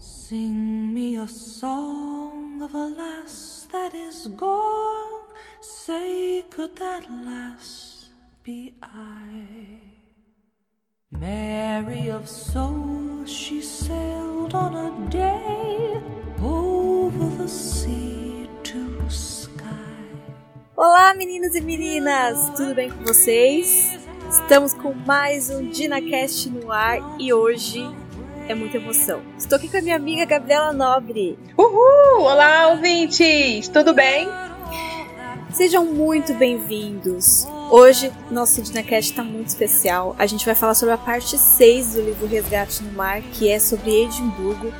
Sing me a song of a lass that is gone. Say, could that lass be I? Mary of soul, she sailed on a day over the sea to sky. Olá, meninos e meninas! Tudo bem com vocês? Estamos com mais um DinaCast no ar e hoje é muita emoção. Estou aqui com a minha amiga Gabriela Nobre. Uhul! Olá, ouvintes! Tudo bem? Sejam muito bem-vindos. Hoje, nosso DinaCast está muito especial. A gente vai falar sobre a parte 6 do livro Resgate no Mar, que é sobre Edimburgo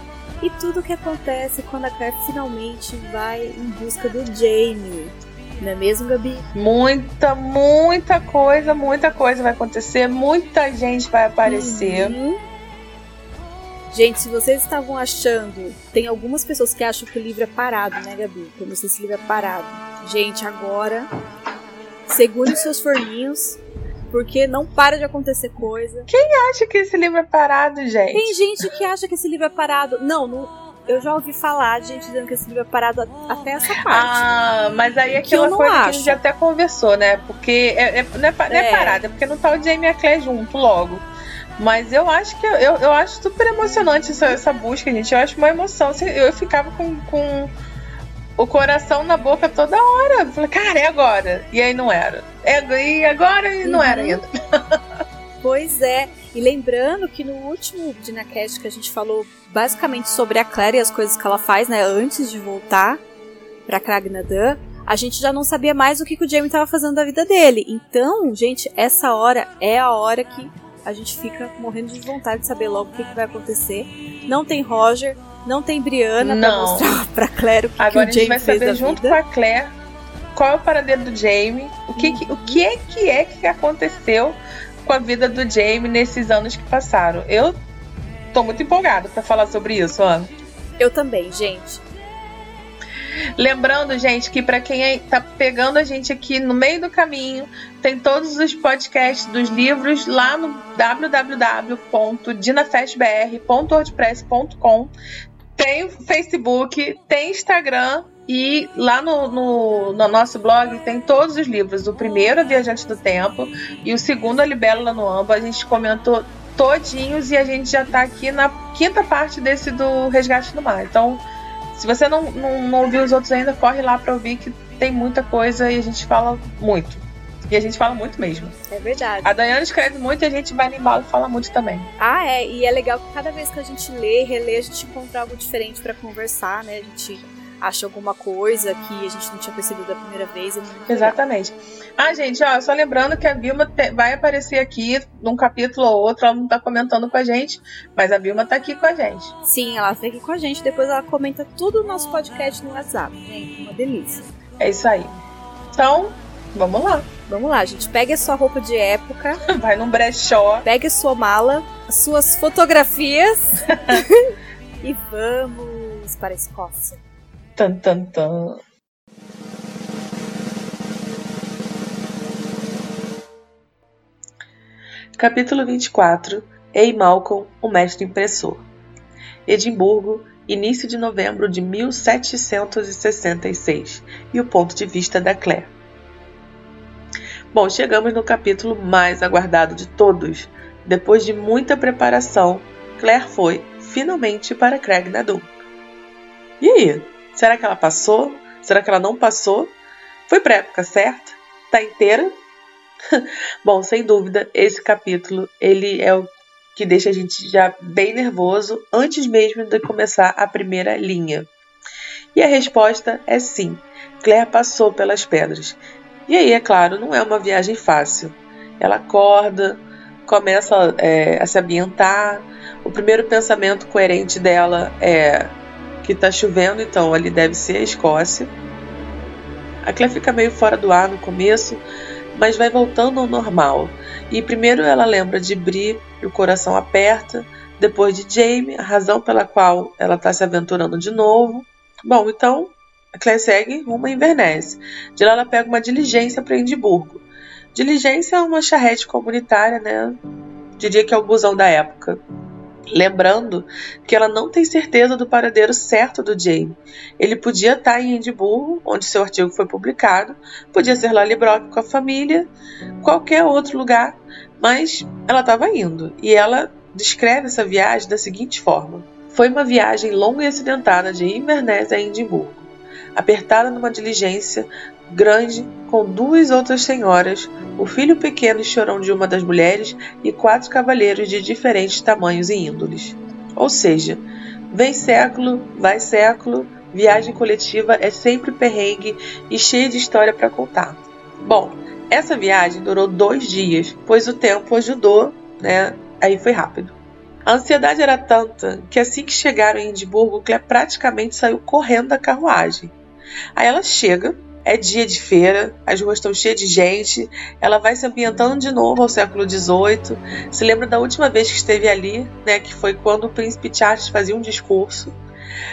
e tudo o que acontece quando a Claire finalmente vai em busca do Jamie. Não é mesmo, Gabi? Muita, muita coisa, muita coisa vai acontecer, muita gente vai aparecer. Uhum. Gente, se vocês estavam achando, tem algumas pessoas que acham que o livro é parado, né, Gabi? Como se esse livro é parado. Gente, agora segure os seus forninhos, porque não para de acontecer coisa. Quem acha que esse livro é parado, gente? Tem gente que acha que esse livro é parado. Não, não eu já ouvi falar de gente dizendo que esse livro é parado até essa parte. Ah, mas aí é aquela coisa acho. que a gente até conversou, né? Porque é, é, não, é, não é, é parada, é porque não tá o Jamie e a Claire junto logo. Mas eu acho que eu, eu acho super emocionante essa, essa busca, gente. Eu acho uma emoção. Eu ficava com, com o coração na boca toda hora. Eu falei, cara, é agora. E aí não era. É, e agora e não uhum. era ainda. pois é. E lembrando que no último Dinacast que a gente falou basicamente sobre a Claire e as coisas que ela faz, né, antes de voltar pra Kragnadan, a gente já não sabia mais o que, que o Jamie estava fazendo da vida dele. Então, gente, essa hora é a hora que a gente fica morrendo de vontade de saber logo o que, que vai acontecer. Não tem Roger, não tem Brianna não. pra mostrar pra Claire o que, Agora que o Jamie a gente vai saber junto vida. com a Claire qual é o paradeiro do Jamie, o que, que, o que é que é que aconteceu com a vida do Jamie nesses anos que passaram. Eu tô muito empolgada para falar sobre isso, Ana. Eu também, gente. Lembrando, gente, que para quem é, tá pegando a gente aqui no meio do caminho, tem todos os podcasts dos livros lá no www.dinafestbr.wordpress.com. Tem Facebook, tem Instagram e lá no, no, no, nosso blog tem todos os livros. O primeiro, A Viajante do Tempo, e o segundo, A Libélula no Amba. A gente comentou todinhos e a gente já tá aqui na quinta parte desse do Resgate do Mar. Então, se você não, não, não ouviu os outros ainda, corre lá para ouvir que tem muita coisa e a gente fala muito. E a gente fala muito mesmo. É verdade. A Dayana escreve muito e a gente vai no embalo e fala muito também. Ah, é. E é legal que cada vez que a gente lê, relê, a gente encontra algo diferente para conversar, né? A gente acha alguma coisa que a gente não tinha percebido da primeira vez. É Exatamente. Legal. Ah, gente, ó, só lembrando que a Vilma te, vai aparecer aqui num capítulo ou outro, ela não tá comentando com a gente, mas a Vilma tá aqui com a gente. Sim, ela tá aqui com a gente, depois ela comenta tudo no nosso podcast no WhatsApp, gente, uma delícia. É isso aí. Então, vamos lá. Vamos lá, gente. Pegue a sua roupa de época. Vai num brechó. Pegue a sua mala, as suas fotografias. e vamos para a Escócia. Tan, tan, tan. Capítulo 24 Ei Malcolm, o mestre impressor. Edimburgo, início de novembro de 1766, e o ponto de vista da Claire. Bom, chegamos no capítulo mais aguardado de todos. Depois de muita preparação, Claire foi, finalmente, para Craig Nadu. E aí? Será que ela passou? Será que ela não passou? Foi para época certa? Tá inteira? Bom, sem dúvida, esse capítulo ele é o que deixa a gente já bem nervoso antes mesmo de começar a primeira linha. E a resposta é sim. Claire passou pelas pedras. E aí, é claro, não é uma viagem fácil. Ela acorda, começa é, a se ambientar. O primeiro pensamento coerente dela é que está chovendo, então ali deve ser a Escócia. A Claire fica meio fora do ar no começo, mas vai voltando ao normal. E primeiro ela lembra de Bri, e o coração aperta, depois de Jamie, a razão pela qual ela está se aventurando de novo. Bom, então a Claire segue rumo a Inverness. De lá ela pega uma diligência para Edimburgo. Diligência é uma charrete comunitária, né? Diria que é o busão da época. Lembrando que ela não tem certeza do paradeiro certo do Jamie. Ele podia estar em Edimburgo, onde seu artigo foi publicado, podia ser Lallybrook com a família, qualquer outro lugar, mas ela estava indo. E ela descreve essa viagem da seguinte forma: Foi uma viagem longa e acidentada de Inverness a Edimburgo, apertada numa diligência grande com duas outras senhoras, o filho pequeno e chorão de uma das mulheres e quatro cavalheiros de diferentes tamanhos e índoles. Ou seja, vem século, vai século, viagem coletiva é sempre perrengue e cheia de história para contar. Bom, essa viagem durou dois dias, pois o tempo ajudou, né? Aí foi rápido. A ansiedade era tanta que assim que chegaram em Edimburgo, Claire praticamente saiu correndo da carruagem. Aí ela chega, é dia de feira, as ruas estão cheias de gente, ela vai se ambientando de novo ao século XVIII. Se lembra da última vez que esteve ali, né, que foi quando o príncipe Charles fazia um discurso.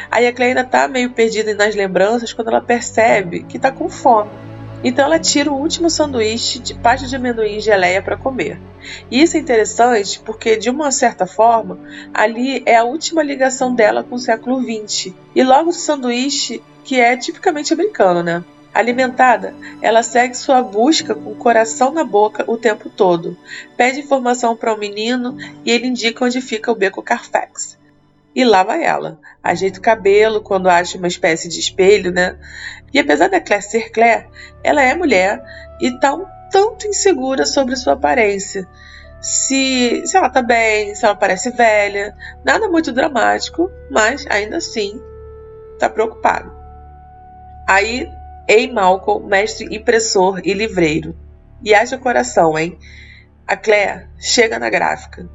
Aí a Claire ainda está meio perdida nas lembranças quando ela percebe que está com fome. Então ela tira o último sanduíche de pasta de amendoim e geleia para comer. E isso é interessante porque, de uma certa forma, ali é a última ligação dela com o século XX. E logo o sanduíche, que é tipicamente americano, né? Alimentada, ela segue sua busca com o coração na boca o tempo todo. Pede informação para o um menino e ele indica onde fica o beco Carfax. E lá vai ela. Ajeita o cabelo quando acha uma espécie de espelho, né? E apesar da Claire ser Claire, ela é mulher e está um tanto insegura sobre sua aparência. Se, se ela tá bem, se ela parece velha, nada muito dramático, mas ainda assim tá preocupada. Aí Ei, Malcolm, mestre impressor e livreiro. E haja coração, hein? A Claire chega na gráfica.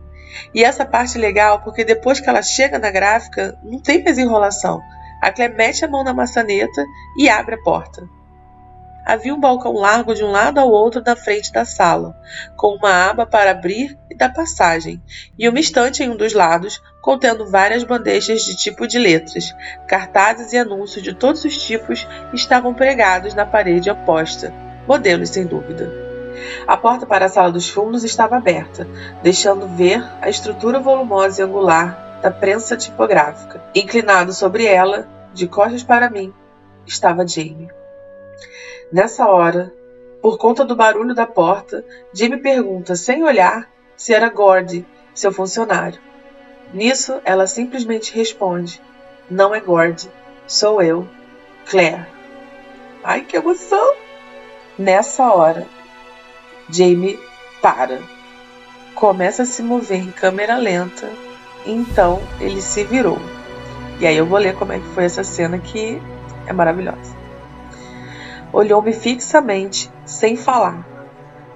E essa parte é legal porque depois que ela chega na gráfica, não tem mais enrolação. A Claire mete a mão na maçaneta e abre a porta. Havia um balcão largo de um lado ao outro na frente da sala, com uma aba para abrir e dar passagem, e uma estante em um dos lados, contendo várias bandejas de tipo de letras. Cartazes e anúncios de todos os tipos estavam pregados na parede oposta, modelos sem dúvida. A porta para a sala dos fundos estava aberta, deixando ver a estrutura volumosa e angular da prensa tipográfica. Inclinado sobre ela, de costas para mim, estava Jamie. Nessa hora, por conta do barulho da porta, Jimmy pergunta, sem olhar, se era Gord, seu funcionário. Nisso, ela simplesmente responde: Não é Gord, sou eu, Claire. Ai, que emoção! Nessa hora, Jamie para. Começa a se mover em câmera lenta, então ele se virou. E aí eu vou ler como é que foi essa cena que é maravilhosa. Olhou-me fixamente, sem falar.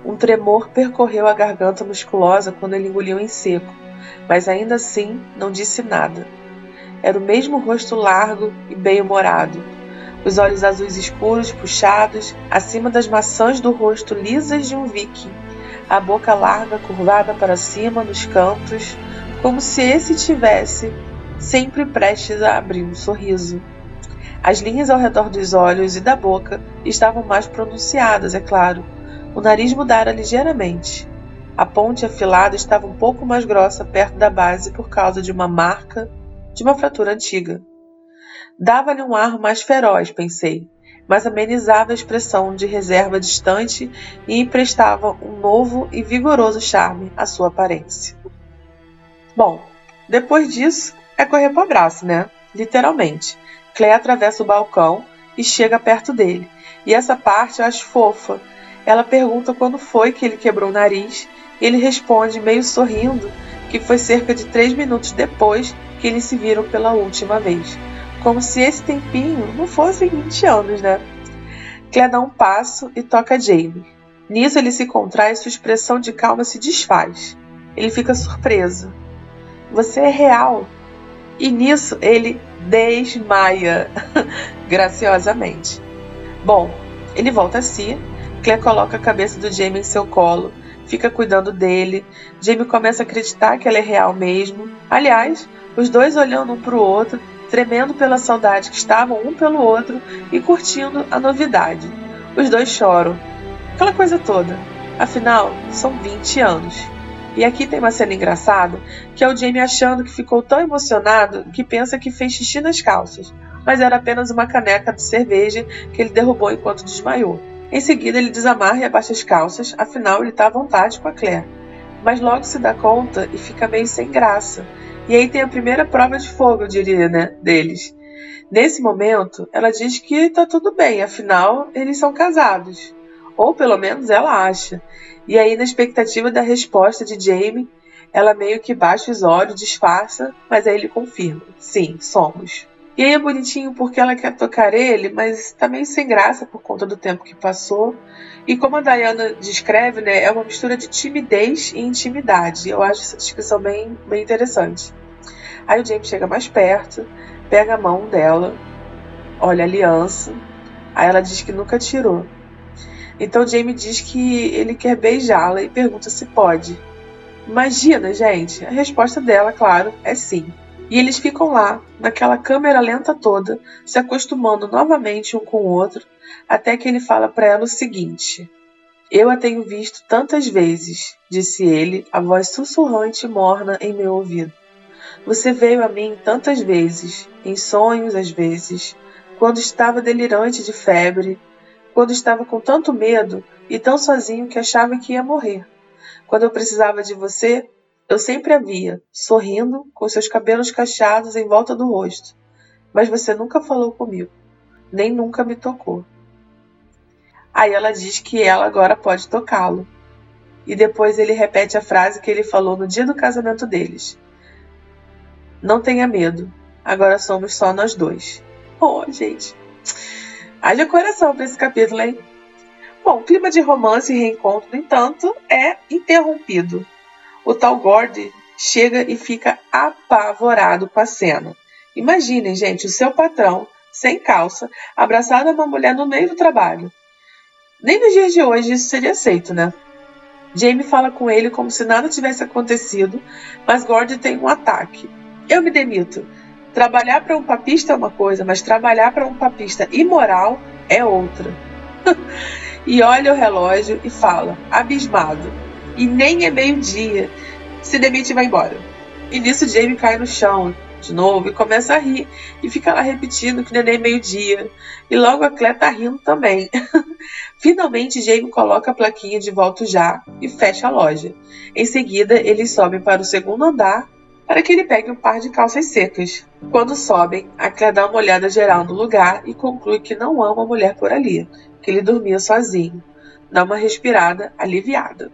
Um tremor percorreu a garganta musculosa quando ele engoliu em seco, mas ainda assim não disse nada. Era o mesmo rosto largo e bem-humorado, os olhos azuis escuros puxados acima das maçãs do rosto lisas de um viking, a boca larga curvada para cima nos cantos, como se esse tivesse sempre prestes a abrir um sorriso. As linhas ao redor dos olhos e da boca estavam mais pronunciadas, é claro. O nariz mudara ligeiramente. A ponte afilada estava um pouco mais grossa perto da base por causa de uma marca de uma fratura antiga. Dava-lhe um ar mais feroz, pensei, mas amenizava a expressão de reserva distante e emprestava um novo e vigoroso charme à sua aparência. Bom, depois disso é correr para o abraço, né? Literalmente. Claire atravessa o balcão e chega perto dele. E essa parte eu acho fofa. Ela pergunta quando foi que ele quebrou o nariz. Ele responde, meio sorrindo, que foi cerca de três minutos depois que eles se viram pela última vez. Como se esse tempinho não fosse 20 anos, né? Claire dá um passo e toca Jamie. Nisso ele se contrai e sua expressão de calma se desfaz. Ele fica surpreso. Você é real. E nisso ele desmaia graciosamente. Bom, ele volta a si. Claire coloca a cabeça do Jamie em seu colo, fica cuidando dele. Jamie começa a acreditar que ela é real mesmo. Aliás, os dois olhando um para o outro, tremendo pela saudade que estavam um pelo outro e curtindo a novidade. Os dois choram. Aquela coisa toda. Afinal, são 20 anos. E aqui tem uma cena engraçada, que é o Jamie achando que ficou tão emocionado que pensa que fez xixi nas calças, mas era apenas uma caneca de cerveja que ele derrubou enquanto desmaiou. Em seguida, ele desamarra e abaixa as calças, afinal ele está à vontade com a Claire. Mas logo se dá conta e fica meio sem graça. E aí tem a primeira prova de fogo, eu diria, né, deles. Nesse momento, ela diz que está tudo bem, afinal, eles são casados. Ou pelo menos ela acha. E aí, na expectativa da resposta de Jamie, ela meio que baixa os olhos, disfarça, mas aí ele confirma: sim, somos. E aí é bonitinho porque ela quer tocar ele, mas tá meio sem graça por conta do tempo que passou. E como a Diana descreve, né, é uma mistura de timidez e intimidade. Eu acho essa descrição bem, bem interessante. Aí o James chega mais perto, pega a mão dela, olha a aliança. Aí ela diz que nunca tirou. Então Jamie diz que ele quer beijá-la e pergunta se pode. Imagina, gente. A resposta dela, claro, é sim. E eles ficam lá, naquela câmera lenta toda, se acostumando novamente um com o outro, até que ele fala para ela o seguinte: Eu a tenho visto tantas vezes, disse ele, a voz sussurrante e morna em meu ouvido. Você veio a mim tantas vezes, em sonhos às vezes, quando estava delirante de febre, quando estava com tanto medo e tão sozinho que achava que ia morrer. Quando eu precisava de você, eu sempre a via, sorrindo, com seus cabelos cacheados em volta do rosto. Mas você nunca falou comigo, nem nunca me tocou. Aí ela diz que ela agora pode tocá-lo. E depois ele repete a frase que ele falou no dia do casamento deles. Não tenha medo, agora somos só nós dois. Oh, gente. Haja coração para esse capítulo, hein? Bom, o clima de romance e reencontro, no entanto, é interrompido. O tal Gord chega e fica apavorado com a cena. Imaginem, gente, o seu patrão, sem calça, abraçado a uma mulher no meio do trabalho. Nem nos dias de hoje isso seria aceito, né? Jamie fala com ele como se nada tivesse acontecido, mas Gord tem um ataque. Eu me demito. Trabalhar para um papista é uma coisa, mas trabalhar para um papista imoral é outra. e olha o relógio e fala, abismado. E nem é meio-dia. Se demite e vai embora. E nisso Jamie cai no chão de novo e começa a rir. E fica lá repetindo que nem é meio-dia. E logo a Clé tá rindo também. Finalmente Jamie coloca a plaquinha de volta já e fecha a loja. Em seguida, eles sobem para o segundo andar para que ele pegue um par de calças secas. Quando sobem, a Claire dá uma olhada geral no lugar e conclui que não há uma mulher por ali, que ele dormia sozinho. Dá uma respirada aliviada.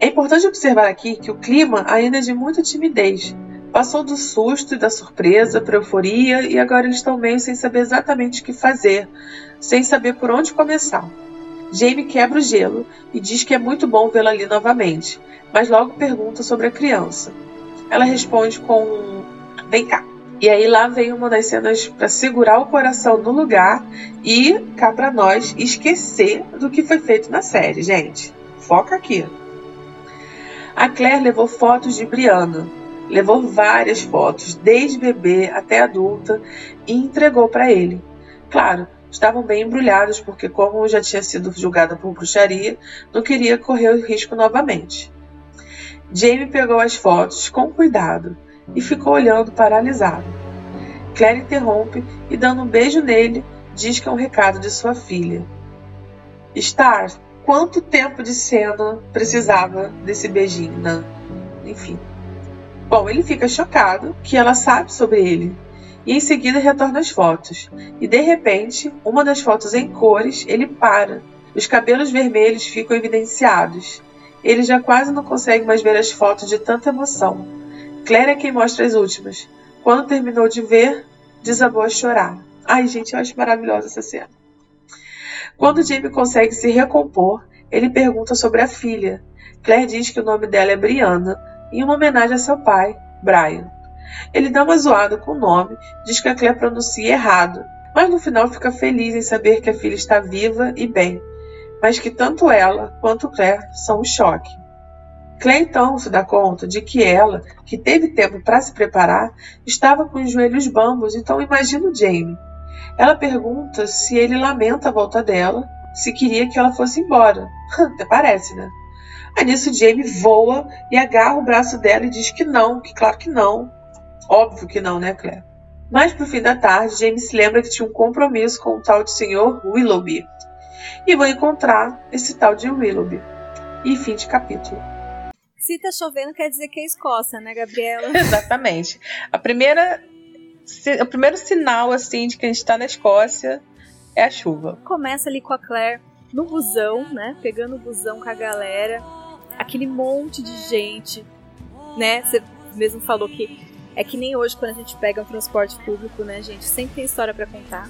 É importante observar aqui que o clima ainda é de muita timidez. Passou do susto e da surpresa para euforia e agora eles estão meio sem saber exatamente o que fazer, sem saber por onde começar. Jamie quebra o gelo e diz que é muito bom vê-la ali novamente, mas logo pergunta sobre a criança. Ela responde com: Vem cá. E aí lá vem uma das cenas para segurar o coração no lugar e cá para nós esquecer do que foi feito na série, gente. Foca aqui. A Claire levou fotos de Brianna, levou várias fotos, desde bebê até adulta, e entregou para ele. Claro, estavam bem embrulhados porque, como já tinha sido julgada por bruxaria, não queria correr o risco novamente. Jamie pegou as fotos com cuidado e ficou olhando paralisado. Claire interrompe e, dando um beijo nele, diz que é um recado de sua filha. Star, quanto tempo de cena precisava desse beijinho, né? Enfim. Bom, ele fica chocado que ela sabe sobre ele e em seguida retorna as fotos. E de repente, uma das fotos em cores, ele para. Os cabelos vermelhos ficam evidenciados ele já quase não consegue mais ver as fotos de tanta emoção. Claire é quem mostra as últimas. Quando terminou de ver, desabou a chorar. Ai, gente, eu acho maravilhosa essa cena. Quando Jamie consegue se recompor, ele pergunta sobre a filha. Claire diz que o nome dela é Brianna, em uma homenagem a seu pai, Brian. Ele dá uma zoada com o nome, diz que a Claire pronuncia errado, mas no final fica feliz em saber que a filha está viva e bem, mas que tanto ela quanto Claire são um choque. Claire então se dá conta de que ela, que teve tempo para se preparar, estava com os joelhos bambos, então imagina o Jamie. Ela pergunta se ele lamenta a volta dela, se queria que ela fosse embora. Até parece, né? Aí nisso Jamie voa e agarra o braço dela e diz que não, que claro que não. Óbvio que não, né, Claire? Mas pro fim da tarde, Jamie se lembra que tinha um compromisso com o tal de senhor Willoughby. E vão encontrar esse tal de Willoughby. E fim de capítulo. Se tá chovendo, quer dizer que é Escócia, né, Gabriela? Exatamente. A primeira, o primeiro sinal, assim, de que a gente tá na Escócia é a chuva. Começa ali com a Claire no busão, né? Pegando o busão com a galera. Aquele monte de gente, né? Você mesmo falou que é que nem hoje quando a gente pega um transporte público, né, gente? Sempre tem história para contar.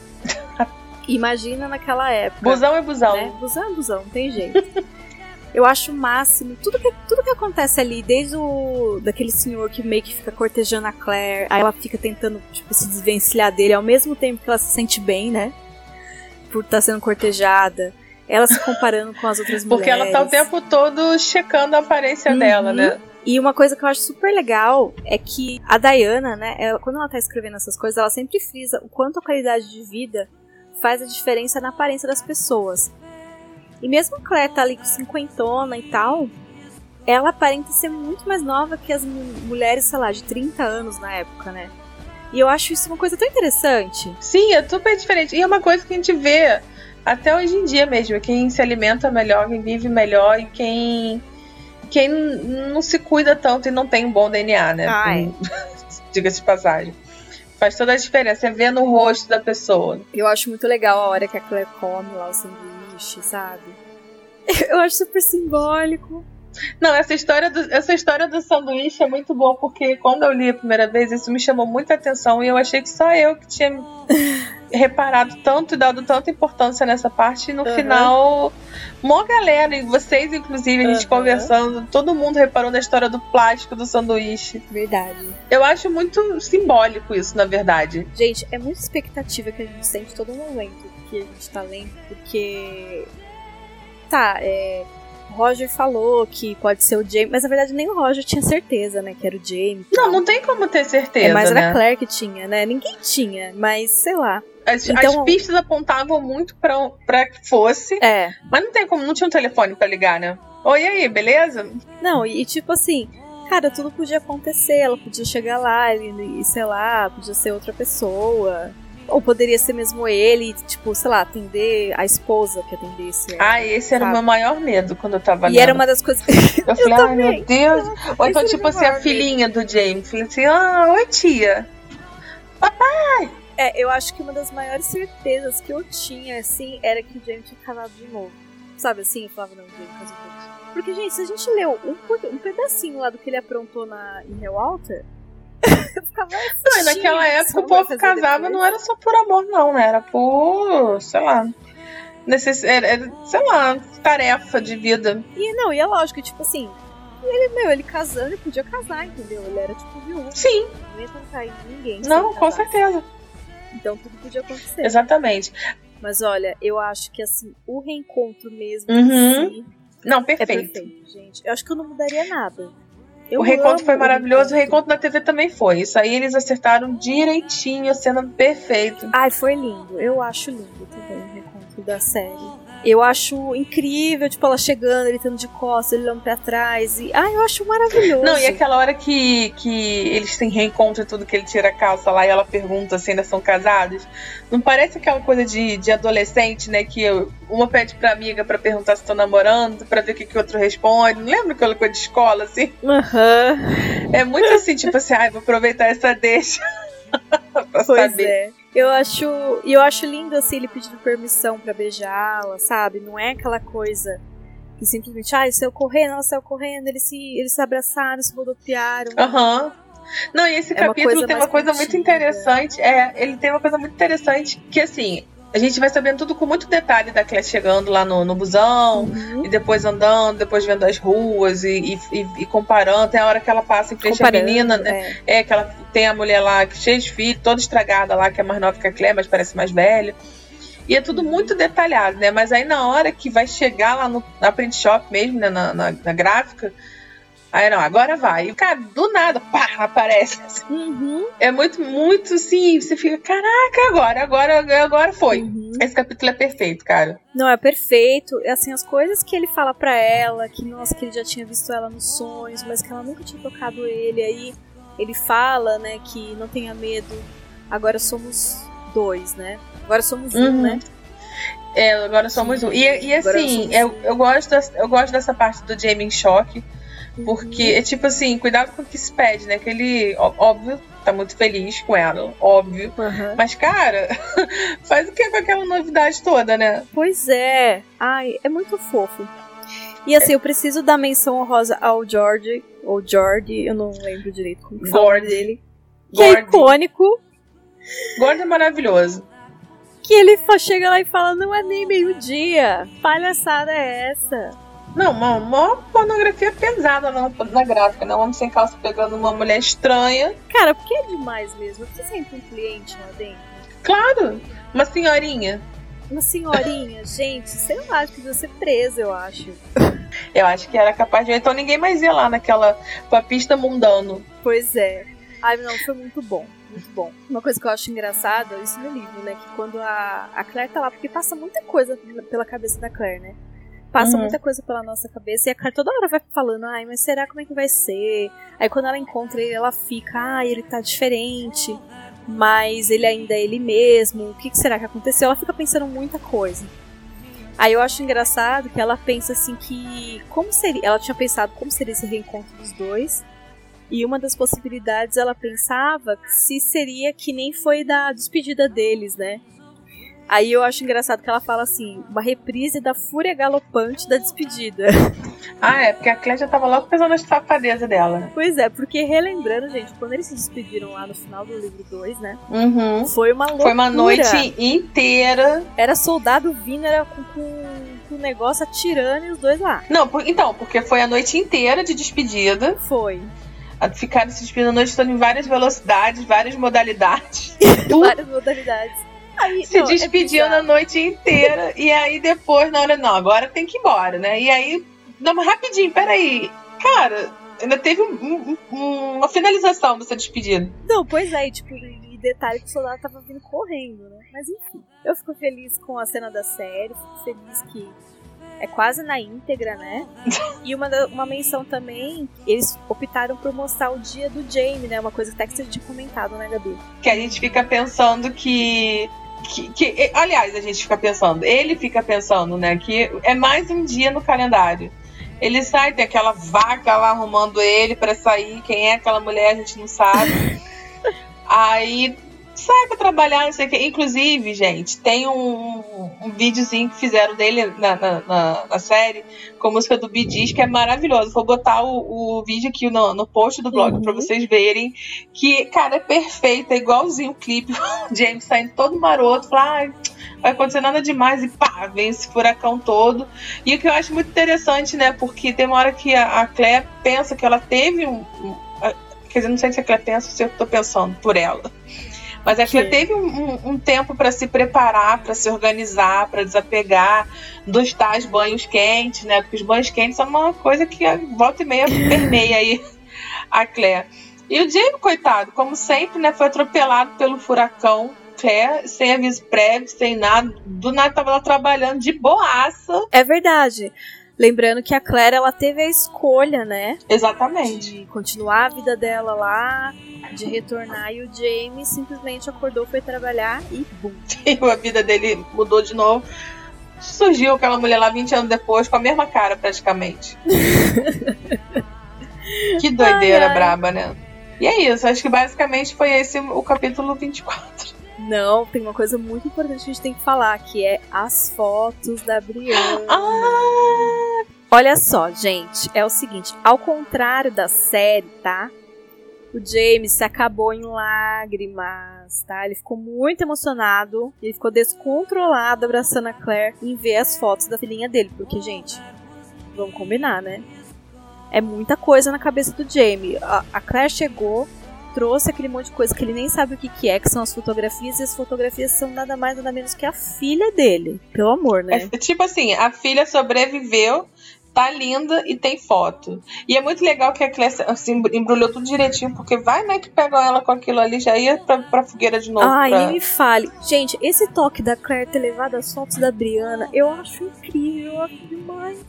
Imagina naquela época. Busão é busão. Né? Busão é busão, não tem jeito. Eu acho o máximo tudo que, tudo que acontece ali, desde o daquele senhor que meio que fica cortejando a Claire, aí ela fica tentando tipo, se desvencilhar dele ao mesmo tempo que ela se sente bem, né? Por estar tá sendo cortejada. Ela se comparando com as outras Porque mulheres. Porque ela tá o tempo todo checando a aparência uhum. dela, né? E uma coisa que eu acho super legal é que a Diana, né, ela, quando ela tá escrevendo essas coisas, ela sempre frisa o quanto a qualidade de vida faz a diferença na aparência das pessoas. E mesmo a Claire tá ali com cinquentona e tal, ela aparenta ser muito mais nova que as mulheres, sei lá, de 30 anos na época, né? E eu acho isso uma coisa tão interessante. Sim, é super diferente. E é uma coisa que a gente vê até hoje em dia mesmo. Quem se alimenta melhor, quem vive melhor e quem, quem não se cuida tanto e não tem um bom DNA, né? Ai. Diga-se de passagem. Faz toda a diferença, é ver no rosto da pessoa. Eu acho muito legal a hora que a Claire come lá o sanduíche, sabe? Eu acho super simbólico. Não, essa história, do, essa história do sanduíche é muito boa, porque quando eu li a primeira vez, isso me chamou muita atenção e eu achei que só eu que tinha reparado tanto e dado tanta importância nessa parte. E no uhum. final, uma galera, e vocês, inclusive, a gente uhum. conversando, todo mundo reparou na história do plástico do sanduíche. Verdade. Eu acho muito simbólico isso, na verdade. Gente, é muita expectativa que a gente sente todo momento que a gente tá lendo, porque. Tá, é Roger falou que pode ser o Jamie, mas na verdade nem o Roger tinha certeza, né, que era o Jamie. Não, não tem como ter certeza. É, mas né? era a Claire que tinha, né? Ninguém tinha, mas sei lá. As, então, as pistas apontavam muito pra, pra que fosse. É. Mas não tem como, não tinha um telefone para ligar, né? Oi, aí, beleza? Não, e, e tipo assim, cara, tudo podia acontecer. Ela podia chegar lá e, e sei lá, podia ser outra pessoa. Ou poderia ser mesmo ele, tipo, sei lá, atender a esposa que atendesse. Ela, ah, esse era o meu maior medo quando eu tava E lendo. era uma das coisas. Eu falei, ai meu Deus. Ou então, tipo assim, a filhinha do James. Falei assim, ah, oi tia. Papai! É, eu acho que uma das maiores certezas que eu tinha, assim, era que o James tinha casado de novo. Sabe assim? Eu falava, não, James casou de novo. Porque, gente, se a gente leu um, um pedacinho lá do que ele aprontou na, em ficava Não, e naquela época o povo casava depois. não era só por amor, não, né? Era por, sei lá. Necess... Era, sei lá, tarefa de vida. E não, e é lógico, tipo assim, ele, meu, ele casando, ele podia casar, entendeu? Ele era tipo viúvo. Sim. Não ia tentar em ninguém. Não, com certeza. Então tudo podia acontecer. Exatamente. Mas olha, eu acho que assim, o reencontro mesmo uhum. si não, perfeito. É perfeito, gente. Eu acho que eu não mudaria nada. Eu o reencontro foi maravilhoso, o reencontro na TV também foi. Isso aí eles acertaram direitinho, a cena perfeita. Ai, foi lindo. Eu acho lindo também o reencontro da série. Eu acho incrível, tipo, ela chegando, ele estando de costas, ele olhando pra trás. E, ah, eu acho maravilhoso. Não, e aquela hora que, que eles têm reencontro e tudo, que ele tira a calça lá e ela pergunta se ainda são casados. Não parece aquela coisa de, de adolescente, né? Que uma pede pra amiga pra perguntar se estão namorando, pra ver o que, que o outro responde. Não lembra aquela coisa de escola, assim? Aham. Uhum. É muito assim, tipo assim, ai, vou aproveitar essa deixa. pra pois saber. É. Eu acho, eu acho lindo assim ele pedindo permissão para beijá-la, sabe? Não é aquela coisa que simplesmente, ah, saiu correndo, ela saiu correndo, eles se, eles se abraçaram, se rodopiaram. Aham. Uhum. Não, e esse é capítulo tem uma coisa muito interessante. É, ele tem uma coisa muito interessante que assim, a gente vai sabendo tudo com muito detalhe da Claire chegando lá no, no busão, uhum. e depois andando, depois vendo as ruas e, e, e, comparando. Tem a hora que ela passa em frente à menina, né? É. é. que ela tem a mulher lá cheia de filhos, toda estragada lá, que é mais nova que a Claire, mas parece mais velha. E é tudo muito detalhado, né? Mas aí na hora que vai chegar lá no, na print shop mesmo, né? Na, na, na gráfica, Aí não, agora vai. E, cara, do nada, pá, aparece. Uhum. É muito, muito assim, você fica, caraca, agora, agora, agora foi. Uhum. Esse capítulo é perfeito, cara. Não, é perfeito. E, Assim, as coisas que ele fala pra ela, que nossa, que ele já tinha visto ela nos sonhos, mas que ela nunca tinha tocado ele. Aí ele fala, né, que não tenha medo. Agora somos dois, né? Agora somos um, Uhum. né? É, agora somos um. E, e assim, somos eu, um. eu, gosto eu gosto dessa parte do Jamie em choque, porque Uhum. é tipo assim, cuidado com o que se pede, né? Que ele, óbvio, tá muito feliz com ela, óbvio. Aham. Mas, cara, faz o que com aquela novidade toda, né? Pois é. Ai, é muito fofo. E assim, eu preciso dar menção honrosa ao George, ou Jordi, eu não lembro direito como que fala dele. Que é icônico. Gordo é maravilhoso. Que ele chega lá e fala, não é nem meio-dia. Palhaçada é essa? Não, uma, uma pornografia pesada na, na gráfica, né? Um homem sem calça pegando uma mulher estranha. Cara, porque é demais mesmo. Você sempre um cliente lá dentro. Claro, uma senhorinha. Uma senhorinha, gente, sei lá, acho que devia ser presa, eu acho. Eu acho que era capaz de. Então ninguém mais ia lá naquela papista mundano. Pois é. Ai, não, foi muito bom. Muito bom. Uma coisa que eu acho engraçada, isso no livro, né? Que quando a, a Claire tá lá, porque passa muita coisa pela cabeça da Claire, né? Passa Uhum. muita coisa pela nossa cabeça e a Claire toda hora vai falando, ai, mas será como é que vai ser? Aí quando ela encontra ele, ela fica, ai, ele tá diferente, mas ele ainda é ele mesmo, o que, que será que aconteceu? Ela fica pensando muita coisa. Aí eu acho engraçado que ela pensa assim que. Como seria. Ela tinha pensado como seria esse reencontro dos dois. E uma das possibilidades ela pensava se seria que nem foi da despedida deles, né? Aí eu acho engraçado que ela fala assim, uma reprise da fúria galopante da despedida. Ah, é, porque a Claire já tava logo pensando na safadeza dela. pois é, porque relembrando, gente, quando eles se despediram lá no final do livro 2, né? Uhum. Foi uma loucura. Foi uma noite inteira. Era soldado vindo, era com, com, o negócio atirando e os dois lá. Não, por- então, porque foi a noite inteira de despedida. Foi. Ficaram se despedindo a noite toda em várias velocidades, várias modalidades. Várias modalidades. Aí, se não, é despedindo a bizarro. noite inteira. e aí depois, na hora, não, agora tem que ir embora, né? E aí, não, rapidinho, peraí. Cara, ainda teve um- um- uma finalização dessa despedida. Não, pois é, e, tipo, e detalhe que o soldado tava vindo correndo, né? Mas enfim, eu fico feliz com a cena da série, fico feliz que é quase na íntegra, né? E uma, uma menção também, eles optaram por mostrar o dia do Jamie, né? Uma coisa até que você tinha comentado, né, Gabi? Que a gente fica pensando que. Que, que- aliás, a gente fica pensando, ele fica pensando, né, que é mais um dia no calendário. Ele sai, tem aquela vaca lá arrumando ele pra sair. Quem é aquela mulher, a gente não sabe. Aí sai pra trabalhar, não sei o que. Inclusive, gente, tem um, um videozinho que fizeram dele na, na, na- na série com a música do Gees, que é maravilhoso. Vou botar o, o vídeo aqui no, no post do blog Uhum. pra vocês verem. Que, cara, é perfeito, é igualzinho o clipe. O James saindo todo maroto, fala, ai, vai acontecer nada demais, e pá, vem esse furacão todo. E o que eu acho muito interessante, né? Porque tem uma hora que a, a Claire pensa que ela teve um. um- quer dizer, não sei se a Claire pensa ou se eu tô pensando por ela. Mas a Claire Que? teve um, um- um tempo para se preparar, para se organizar, para desapegar dos tais banhos quentes, né? Porque os banhos quentes são uma coisa que a volta e meia permeia aí a Claire. E o Jamie, coitado, como sempre, né, foi atropelado pelo furacão. Claire, sem aviso prévio, sem nada, do nada tava lá trabalhando de boaça. É verdade. Lembrando que a Claire, ela teve a escolha, né? Exatamente. De continuar a vida dela lá, de retornar, e o Jamie simplesmente acordou, foi trabalhar e bum. A vida dele mudou de novo. Surgiu aquela mulher lá 20 anos depois, com a mesma cara, praticamente. que doideira Ai, ai. braba, né? E é isso, acho que basicamente foi esse o capítulo 24. Não, tem uma coisa muito importante que a gente tem que falar, que é as fotos da Brianna. Ah! Olha só, gente, é o seguinte, ao contrário da série, tá? O James se acabou em lágrimas, tá? Ele ficou muito emocionado, ele ficou descontrolado abraçando a Claire em ver as fotos da filhinha dele, porque, gente, vamos combinar, né? É muita coisa na cabeça do Jamie. A, a Claire chegou, trouxe aquele monte de coisa que ele nem sabe o que, que é, que são as fotografias, e as fotografias são nada mais nada menos que a filha dele. Pelo amor, né? É, tipo assim, a filha sobreviveu Tá linda e tem foto. E é muito legal que a Claire assim, embrulhou tudo direitinho, porque vai, né, que pegam ela com aquilo ali, já ia pra, pra fogueira de novo. Ai, pra... me fale. Gente, esse toque da Claire ter levado as fotos da Briana, eu acho incrível, eu acho demais.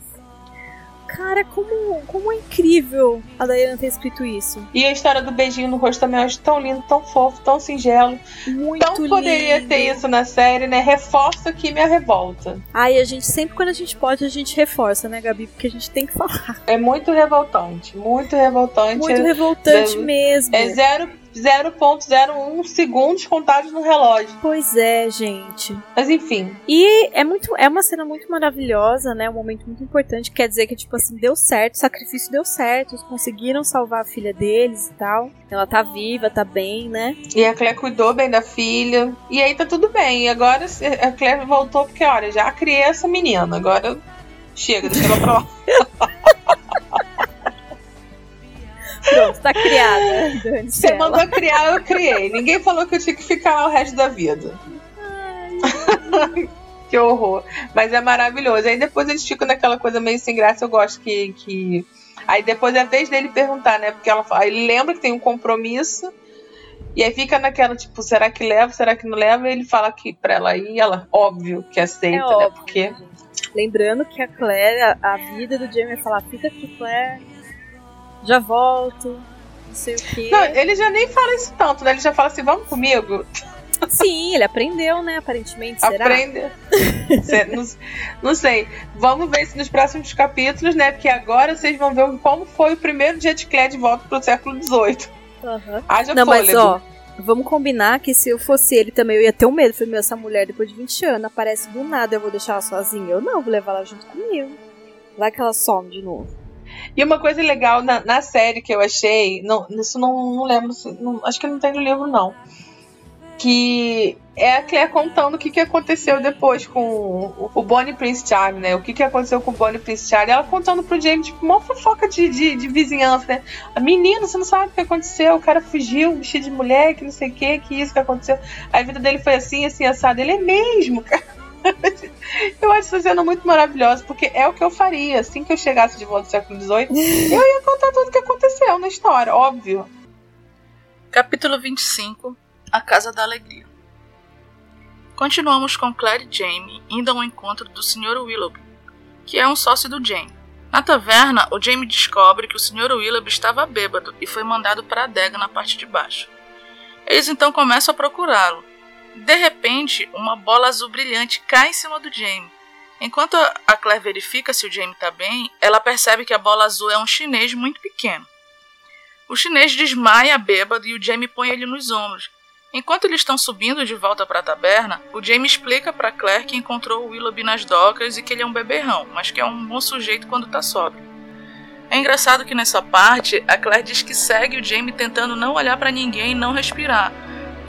Cara, como, como é incrível a Diana ter escrito isso. E a história do beijinho no rosto também eu acho tão lindo, tão fofo, tão singelo. Muito poderia lindo. ter isso na série, né? Reforça aqui minha revolta. Ai, a gente sempre quando a gente pode, a gente reforça, né, Gabi? Porque a gente tem que falar. É muito revoltante. Muito revoltante. Muito revoltante é- mesmo. É zero- 0.01 segundos contados no relógio. Pois é, gente. Mas enfim. E é muito, é uma cena muito maravilhosa, né? Um momento muito importante. Quer dizer que, tipo assim, deu certo, o sacrifício deu certo. Eles conseguiram salvar a filha deles e tal. Ela tá viva, tá bem, né? E a Claire cuidou bem da filha. E aí tá tudo bem. E agora a Claire voltou porque, olha, já criei essa menina. Agora chega, deixa ela pra lá. Pronto, tá criada. Você ela. mandou criar, eu criei. Ninguém falou que eu tinha que ficar lá o resto da vida. que horror. Mas é maravilhoso. Aí depois eles ficam naquela coisa meio sem graça. Eu gosto que. que... Aí depois é a vez dele perguntar, né? Porque ela fala, ele lembra que tem um compromisso. E aí fica naquela, tipo, será que leva, será que não leva? E ele fala que pra ela ir, ela, óbvio que aceita, É né? óbvio. Porque. Lembrando que a Claire, a, a vida do Jamie é falar, fica aqui, Claire. Já volto. Não sei o quê. Não, ele já nem fala isso tanto, né? Ele já fala assim, vamos comigo? Sim, ele aprendeu, né? Aparentemente, será? Aprende. Cê- não, não sei. Vamos ver se nos próximos capítulos, né? Porque agora vocês vão ver como foi o primeiro dia de Claire de volta pro século XVIII. Aham. Haja Não, mas fôlego. ó, vamos combinar que se eu fosse ele também, eu ia ter um medo. Falei, meu, essa mulher depois de 20 anos aparece do nada, eu vou deixar ela sozinha. Eu não, vou levar ela junto comigo. Vai que ela some de novo. E uma coisa legal na, na série que eu achei, não, isso não, não lembro, não- acho que não tem no livro não, que é a Claire contando o que, que aconteceu depois com o, o Bonnie Prince Charlie, né? O que, que aconteceu com o Bonnie Prince Charlie. Ela contando pro James, tipo, uma fofoca de, de, de vizinhança, né? A menina, você não sabe o que aconteceu, o cara fugiu, vestido de mulher, que não sei o que, que isso que aconteceu. A vida dele foi assim, assim, assado. Ele é mesmo, cara. Eu acho essa cena muito maravilhosa, porque é o que eu faria. Assim que eu chegasse de volta do século XVIII, eu ia contar tudo o que aconteceu na história, óbvio. Capítulo 25 A Casa da Alegria Continuamos com Claire e Jamie indo ao encontro do Sr. Willoughby, que é um sócio do Jamie. Na taverna, o Jamie descobre que o Sr. Willoughby estava bêbado e foi mandado para a adega na parte de baixo. Eles então começam a procurá-lo. De repente, uma bola azul brilhante cai em cima do Jamie. Enquanto a Claire verifica se o Jamie está bem, ela percebe que a bola azul é um chinês muito pequeno. O chinês desmaia bêbado e o Jamie põe ele nos ombros. Enquanto eles estão subindo de volta para a taberna, o Jamie explica para Claire que encontrou o Willoughby nas docas e que ele é um beberrão, mas que é um bom sujeito quando está sóbrio. É engraçado que nessa parte, a Claire diz que segue o Jamie tentando não olhar para ninguém e não respirar,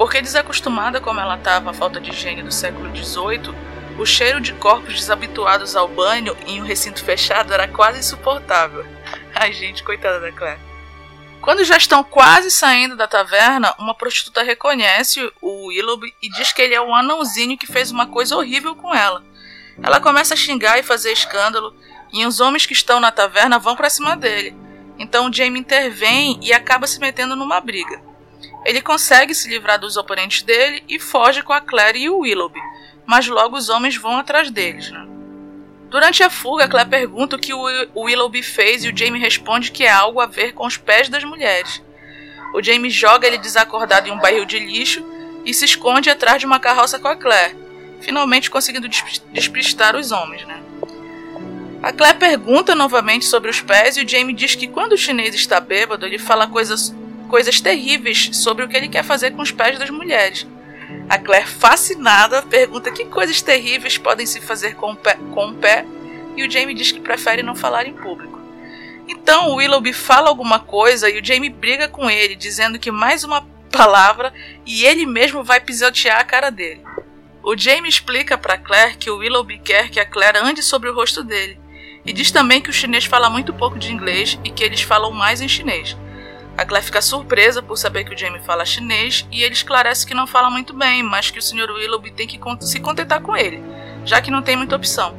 porque desacostumada como ela estava à falta de higiene do século XVIII, o cheiro de corpos desabituados ao banho em um recinto fechado era quase insuportável. Ai gente, coitada da Claire. Quando já estão quase saindo da taverna, uma prostituta reconhece o Willoughby e diz que ele é um anãozinho que fez uma coisa horrível com ela. Ela começa a xingar e fazer escândalo, e os homens que estão na taverna vão para cima dele. Então Jamie intervém e acaba se metendo numa briga. Ele consegue se livrar dos oponentes dele e foge com a Claire e o Willoughby, mas logo os homens vão atrás deles. Né? Durante a fuga, Claire pergunta o que o Willoughby fez e o Jamie responde que é algo a ver com os pés das mulheres. O Jamie joga ele desacordado em um barril de lixo e se esconde atrás de uma carroça com a Claire, finalmente conseguindo des- despistar os homens. Né? A Claire pergunta novamente sobre os pés e o Jamie diz que quando o chinês está bêbado, ele fala coisas, coisas terríveis sobre o que ele quer fazer com os pés das mulheres. A Claire, fascinada, pergunta que coisas terríveis podem se fazer com o pé, com o pé e o Jamie diz que prefere não falar em público. Então Willoughby fala alguma coisa e o Jamie briga com ele, dizendo que mais uma palavra e ele mesmo vai pisotear a cara dele. O Jamie explica para Claire que o Willoughby quer que a Claire ande sobre o rosto dele e diz também que o chinês fala muito pouco de inglês e que eles falam mais em chinês. A Claire fica surpresa por saber que o Jamie fala chinês e ele esclarece que não fala muito bem, mas que o Sr. Willoughby tem que se contentar com ele, já que não tem muita opção.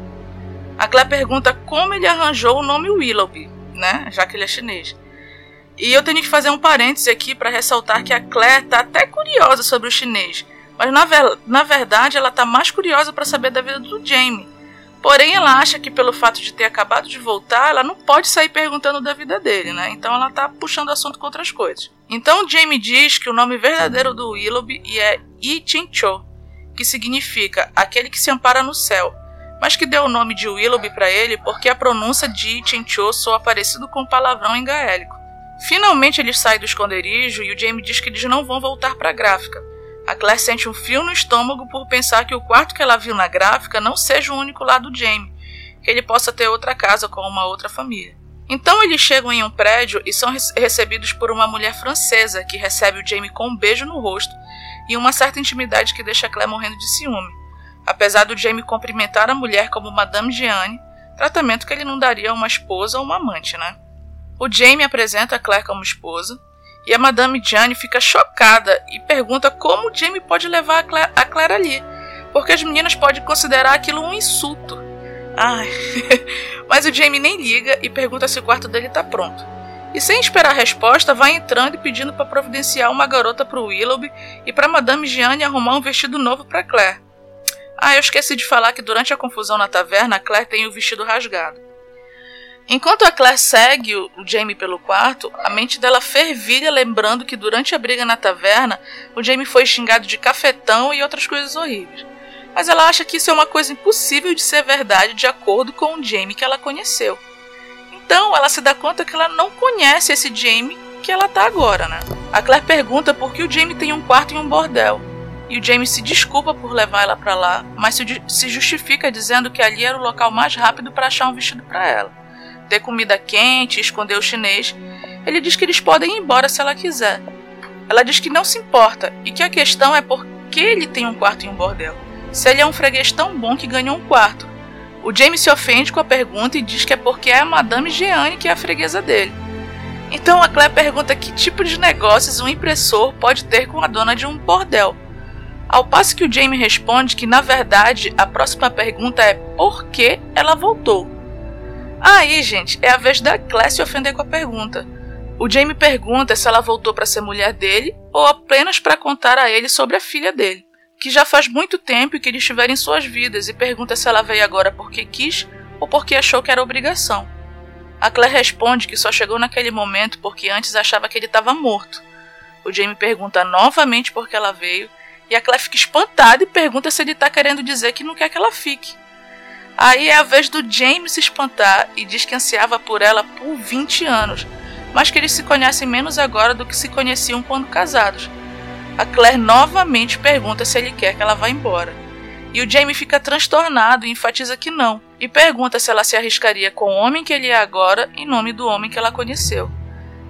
A Claire pergunta como ele arranjou o nome Willoughby, né? Já que ele é chinês. E eu tenho que fazer um parêntese aqui para ressaltar que a Claire tá até curiosa sobre o chinês, mas na, ver na verdade ela tá mais curiosa para saber da vida do Jamie. Porém, ela acha que pelo fato de ter acabado de voltar, ela não pode sair perguntando da vida dele, né? Então ela tá puxando assunto com outras coisas. Então Jamie diz que o nome verdadeiro do Willoughby é Yi Chin Cho, que significa aquele que se ampara no céu, mas que deu o nome de Willoughby para ele porque a pronúncia de Yi Chin Cho soa parecido com um palavrão em gaélico. Finalmente eles saem do esconderijo e o Jamie diz que eles não vão voltar para a gráfica, a Claire sente um frio no estômago por pensar que o quarto que ela viu na gráfica não seja o único lá do Jamie, que ele possa ter outra casa com uma outra família. Então eles chegam em um prédio e são recebidos por uma mulher francesa que recebe o Jamie com um beijo no rosto e uma certa intimidade que deixa Claire morrendo de ciúme, apesar do Jamie cumprimentar a mulher como Madame Jeanne, tratamento que ele não daria a uma esposa ou uma amante, né? O Jamie apresenta a Claire como esposa, e a Madame Jane fica chocada e pergunta como Jamie pode levar a Claire, a ali, porque as meninas podem considerar aquilo um insulto. Ai, mas o Jamie nem liga e pergunta se o quarto dele está pronto. E sem esperar a resposta, vai entrando e pedindo para providenciar uma garota para o Willoughby e para Madame Jeanne arrumar um vestido novo para Claire. Ah, eu esqueci de falar que durante a confusão na taverna, Claire tem o vestido rasgado. Enquanto a Claire segue o Jamie pelo quarto, a mente dela fervilha lembrando que durante a briga na taverna, o Jamie foi xingado de cafetão e outras coisas horríveis. Mas ela acha que isso é uma coisa impossível de ser verdade de acordo com o Jamie que ela conheceu. Então ela se dá conta que ela não conhece esse Jamie que ela tá agora, né? A Claire pergunta por que o Jamie tem um quarto em um bordel. E o Jamie se desculpa por levar ela para lá, mas se justifica dizendo que ali era o local mais rápido para achar um vestido para ela ter comida quente, esconder o chinês. Ele diz que eles podem ir embora se ela quiser. Ela diz que não se importa e que a questão é por que ele tem um quarto em um bordel. Se ele é um freguês tão bom que ganhou um quarto. O James se ofende com a pergunta e diz que é porque é a Madame Jeanne que é a freguesa dele. Então a Claire pergunta que tipo de negócios um impressor pode ter com a dona de um bordel. Ao passo que o Jamie responde que, na verdade, a próxima pergunta é por que ela voltou. Aí, gente, é a vez da Claire se ofender com a pergunta. O Jamie pergunta se ela voltou para ser mulher dele ou apenas para contar a ele sobre a filha dele, que já faz muito tempo que eles estiveram em suas vidas, e pergunta se ela veio agora porque quis ou porque achou que era obrigação. A Claire responde que só chegou naquele momento porque antes achava que ele estava morto. O Jamie pergunta novamente por que ela veio, e a Claire fica espantada e pergunta se ele está querendo dizer que não quer que ela fique. Aí é a vez do James se espantar e diz que ansiava por ela por 20 anos, mas que eles se conhecem menos agora do que se conheciam quando casados. A Claire novamente pergunta se ele quer que ela vá embora. E o Jamie fica transtornado e enfatiza que não, e pergunta se ela se arriscaria com o homem que ele é agora em nome do homem que ela conheceu.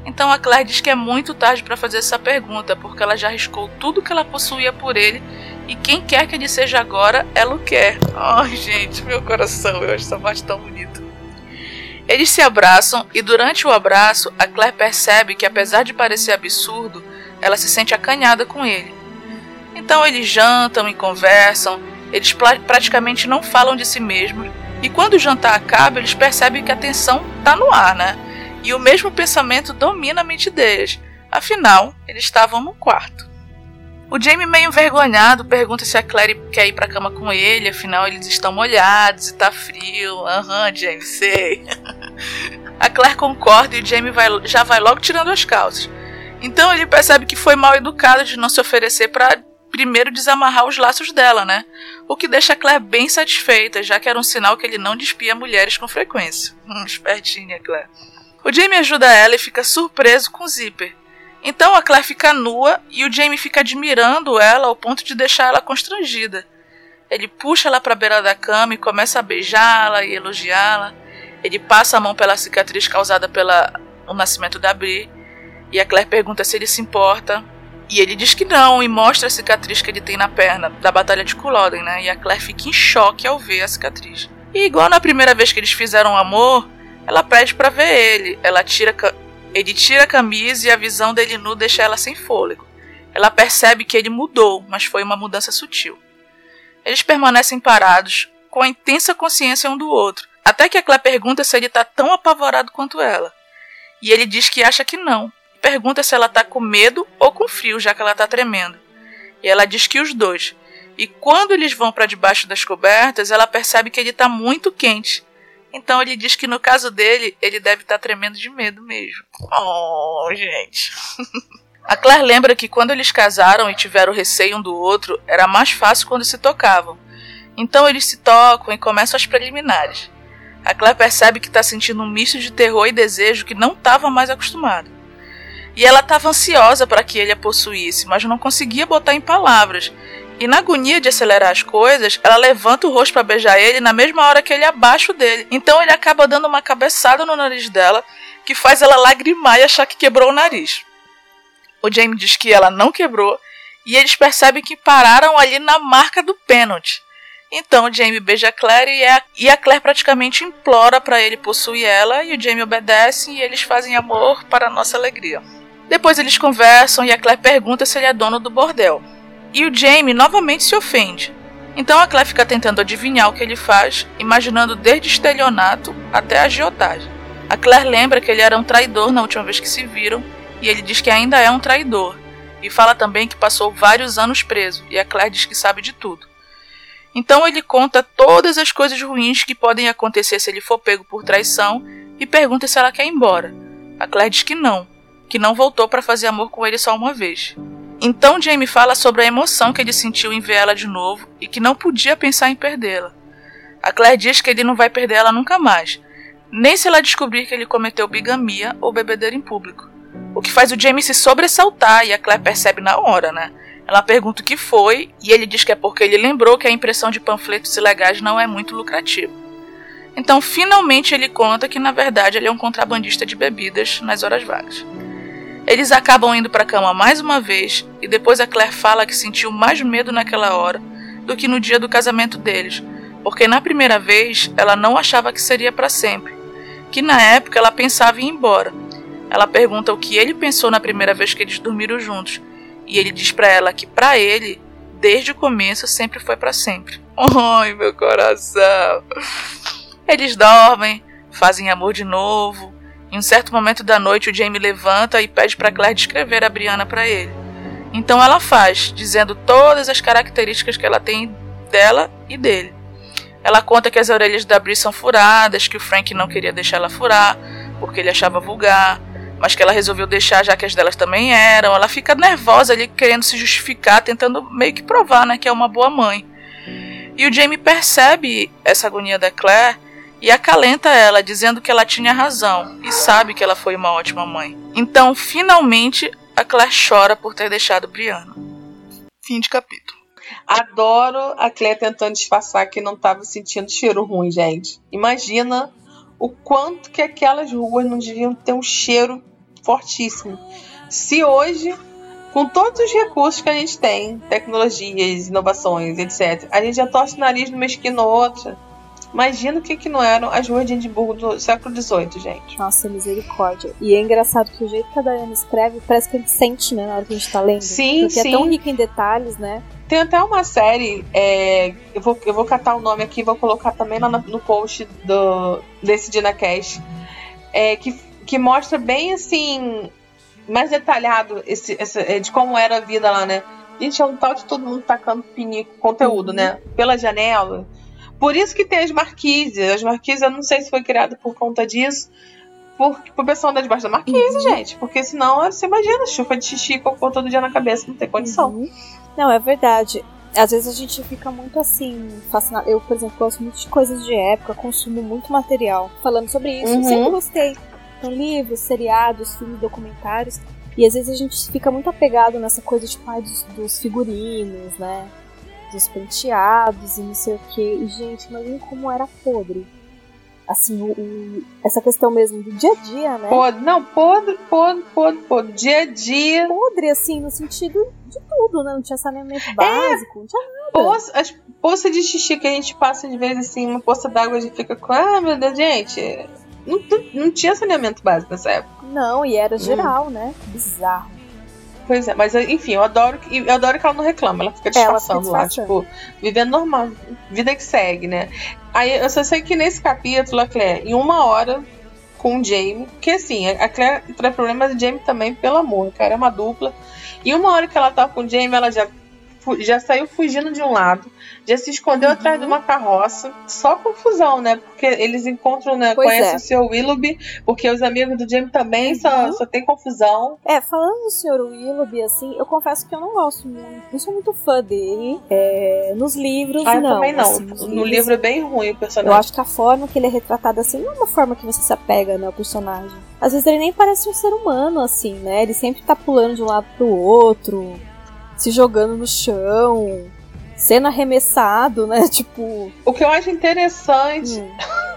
Então a Claire diz que é muito tarde para fazer essa pergunta, porque ela já arriscou tudo que ela possuía por ele e quem quer que ele seja agora, ela o quer. Ai, gente, meu coração, eu acho essa parte tão bonita. Eles se abraçam e durante o abraço, a Claire percebe que apesar de parecer absurdo, ela se sente acanhada com ele. Então eles jantam e conversam, eles praticamente não falam de si mesmos, e quando o jantar acaba, eles percebem que a tensão está no ar, né? E o mesmo pensamento domina a mente deles. Afinal, eles estavam no quarto. O Jamie, meio envergonhado, pergunta se a Claire quer ir pra cama com ele, afinal eles estão molhados e tá frio. Aham, uhum, Jamie, sei. a Claire concorda e o Jamie vai, já vai logo tirando as calças. Então ele percebe que foi mal educado de não se oferecer para primeiro desamarrar os laços dela, né? O que deixa a Claire bem satisfeita, já que era um sinal que ele não despia mulheres com frequência. Hum, espertinha, Claire. O Jamie ajuda ela e fica surpreso com o zíper. Então a Claire fica nua e o Jamie fica admirando ela ao ponto de deixar ela constrangida. Ele puxa ela para a beira da cama e começa a beijá-la e elogiá-la. Ele passa a mão pela cicatriz causada pelo nascimento da Brie e a Claire pergunta se ele se importa. E ele diz que não e mostra a cicatriz que ele tem na perna da Batalha de Culloden, né? E a Claire fica em choque ao ver a cicatriz. E igual na primeira vez que eles fizeram amor, ela pede para ver ele. Ela tira ele tira a camisa e a visão dele nu deixa ela sem fôlego. Ela percebe que ele mudou, mas foi uma mudança sutil. Eles permanecem parados, com a intensa consciência um do outro, Até que a Claire pergunta se ele tá tão apavorado quanto ela. E ele diz que acha que não. Pergunta se ela tá com medo ou com frio, já que ela tá tremendo. E ela diz que os dois. E quando eles vão para debaixo das cobertas, ela percebe que ele tá muito quente. Então ele diz que no caso dele, ele deve estar tá tremendo de medo mesmo. Oh, gente. A Claire lembra que quando eles casaram e tiveram receio um do outro, era mais fácil quando se tocavam. Então eles se tocam e começam as preliminares. A Claire percebe que está sentindo um misto de terror e desejo que não estava mais acostumada. E ela estava ansiosa para que ele a possuísse, mas não conseguia botar em palavras. E na agonia de acelerar as coisas, ela levanta o rosto para beijar ele na mesma hora que ele abaixo dele. Então ele acaba dando uma cabeçada no nariz dela, que faz ela lagrimar e achar que quebrou o nariz. O Jamie diz que ela não quebrou, e eles percebem que pararam ali na marca do pênalti. Então o Jamie beija a Claire e a, e a Claire praticamente implora para ele possuir ela e o Jamie obedece e eles fazem amor para nossa alegria. Depois eles conversam e a Claire pergunta se ele é dono do bordel. E o Jamie novamente se ofende. Então a Claire fica tentando adivinhar o que ele faz, imaginando desde estelionato até agiotagem. A Claire lembra que ele era um traidor na última vez que se viram e ele diz que ainda é um traidor. E fala também que passou vários anos preso e a Claire diz que sabe de tudo. Então ele conta todas as coisas ruins que podem acontecer se ele for pego por traição e pergunta se ela quer ir embora. A Claire diz que não, que não voltou para fazer amor com ele só uma vez. Então Jamie fala sobre a emoção que ele sentiu em ver ela de novo e que não podia pensar em perdê-la. A Claire diz que ele não vai perder ela nunca mais, nem se ela descobrir que ele cometeu bigamia ou bebedeira em público. O que faz o Jamie se sobressaltar e a Claire percebe na hora, né? Ela pergunta o que foi e ele diz que é porque ele lembrou que a impressão de panfletos ilegais não é muito lucrativa. Então, finalmente, ele conta que na verdade ele é um contrabandista de bebidas nas horas vagas. Eles acabam indo para a cama mais uma vez e depois a Claire fala que sentiu mais medo naquela hora do que no dia do casamento deles, porque na primeira vez ela não achava que seria para sempre, que na época ela pensava em ir embora. Ela pergunta o que ele pensou na primeira vez que eles dormiram juntos e ele diz para ela que para ele, desde o começo, sempre foi para sempre. Ai, meu coração. Eles dormem, fazem amor de novo. Em um certo momento da noite, o Jamie levanta e pede para Claire descrever a Brianna para ele. Então ela faz, dizendo todas as características que ela tem dela e dele. Ela conta que as orelhas da Bri são furadas, que o Frank não queria deixar ela furar, porque ele achava vulgar mas que ela resolveu deixar já que as delas também eram. Ela fica nervosa ali, querendo se justificar, tentando meio que provar, né, que é uma boa mãe. E o Jamie percebe essa agonia da Claire e acalenta ela, dizendo que ela tinha razão e sabe que ela foi uma ótima mãe. Então, finalmente, a Claire chora por ter deixado Brianna. Fim de capítulo. Adoro a Claire tentando disfarçar que não estava sentindo cheiro ruim, gente. Imagina o quanto que aquelas ruas não deviam ter um cheiro fortíssimo. Se hoje, com todos os recursos que a gente tem, tecnologias, inovações, etc., a gente já torce o nariz numa esquina ou outra. Imagina o que, que não eram as ruas de Edimburgo do século XVIII, gente. Nossa, misericórdia. E é engraçado que o jeito que a Dayana escreve parece que a gente sente, né, na hora que a gente tá lendo. Sim, Porque sim. é tão rico em detalhes, né? Tem até uma série, é, eu, vou, eu vou catar o nome aqui, vou colocar também lá no, no post do, desse DinaCast, é, que que mostra bem assim, mais detalhado esse, esse, é, de como era a vida lá, né? Gente, é um tal de todo mundo tacando pinico, conteúdo, uhum. né? Pela janela. Por isso que tem as marquises. As marquises, eu não sei se foi criada por conta disso. Por, por pessoal andar debaixo da marquise, uhum. gente. Porque senão, você imagina, chuva de xixi, cocô todo dia na cabeça, não tem condição. Uhum. Não, é verdade. Às vezes a gente fica muito assim, fascinado. Eu, por exemplo, gosto muito de coisas de época, consumo muito material falando sobre isso. Uhum. Sempre gostei. Então, livros, seriados, filmes, documentários. E às vezes a gente fica muito apegado nessa coisa tipo, ah, dos, dos figurinos, né? Dos penteados e não sei o que. E, gente, imagina como era podre. Assim, o, o, essa questão mesmo do dia a dia, né? Podre, não, podre, podre, podre, podre. Dia a dia. Podre, assim, no sentido de tudo, né? Não tinha saneamento básico, é. não tinha nada. Poça, as poças de xixi que a gente passa de vez assim, uma poça d'água, a gente fica com, ah, meu Deus, gente não, não tinha saneamento básico nessa época. Não, e era geral, hum. né? Bizarro. Pois é. Mas enfim, eu adoro, que- eu adoro que ela não reclama. Ela fica Ela fica disfarçando lá, tipo, vivendo normal. Vida que segue, né? Aí eu só sei que nesse capítulo, a Claire, em uma hora com o Jamie, que assim, a Claire traz problemas, o Jamie também, pelo amor, cara, é uma dupla. E uma hora que ela tá com o Jamie, ela já, já saiu fugindo de um lado, já se escondeu Uhum. atrás de uma carroça. Só confusão, né? Porque eles encontram, né? Pois conhecem é. o seu Willoughby, porque os amigos do Jamie também só, Uhum. só tem confusão. É, falando do Sr. Willoughby, assim, eu confesso que eu não gosto muito. Não sou muito fã dele. É, nos livros, Ah, eu não. também não. assim, no livros, livro é bem ruim o Eu personagem. acho que a forma que ele é retratado assim não é uma forma que você se apega, né, ao personagem. Às vezes ele nem parece um ser humano, assim, né? Ele sempre tá pulando de um lado pro outro, se jogando no chão, sendo arremessado, né? Tipo. O que eu acho interessante. hum,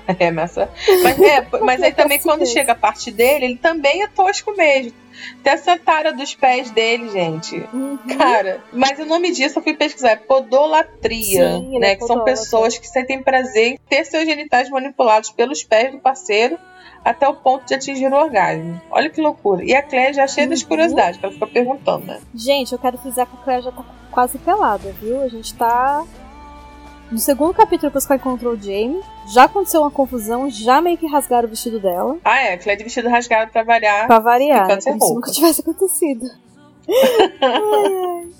É, mas, mas, é, mas aí também quando chega a parte dele, ele também é tosco mesmo. Essa tara dos pés dele, gente. uhum. Cara, mas o nome disso eu fui pesquisar, é podolatria, Sim, né? é que são pessoas que sentem prazer em ter seus genitais manipulados pelos pés do parceiro até o ponto de atingir o orgasmo. Olha que loucura. E a Claire já é cheia das Uhum. curiosidades, que ela fica perguntando, né? Gente, eu quero frisar que a Claire já tá quase pelada, viu? A gente tá. No segundo capítulo, depois que ela encontrou o Jamie, já aconteceu uma confusão, já meio que rasgaram o vestido dela. Ah, é, a Claire de vestido rasgado pra variar. Pra variar, né? como se nunca tivesse acontecido.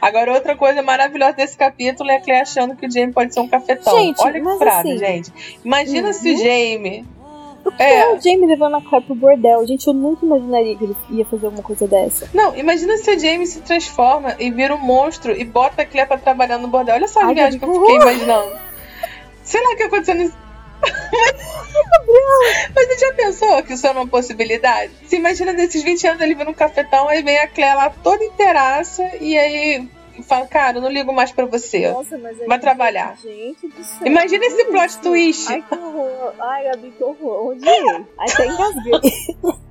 Agora, outra coisa maravilhosa desse capítulo é a Claire achando que o Jamie pode ser um cafetão. Gente, Olha que frase, assim- gente. Imagina se o Uhum. Jamie. O que É. o Jamie levando a Claire pro bordel? Gente, eu nunca imaginaria que ele ia fazer alguma coisa dessa. Não, imagina se o Jamie se transforma e vira um monstro e bota a Claire pra trabalhar no bordel. Olha só a Ai, viagem que eu que fiquei imaginando. Sei lá o que aconteceu nesse. Mas você já pensou que isso é uma possibilidade? Se imagina desses 20 anos ele vira um cafetão, aí vem a Claire lá toda inteiraça e aí fala, cara, eu não ligo mais pra você. Nossa, mas aí- Vai trabalhar. Gente do céu. Imagina esse plot isso? twist. Ai, que horror. Ai, Gabi, que horror. Onde é? Até engasguei.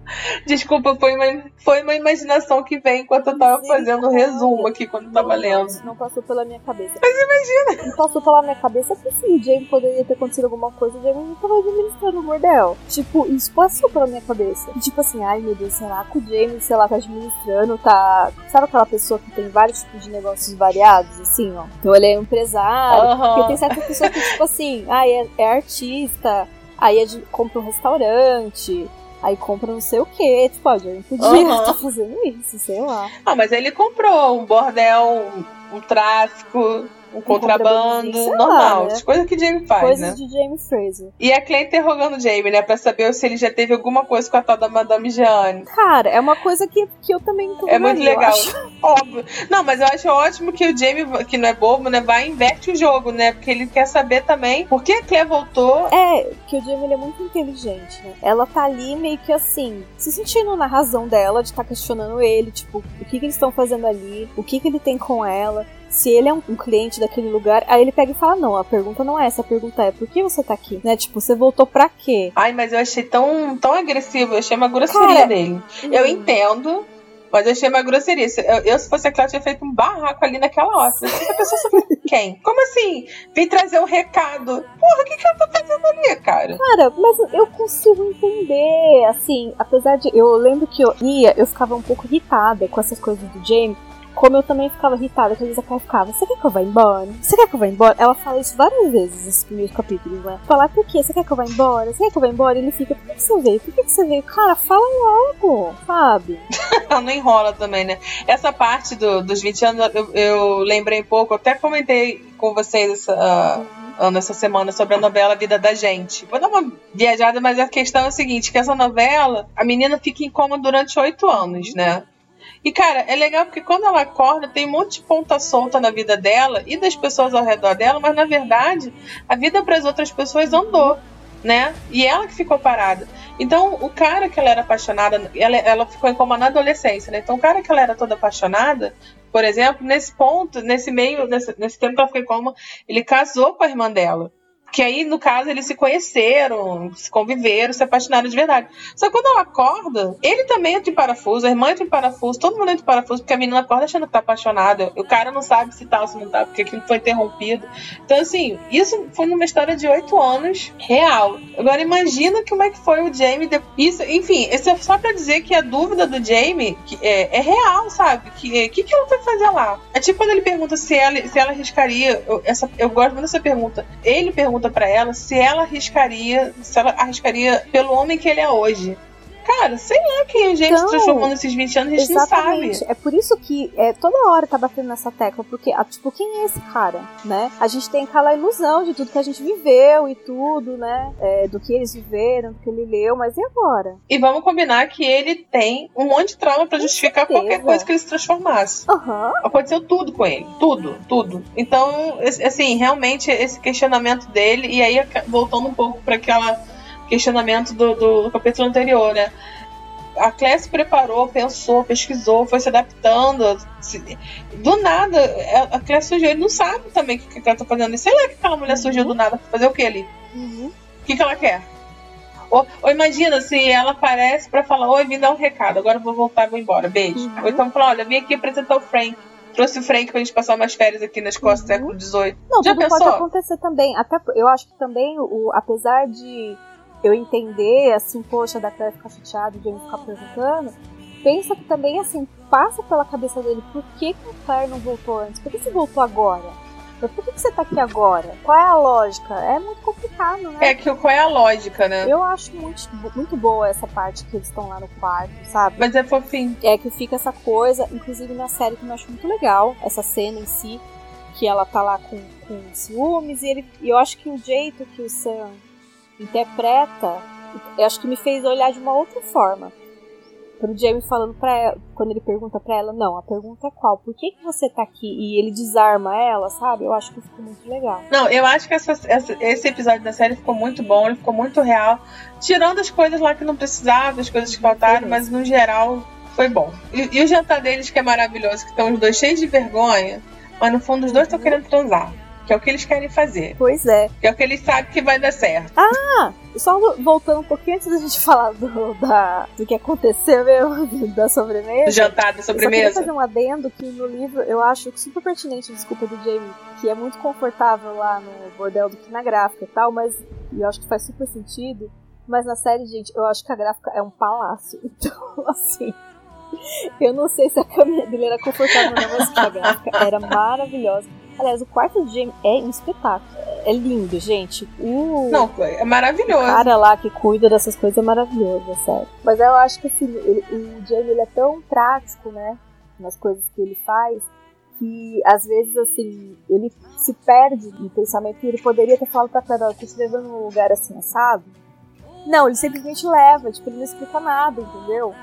Desculpa, foi uma, foi uma imaginação que veio enquanto eu tava fazendo o resumo aqui quando eu tava lendo. Não, não passou pela minha cabeça. Mas imagina! Não passou pela minha cabeça que sim, o Jamie poderia ter acontecido alguma coisa, o Jamie não tava administrando o bordel. Tipo, isso passou pela minha cabeça. E, tipo assim, ai meu Deus, será que o Jamie, sei lá, tá administrando, tá. Sabe aquela pessoa que tem vários tipos de negócios variados, assim, ó? Então ele é empresário. Aham. Porque tem certas pessoas que, tipo assim, ai, é, é artista, aí é de, compra um restaurante. Aí compra não sei o que, tipo, o Jamie podia Aham. estar fazendo isso, sei lá. Ah, mas ele comprou um bordel, um tráfico, um contrabando, contrabandozinho, sei normal. lá, né? As coisas que Jamie faz, Coisas né? de Jamie Fraser. E a Clay interrogando o Jamie, né? Pra saber se ele já teve alguma coisa com a tal da Madame Jeanne. Cara, é uma coisa que, que eu também tô É muito legal. Óbvio. Não, mas eu acho ótimo que o Jamie, que não é bobo, né? Vai e inverte o jogo, né? Porque ele quer saber também por que a Claire voltou. É, que o Jamie é muito inteligente, né? Ela tá ali meio que assim, se sentindo na razão dela de estar questionando ele, tipo, o que, que eles estão fazendo ali, o que, que ele tem com ela. Se ele é um, um cliente daquele lugar, aí ele pega e fala: Não, a pergunta não é essa, a pergunta é por que você tá aqui? Né? Tipo, você voltou pra quê? Ai, mas eu achei tão, tão agressivo. Eu achei uma grosseria Cara, dele. Eu entendo. Mas eu achei uma grosseria. Se Eu, eu, se fosse a Cláudia, tinha feito um barraco ali naquela hora. Essa pessoa com quem? Como assim? Vem trazer um recado. Porra, o que, que ela tá fazendo ali, cara? Cara, mas eu consigo entender, assim, apesar de. Eu lembro que eu ia, eu ficava um pouco irritada com essas coisas do Jamie. Como eu também ficava irritada, que às vezes a Kai ficava, você quer que eu vá embora? Você quer que eu vá embora? Ela fala isso várias vezes nesses primeiros capítulos, né? Falar por quê? Você quer que eu vá embora? Você quer que eu vá embora? E ele fica, por que, que você veio? Por que, que você veio? Cara, fala logo, sabe? Ela não enrola também, né? Essa parte do- dos 20 anos, eu, eu lembrei um pouco, até comentei com vocês essa, Ana essa semana sobre a novela Vida da Gente. Vou dar uma viajada, mas a questão é a seguinte: que essa novela, a menina fica em coma durante oito anos, né? E, cara, é legal porque quando ela acorda, tem um monte de ponta solta na vida dela e das pessoas ao redor dela, mas na verdade, a vida para as outras pessoas andou, né? E ela que ficou parada. Então, o cara que ela era apaixonada, ela, ela ficou em coma na adolescência, né? Então, o cara que ela era toda apaixonada, por exemplo, nesse ponto, nesse meio, nesse, nesse tempo que ela ficou em coma, ele casou com a irmã dela. Que aí, no caso, eles se conheceram, se conviveram, se apaixonaram de verdade. Só que quando ela acorda, ele também entra em parafuso, a irmã entra em parafuso, todo mundo entra em parafuso, porque a menina acorda achando que tá apaixonada. O cara não sabe se tá ou se não tá, porque aquilo foi interrompido. Então, assim, isso foi numa história de oito anos real. Agora, imagina como é que foi o Jamie. De... Isso, enfim, isso é só pra dizer que a dúvida do Jamie é, é real, sabe? O que, que, que ela foi fazer lá? É tipo quando ele pergunta se ela, se ela arriscaria. Eu, essa, eu gosto muito dessa pergunta. Ele pergunta para ela se ela arriscaria, se ela arriscaria pelo homem que ele é hoje. Cara, sei lá quem o James então, transformou nesses 20 anos, a gente exatamente. não sabe. É por isso que é, toda hora tá batendo nessa tecla, porque, ah, tipo, quem é esse cara, né? A gente tem aquela ilusão de tudo que a gente viveu e tudo, né? É, do que eles viveram, do que ele leu, mas e agora? E vamos combinar que ele tem um monte de trauma para justificar qualquer coisa que ele se transformasse. Uhum. Aconteceu tudo com ele. Tudo, tudo. Então, assim, realmente, esse questionamento dele, e aí voltando um pouco para aquela questionamento do, do, do capítulo anterior, né? a Claire se preparou, pensou, pesquisou, foi se adaptando. Do nada, a Claire surgiu. Ele não sabe também o que, que ela tá fazendo. Sei lá que aquela mulher surgiu do uhum. nada pra fazer o que ali? Uhum. O que, que ela quer? Ou, ou, imagina se ela aparece para falar: Oi, vim dar um recado, agora eu vou voltar e vou embora. Beijo. Uhum. Ou então falar: Olha, vim aqui apresentar o Frank. Trouxe o Frank pra gente passar umas férias aqui nas costas do século XVIII. Não, Já tudo pensou? pode acontecer também. Até, eu acho que também, o, apesar de eu entender, assim, poxa, da Claire ficar chateada de ele ficar perguntando, pensa que também, assim, passa pela cabeça dele por que, que a Claire não voltou antes? Por que você voltou agora? Por que, que você tá aqui agora? Qual é a lógica? É muito complicado, né? É que qual é a lógica, né? Eu acho muito, muito boa essa parte que eles estão lá no quarto, sabe? Mas é fofinho. É que fica essa coisa, inclusive na série que eu acho muito legal, essa cena em si, que ela tá lá com, com ciúmes, e, ele, e eu acho que o jeito que o Sam interpreta, eu acho que me fez olhar de uma outra forma. Pro Jamie falando pra ela, quando ele pergunta pra ela, não, a pergunta é qual? Por que, que você tá aqui? E ele desarma ela, sabe? Eu acho que ficou muito legal. Não, eu acho que essa, essa, esse episódio da série ficou muito bom, ele ficou muito real. Tirando as coisas lá que não precisava, as coisas que faltaram, mas no geral foi bom. E, e, o jantar deles que é maravilhoso, que estão os dois cheios de vergonha, mas no fundo os dois estão uhum. querendo transar. Que é o que eles querem fazer. Pois é. Que é o que eles sabem que vai dar certo. Ah! Só voltando um pouquinho antes da gente falar do, da, do que aconteceu mesmo, da sobremesa. Do jantar, da sobremesa. Eu só queria fazer um adendo que no livro eu acho super pertinente, desculpa do Jamie, que é muito confortável lá no bordel do que na gráfica e tal, mas eu acho que faz super sentido. Mas na série, gente, eu acho que a gráfica é um palácio. Então, assim. Eu não sei se a caminha dele era confortável ou não, mas a gráfica era maravilhosa. Aliás, o quarto de Jamie é um espetáculo. É lindo, gente. O... Não, é maravilhoso. O cara lá que cuida dessas coisas é maravilhoso, é sério. Mas eu acho que assim, ele, o Jamie ele é tão prático, né? Nas coisas que ele faz, que às vezes assim, ele se perde no pensamento e ele poderia ter falado pra Clara, eu tô te levando num lugar assim, assado. Não, ele simplesmente leva, tipo, ele não explica nada, entendeu?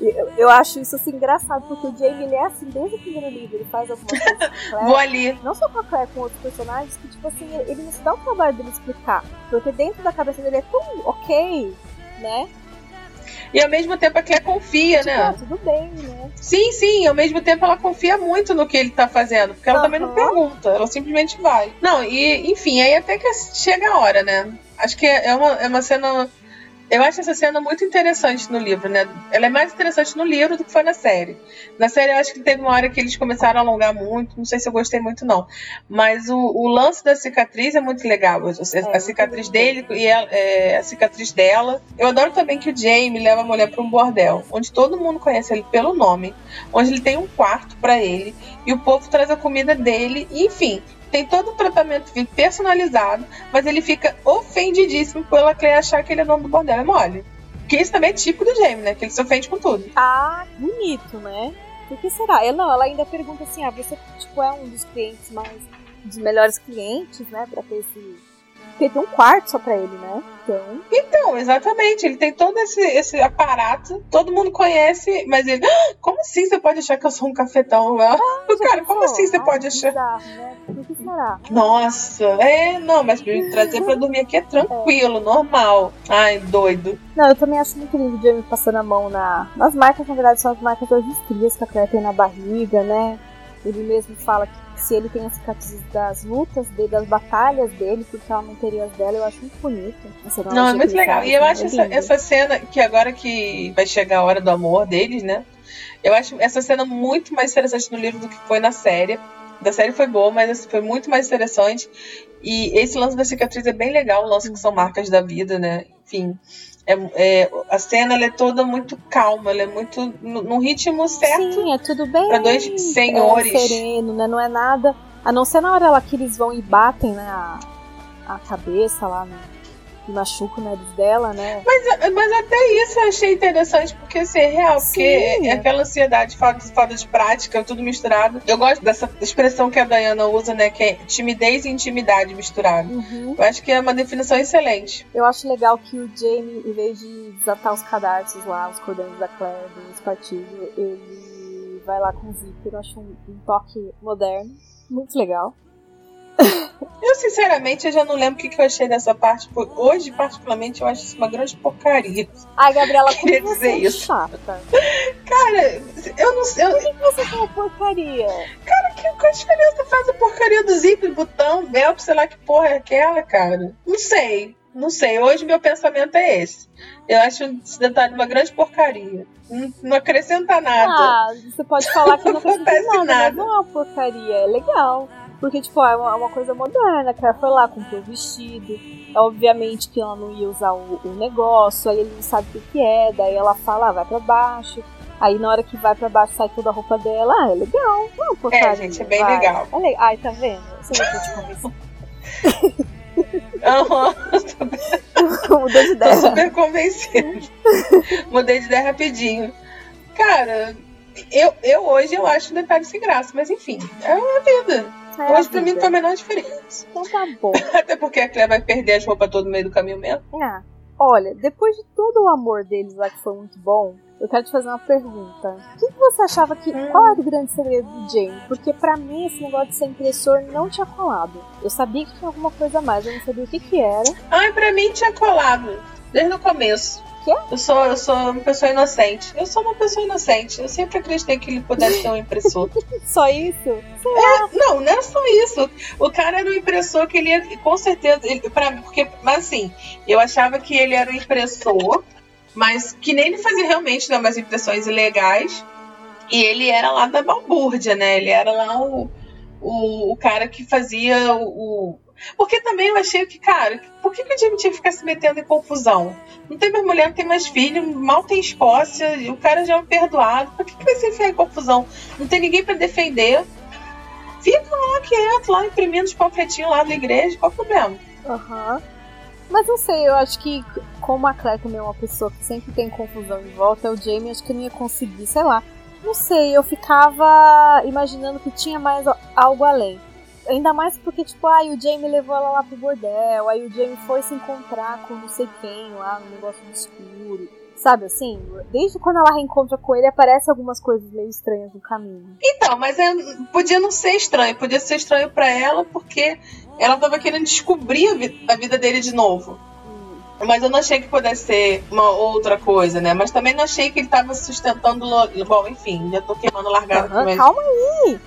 Eu, eu, acho isso assim engraçado, porque o Jamie ele é assim desde o primeiro livro, ele faz algumas coisas com Claire, Vou ali. Não só com a Claire, com outros personagens, que tipo assim, ele, ele não se dá o trabalho dele explicar. Porque dentro da cabeça dele é tão ok, né? E ao mesmo tempo a Claire confia, tipo, né? Ah, tudo bem, né? Sim, sim, ao mesmo tempo ela confia muito no que ele tá fazendo, porque ela uhum. também não pergunta, ela simplesmente vai. Não, e enfim, aí até que chega a hora, né? Acho que é uma, é uma cena eu acho essa cena muito interessante no livro, né? Ela é mais interessante no livro do que foi na série. Na série eu acho que teve uma hora que eles começaram a alongar muito, não sei se eu gostei muito não. Mas o, o lance da cicatriz é muito legal. A, a cicatriz dele e a, é, a, cicatriz dela. Eu adoro também que o Jamie leva a mulher para um bordel, onde todo mundo conhece ele pelo nome, onde ele tem um quarto para ele e o povo traz a comida dele, e, enfim tem todo o tratamento personalizado, mas ele fica ofendidíssimo pela Claire achar que ele é dono do bordel. É mole. Porque isso também é típico do Jamie, né? Que ele se ofende com tudo. Ah, bonito, né? Por que será? Ela não, ela ainda pergunta assim: ah, você tipo, é um dos clientes mais. dos melhores clientes, né? Pra ter esse porque tem um quarto só pra ele, né? Então. Então, exatamente. Ele tem todo esse, esse aparato, todo mundo conhece, mas ele. Ah, como assim você pode achar que eu sou um cafetão? Ah, cara, como assim você pode achar? Bizarro, né? Que será? Nossa, é, não, mas pra trazer pra dormir aqui é tranquilo, é. normal. Ai, doido. Não, eu também acho muito lindo o Jamie passando a mão na, nas marcas, na verdade, são as marcas das estrias que a Claire tem na barriga, né? Ele mesmo fala que se ele tem as cicatrizes das lutas dele, das batalhas dele, porque ela não teria as dela, eu acho muito bonito. Não, é muito legal. Faz, e eu né? acho é essa, essa, cena, que agora que vai chegar a hora do amor deles, né? Eu acho essa cena muito mais interessante no livro do que foi na série. Da série foi boa, mas essa foi muito mais interessante. E esse lance da cicatriz é bem legal, o lance que são marcas da vida, né? Enfim. É, é, a cena é toda muito calma, ela é muito num ritmo certo. Sim, é tudo bem. Para dois senhores. É sereno, né? Não é nada. A não ser na hora lá que eles vão e batem, né? A, a cabeça lá no, machuca o nariz dela, né? Mas, mas até isso eu achei interessante, porque assim, é real, Sim. porque é aquela ansiedade, falta, falta de prática, tudo misturado. Eu gosto dessa expressão que a Dayana usa, né? Que é timidez e intimidade misturado. Uhum. Eu acho que é uma definição excelente. Eu acho legal que o Jamie, em vez de desatar os cadarços lá, os cordões da Claire, do espartilho, ele vai lá com o zíper. Eu acho um, um toque moderno, muito legal. Eu, sinceramente, eu já não lembro o que, eu achei dessa parte. Hoje, particularmente, eu acho isso uma grande porcaria. Ai, Gabriela, como queria dizer é isso. Chata. Cara, eu não sei. Por que, você fala porcaria? Cara, que, qual a diferença faz a porcaria do zíper, botão, velcro, sei lá que porra é aquela, cara? Não sei. Não sei, hoje meu pensamento é esse. Eu acho esse detalhe uma grande porcaria. Não, não acrescenta nada. Ah, você pode falar que não, não acontece nada, nada. Não é uma porcaria, é legal. Porque, tipo, é uma, é uma coisa moderna, que ela foi lá, comprou o vestido. Obviamente que ela não ia usar o, o, negócio, aí ele não sabe o que, que é, daí ela fala, ah, vai pra baixo. Aí na hora que vai pra baixo sai toda a roupa dela, ah, é legal. Não, porcaria, é, gente, é bem vai. legal. É legal. Ai, tá vendo? Você não te convencer. Uhum. Mudou de ideia. Tô super convencido. Mudei de ideia rapidinho. Cara, eu, eu hoje eu acho um detalhe sem graça, mas enfim, é a vida. É Hoje pra mim não faz a menor diferença. Então tá bom. Até porque a Claire vai perder as roupas todas no meio do caminho mesmo. É. Olha, depois de todo o amor deles lá que foi muito bom, eu quero te fazer uma pergunta. O que, que você achava que. Hum. Qual era o grande segredo do Jane? Porque para mim esse negócio de ser impressor não tinha colado. Eu sabia que tinha alguma coisa a mais, eu não sabia o que, que era. Ai, pra mim tinha colado. Desde o começo quê? Eu sou, eu sou uma pessoa inocente. Eu sou uma pessoa inocente. Eu sempre acreditei que ele pudesse ser um impressor. só isso? É, não, não é só isso. O cara era um impressor que ele ia, com certeza, ele, pra, porque, mas assim, eu achava que ele era um impressor, mas que nem ele fazia realmente né, umas impressões ilegais. E ele era lá da balbúrdia, né? Ele era lá o, o, o cara que fazia o, porque também eu achei que, cara, por que, que o Jimmy tinha que ficar se metendo em confusão? Não tem mais mulher, não tem mais filho, mal tem Escócia, o cara já é um perdoado. Por que, que vai se enfiar em confusão? Não tem ninguém para defender. Fica lá quieto, lá imprimindo os panfletinhos lá da igreja, qual o problema? Aham. Uhum. Mas não sei, eu acho que como a Claire também é uma pessoa que sempre tem confusão em volta, o Jamie acho que não ia conseguir, sei lá. Não sei, eu ficava imaginando que tinha mais algo além. Ainda mais porque, tipo, aí o Jamie levou ela lá pro bordel, aí o Jamie foi se encontrar com não sei quem lá no negócio do escuro. Sabe assim? Desde quando ela reencontra com ele, aparecem algumas coisas meio estranhas no caminho. Então, mas é, podia não ser estranho, podia ser estranho para ela porque ela tava querendo descobrir a, vi a vida dele de novo. Hum. Mas eu não achei que pudesse ser uma outra coisa, né? Mas também não achei que ele tava sustentando. Bom, enfim, já tô queimando largada uhum, mas... Calma aí!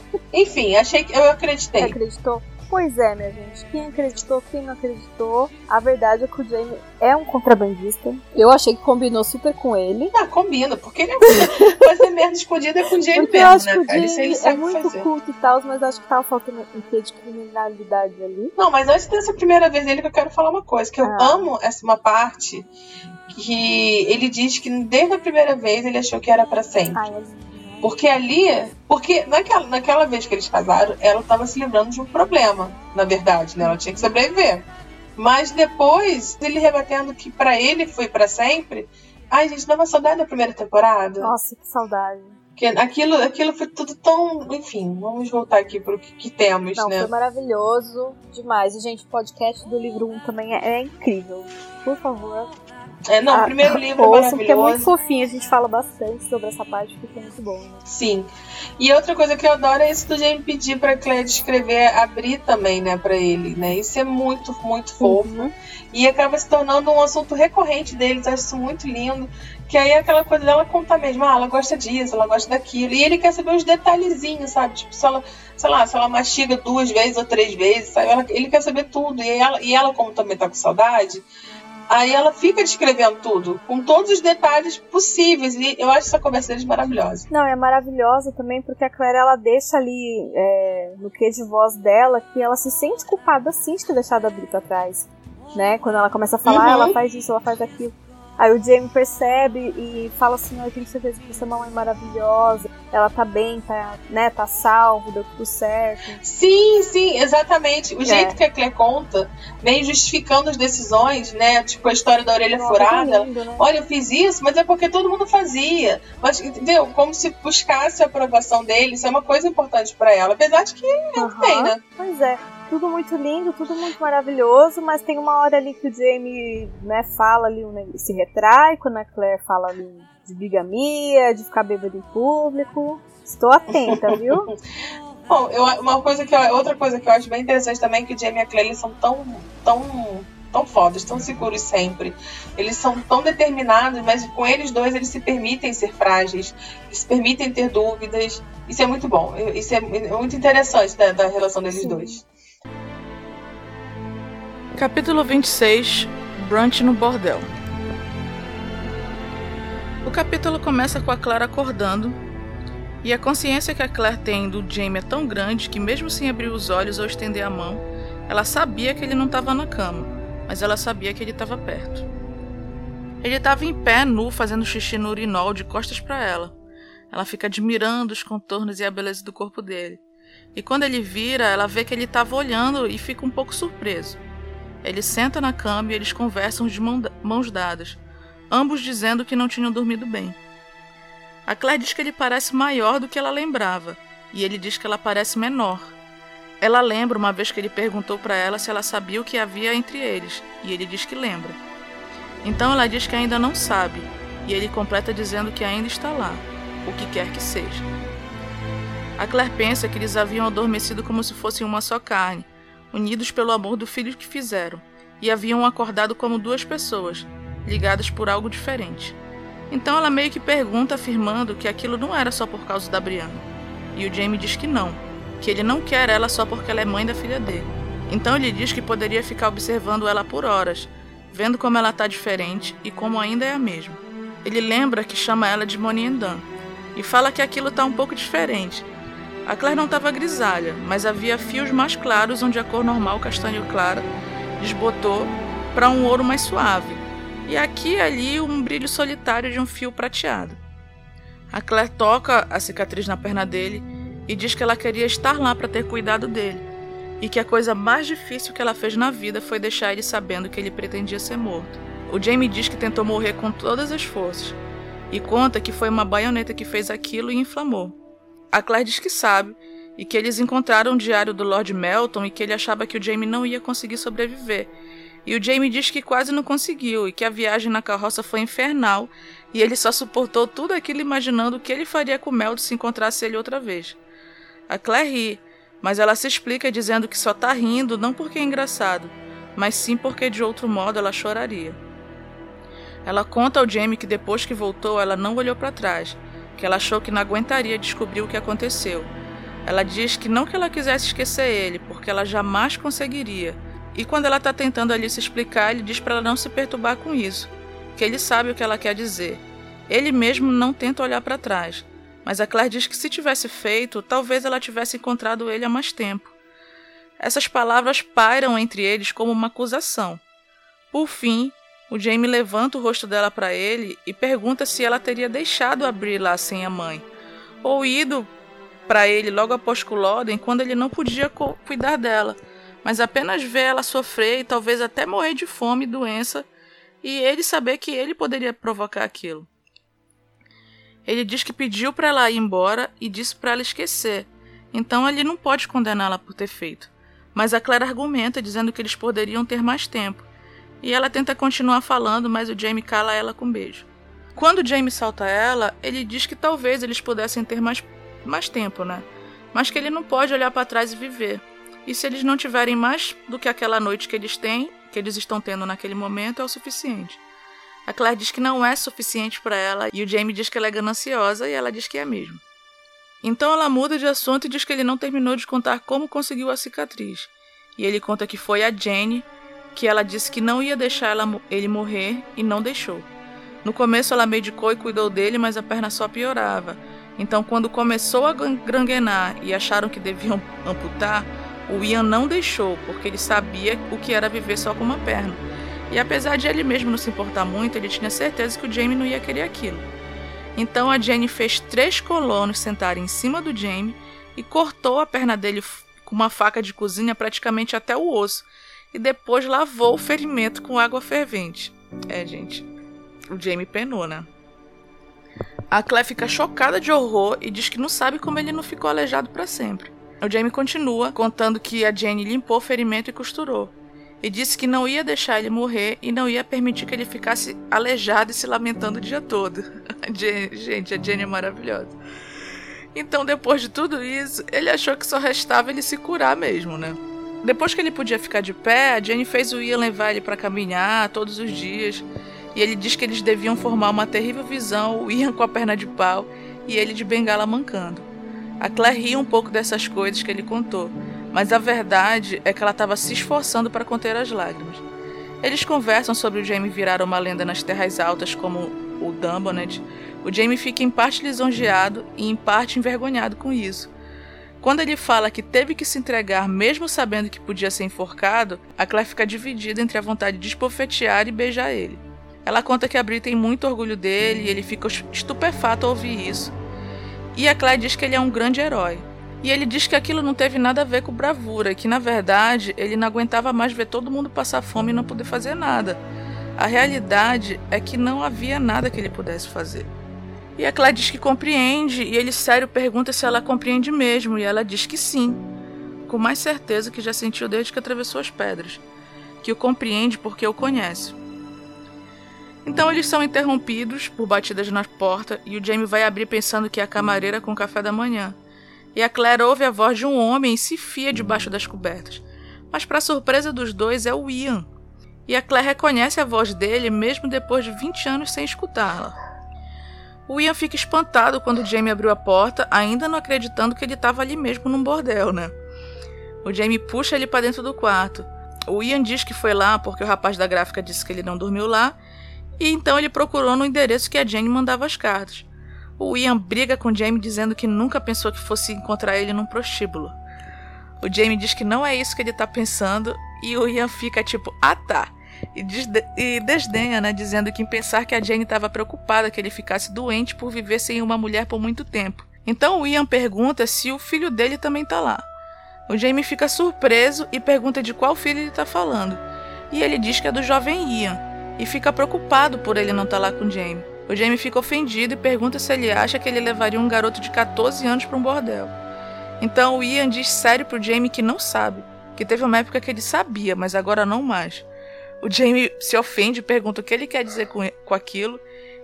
Enfim, achei que eu acreditei. Você acreditou? Pois é, minha gente. Quem acreditou, quem não acreditou. A verdade é que o Jamie é um contrabandista. Eu achei que combinou super com ele. Ah, combina, porque ele é fazer merda escondida com o Jamie porque mesmo, eu acho né, que o Jamie é muito fazer. culto e tal, mas acho que tava faltando um quê de criminalidade ali. Não, mas antes dessa primeira vez dele que eu quero falar uma coisa, que eu ah. amo essa uma parte que ele diz que desde a primeira vez ele achou que era para sempre. Ai, porque ali, porque naquela, naquela vez que eles casaram, ela estava se livrando de um problema, na verdade, né? Ela tinha que sobreviver. Mas depois, ele rebatendo que para ele foi para sempre. Ai, gente, dá uma saudade da primeira temporada. Nossa, que saudade. Que aquilo, aquilo foi tudo tão. Enfim, vamos voltar aqui para o que, que, temos, Não, né? Foi maravilhoso demais. E, gente, o podcast do livro 1 também é, é incrível. Por favor, é, não, o ah, primeiro livro é maravilhoso. Porque é muito fofinho, a gente fala bastante sobre essa parte, porque é muito bom, né? Sim. E outra coisa que eu adoro é isso do Jamie pedir pra Claire escrever, abrir também, né, pra ele, né? Isso é muito, muito fofo. Uhum. E acaba se tornando um assunto recorrente deles, acho isso muito lindo. Que aí é aquela coisa dela contar mesmo, ah, ela gosta disso, ela gosta daquilo. E ele quer saber os detalhezinhos, sabe? Tipo, se ela, sei lá, se ela mastiga duas vezes ou três vezes, sabe? Ela, ele quer saber tudo. E ela, e ela, como também tá com saudade, Aí ela fica descrevendo tudo, com todos os detalhes possíveis. E eu acho essa conversa deles maravilhosa. Não, é maravilhosa também porque a Claire ela deixa ali é, no que de voz dela que ela se sente culpada sim de ter deixado a Bri pra trás. Né? Quando ela começa a falar, uhum. ela faz isso, ela faz aquilo. Aí o Jamie percebe e fala assim, eu tenho certeza que você é uma mãe maravilhosa, ela tá bem, tá, né, tá salvo, deu tudo certo. Sim, sim, exatamente. O é. jeito que a Claire conta, meio justificando as decisões, né? Tipo a história da orelha Nossa, furada. Lindo, né? Olha, eu fiz isso, mas é porque todo mundo fazia. Mas, entendeu? Como se buscasse a aprovação dele, isso é uma coisa importante para ela. Apesar de que uhum. tem, né? Pois é tudo muito lindo, tudo muito maravilhoso, mas tem uma hora ali que o Jamie né, fala ali, se retrai, quando a Claire fala ali de bigamia, de ficar bêbado em público. Estou atenta, viu? Bom, eu, uma coisa que eu, outra coisa que eu acho bem interessante também é que o Jamie e a Claire são tão, tão, tão fodas, tão seguros sempre. Eles são tão determinados, mas com eles dois eles se permitem ser frágeis, eles se permitem ter dúvidas. Isso é muito bom, isso é muito interessante da, da relação deles Sim. dois. Capítulo 26 Brunch no Bordel O capítulo começa com a Clara acordando e a consciência que a Claire tem do Jamie é tão grande que, mesmo sem abrir os olhos ou estender a mão, ela sabia que ele não estava na cama, mas ela sabia que ele estava perto. Ele estava em pé, nu, fazendo xixi no urinol de costas para ela. Ela fica admirando os contornos e a beleza do corpo dele. E quando ele vira, ela vê que ele estava olhando e fica um pouco surpreso. Ele senta na cama e eles conversam de mãos dadas, ambos dizendo que não tinham dormido bem. A Claire diz que ele parece maior do que ela lembrava, e ele diz que ela parece menor. Ela lembra uma vez que ele perguntou para ela se ela sabia o que havia entre eles, e ele diz que lembra. Então ela diz que ainda não sabe, e ele completa dizendo que ainda está lá, o que quer que seja. A Claire pensa que eles haviam adormecido como se fossem uma só carne, unidos pelo amor do filho que fizeram, e haviam acordado como duas pessoas, ligadas por algo diferente. Então ela meio que pergunta, afirmando que aquilo não era só por causa da Brianna. E o Jamie diz que não, que ele não quer ela só porque ela é mãe da filha dele. Então ele diz que poderia ficar observando ela por horas, vendo como ela está diferente e como ainda é a mesma. Ele lembra que chama ela de Moniendan e fala que aquilo está um pouco diferente, a Claire não estava grisalha, mas havia fios mais claros onde a cor normal castanho clara desbotou para um ouro mais suave, e aqui e ali um brilho solitário de um fio prateado. A Claire toca a cicatriz na perna dele e diz que ela queria estar lá para ter cuidado dele, e que a coisa mais difícil que ela fez na vida foi deixar ele sabendo que ele pretendia ser morto. O Jamie diz que tentou morrer com todas as forças, e conta que foi uma baioneta que fez aquilo e inflamou. A Claire diz que sabe e que eles encontraram o diário do Lord Melton e que ele achava que o Jamie não ia conseguir sobreviver. E o Jamie diz que quase não conseguiu e que a viagem na carroça foi infernal e ele só suportou tudo aquilo imaginando o que ele faria com o Mel se encontrasse ele outra vez. A Claire ri, mas ela se explica dizendo que só tá rindo não porque é engraçado, mas sim porque de outro modo ela choraria. Ela conta ao Jamie que depois que voltou ela não olhou para trás que ela achou que não aguentaria descobrir o que aconteceu. Ela diz que não que ela quisesse esquecer ele, porque ela jamais conseguiria. E quando ela está tentando ali se explicar, ele diz para ela não se perturbar com isso, que ele sabe o que ela quer dizer. Ele mesmo não tenta olhar para trás, mas a Claire diz que se tivesse feito, talvez ela tivesse encontrado ele há mais tempo. Essas palavras pairam entre eles como uma acusação. Por fim, o Jamie levanta o rosto dela para ele e pergunta se ela teria deixado abrir lá sem a mãe, ou ido para ele logo após Culloden quando ele não podia cuidar dela, mas apenas ver ela sofrer e talvez até morrer de fome e doença, e ele saber que ele poderia provocar aquilo. Ele diz que pediu para ela ir embora e disse para ela esquecer, então ele não pode condená-la por ter feito. Mas a Claire argumenta dizendo que eles poderiam ter mais tempo e ela tenta continuar falando, mas o Jamie cala ela com um beijo. Quando Jamie salta ela, ele diz que talvez eles pudessem ter mais, mais tempo, né? Mas que ele não pode olhar para trás e viver. E se eles não tiverem mais do que aquela noite que eles têm, que eles estão tendo naquele momento, é o suficiente. A Claire diz que não é suficiente para ela e o Jamie diz que ela é gananciosa e ela diz que é mesmo. Então ela muda de assunto e diz que ele não terminou de contar como conseguiu a cicatriz. E ele conta que foi a Jane que ela disse que não ia deixar ela, ele morrer e não deixou. No começo ela medicou e cuidou dele, mas a perna só piorava. Então, quando começou a granguenar e acharam que deviam amputar, o Ian não deixou, porque ele sabia o que era viver só com uma perna. E apesar de ele mesmo não se importar muito, ele tinha certeza que o Jamie não ia querer aquilo. Então a Jane fez três colonos sentarem em cima do Jamie e cortou a perna dele com uma faca de cozinha praticamente até o osso, e depois lavou o ferimento com água fervente. É, gente, o Jamie penou, né? A Claire fica chocada de horror e diz que não sabe como ele não ficou aleijado para sempre. O Jamie continua contando que a Jane limpou o ferimento e costurou. E disse que não ia deixar ele morrer e não ia permitir que ele ficasse aleijado e se lamentando o dia todo. gente, a Jane é maravilhosa. Então, depois de tudo isso, ele achou que só restava ele se curar mesmo, né? Depois que ele podia ficar de pé, a Jane fez o Ian levar ele para caminhar todos os dias. E ele diz que eles deviam formar uma terrível visão, o Ian com a perna de pau e ele de bengala mancando. A Claire ria um pouco dessas coisas que ele contou, mas a verdade é que ela estava se esforçando para conter as lágrimas. Eles conversam sobre o Jamie virar uma lenda nas terras altas como o Dumbonet. O Jamie fica em parte lisonjeado e em parte envergonhado com isso. Quando ele fala que teve que se entregar mesmo sabendo que podia ser enforcado, a Claire fica dividida entre a vontade de espofetear e beijar ele. Ela conta que a Bri tem muito orgulho dele e ele fica estupefato ao ouvir isso. E a Claire diz que ele é um grande herói. E ele diz que aquilo não teve nada a ver com bravura, que na verdade ele não aguentava mais ver todo mundo passar fome e não poder fazer nada. A realidade é que não havia nada que ele pudesse fazer. E a Claire diz que compreende, e ele sério pergunta se ela compreende mesmo, e ela diz que sim, com mais certeza que já sentiu desde que atravessou as pedras, que o compreende porque o conhece. Então eles são interrompidos por batidas na porta e o Jamie vai abrir pensando que é a camareira com o café da manhã. E a Claire ouve a voz de um homem e se fia debaixo das cobertas. Mas, para surpresa dos dois, é o Ian. E a Claire reconhece a voz dele mesmo depois de 20 anos sem escutá-la. O Ian fica espantado quando Jamie abriu a porta, ainda não acreditando que ele estava ali mesmo num bordel, né? O Jamie puxa ele para dentro do quarto. O Ian diz que foi lá porque o rapaz da gráfica disse que ele não dormiu lá e então ele procurou no endereço que a Jane mandava as cartas. O Ian briga com Jamie dizendo que nunca pensou que fosse encontrar ele num prostíbulo. O Jamie diz que não é isso que ele tá pensando e o Ian fica tipo, ah tá. E, desde e desdenha, né? Dizendo que em pensar que a Jane estava preocupada que ele ficasse doente por viver sem uma mulher por muito tempo. Então o Ian pergunta se o filho dele também tá lá. O Jamie fica surpreso e pergunta de qual filho ele tá falando. E ele diz que é do jovem Ian e fica preocupado por ele não estar tá lá com Jamie. O Jamie fica ofendido e pergunta se ele acha que ele levaria um garoto de 14 anos para um bordel. Então o Ian diz sério pro Jamie que não sabe, que teve uma época que ele sabia, mas agora não mais. O Jamie se ofende pergunta o que ele quer dizer com, com aquilo,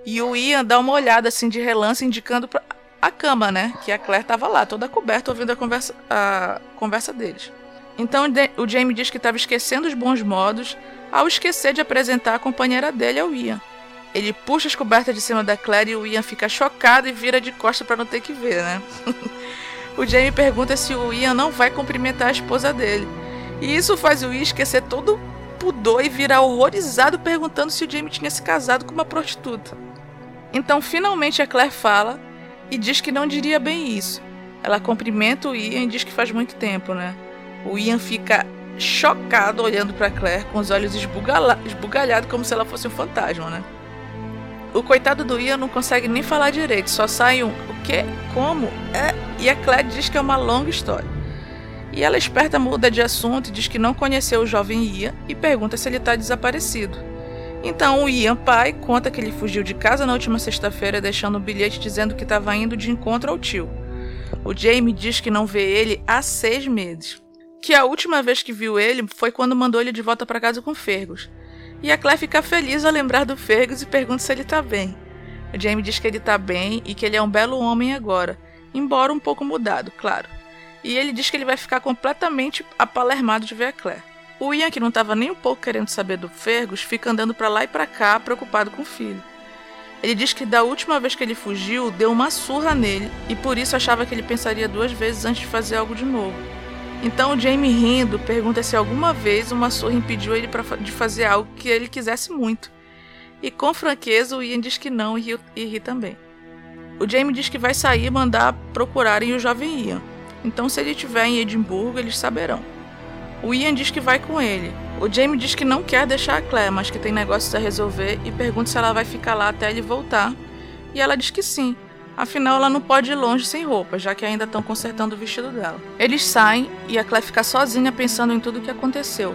e o Ian dá uma olhada assim de relance indicando pra a cama, né? Que a Claire estava lá, toda coberta, ouvindo a conversa, a conversa deles. Então o Jamie diz que estava esquecendo os bons modos ao esquecer de apresentar a companheira dele ao Ian. Ele puxa as cobertas de cima da Claire e o Ian fica chocado e vira de costa para não ter que ver, né? o Jamie pergunta se o Ian não vai cumprimentar a esposa dele. E isso faz o Ian esquecer todo pudor e virar horrorizado perguntando se o Jamie tinha se casado com uma prostituta. Então finalmente a Claire fala e diz que não diria bem isso. Ela cumprimenta o Ian e diz que faz muito tempo, né? O Ian fica chocado olhando para Claire com os olhos esbugalhados como se ela fosse um fantasma, né? O coitado do Ian não consegue nem falar direito, só sai um o quê? Como? É? E a Claire diz que é uma longa história. E ela esperta muda de assunto e diz que não conheceu o jovem Ian e pergunta se ele está desaparecido. Então o Ian, pai, conta que ele fugiu de casa na última sexta-feira deixando um bilhete dizendo que estava indo de encontro ao tio. O Jamie diz que não vê ele há seis meses que a última vez que viu ele foi quando mandou ele de volta para casa com Fergus. E a Claire fica feliz ao lembrar do Fergus e pergunta se ele tá bem. O Jamie diz que ele tá bem e que ele é um belo homem agora, embora um pouco mudado, claro. E ele diz que ele vai ficar completamente apalermado de ver a Claire. O Ian, que não estava nem um pouco querendo saber do Fergus, fica andando para lá e para cá, preocupado com o filho. Ele diz que da última vez que ele fugiu, deu uma surra nele e por isso achava que ele pensaria duas vezes antes de fazer algo de novo. Então o Jamie rindo pergunta se alguma vez uma surra impediu ele de fazer algo que ele quisesse muito. E com franqueza o Ian diz que não e ri, e ri também. O Jamie diz que vai sair e mandar procurarem o jovem Ian. Então se ele estiver em Edimburgo, eles saberão. O Ian diz que vai com ele. O Jamie diz que não quer deixar a Claire, mas que tem negócios a resolver e pergunta se ela vai ficar lá até ele voltar. E ela diz que sim. Afinal, ela não pode ir longe sem roupa, já que ainda estão consertando o vestido dela. Eles saem e a Claire fica sozinha pensando em tudo o que aconteceu.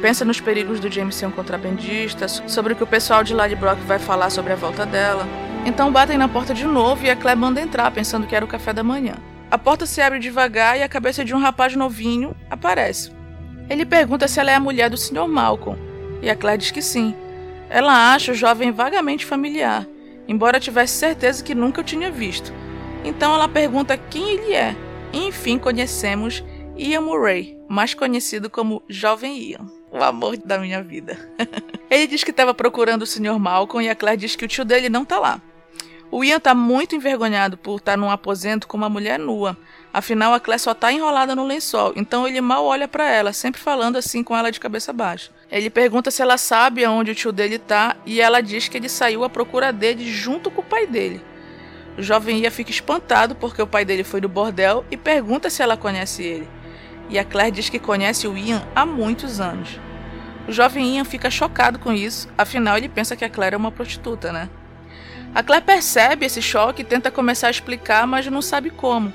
Pensa nos perigos do James ser um contrabandista, sobre o que o pessoal de Ladybrock vai falar sobre a volta dela. Então batem na porta de novo e a Claire manda entrar, pensando que era o café da manhã. A porta se abre devagar e a cabeça de um rapaz novinho aparece. Ele pergunta se ela é a mulher do Sr. Malcolm, e a Claire diz que sim. Ela acha o jovem vagamente familiar, embora tivesse certeza que nunca o tinha visto. Então ela pergunta quem ele é. Enfim conhecemos Ian Murray, mais conhecido como Jovem Ian. O amor da minha vida. ele diz que estava procurando o Sr. Malcolm e a Claire diz que o tio dele não está lá. O Ian está muito envergonhado por estar num aposento com uma mulher nua. Afinal, a Claire só está enrolada no lençol, então ele mal olha para ela, sempre falando assim com ela de cabeça baixa. Ele pergunta se ela sabe aonde o tio dele está e ela diz que ele saiu à procura dele junto com o pai dele. O jovem Ian fica espantado porque o pai dele foi do bordel e pergunta se ela conhece ele. E a Claire diz que conhece o Ian há muitos anos. O jovem Ian fica chocado com isso, afinal ele pensa que a Claire é uma prostituta, né? A Claire percebe esse choque e tenta começar a explicar, mas não sabe como.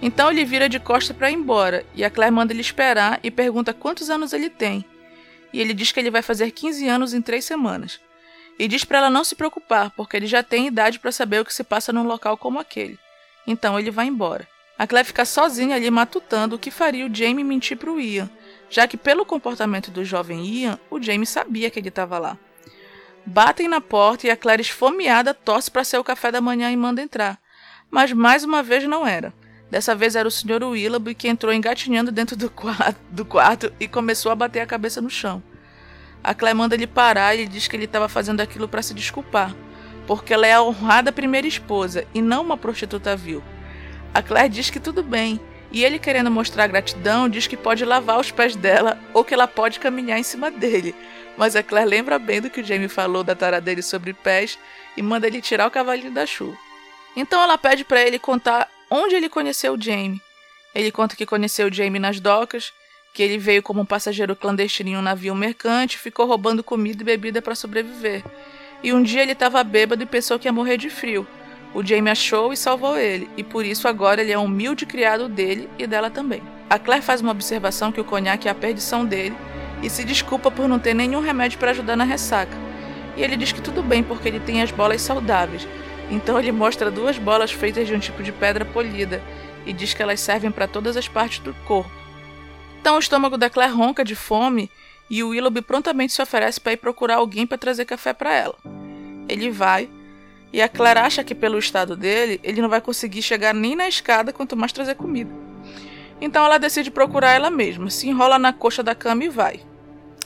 Então ele vira de costa para ir embora, e a Claire manda ele esperar e pergunta quantos anos ele tem. E ele diz que ele vai fazer 15 anos em três semanas. E diz para ela não se preocupar, porque ele já tem idade para saber o que se passa num local como aquele. Então ele vai embora. A Claire fica sozinha ali matutando o que faria o Jamie mentir para o Ian, já que pelo comportamento do jovem Ian, o Jamie sabia que ele estava lá. Batem na porta e a Claire esfomeada torce para ser o café da manhã e manda entrar. Mas mais uma vez não era. Dessa vez era o Sr. Willoughby que entrou engatinhando dentro do quarto, do quarto e começou a bater a cabeça no chão. A Claire manda ele parar e diz que ele estava fazendo aquilo para se desculpar, porque ela é a honrada primeira esposa e não uma prostituta vil. A Claire diz que tudo bem, e ele, querendo mostrar gratidão, diz que pode lavar os pés dela ou que ela pode caminhar em cima dele, mas a Claire lembra bem do que o Jamie falou da tara dele sobre pés e manda ele tirar o cavalinho da chuva. Então ela pede para ele contar onde ele conheceu o Jamie. Ele conta que conheceu o Jamie nas docas, que ele veio como um passageiro clandestino em um navio mercante, ficou roubando comida e bebida para sobreviver. E um dia ele estava bêbado e pensou que ia morrer de frio. O Jamie achou e salvou ele, e por isso agora ele é um humilde criado dele e dela também. A Claire faz uma observação que o conhaque é a perdição dele e se desculpa por não ter nenhum remédio para ajudar na ressaca. E ele diz que tudo bem porque ele tem as bolas saudáveis. Então ele mostra duas bolas feitas de um tipo de pedra polida e diz que elas servem para todas as partes do corpo. Então o estômago da Claire ronca de fome e o Willoughby prontamente se oferece para ir procurar alguém para trazer café para ela. Ele vai e a Claire acha que pelo estado dele ele não vai conseguir chegar nem na escada quanto mais trazer comida. Então ela decide procurar ela mesma, se enrola na coxa da cama e vai.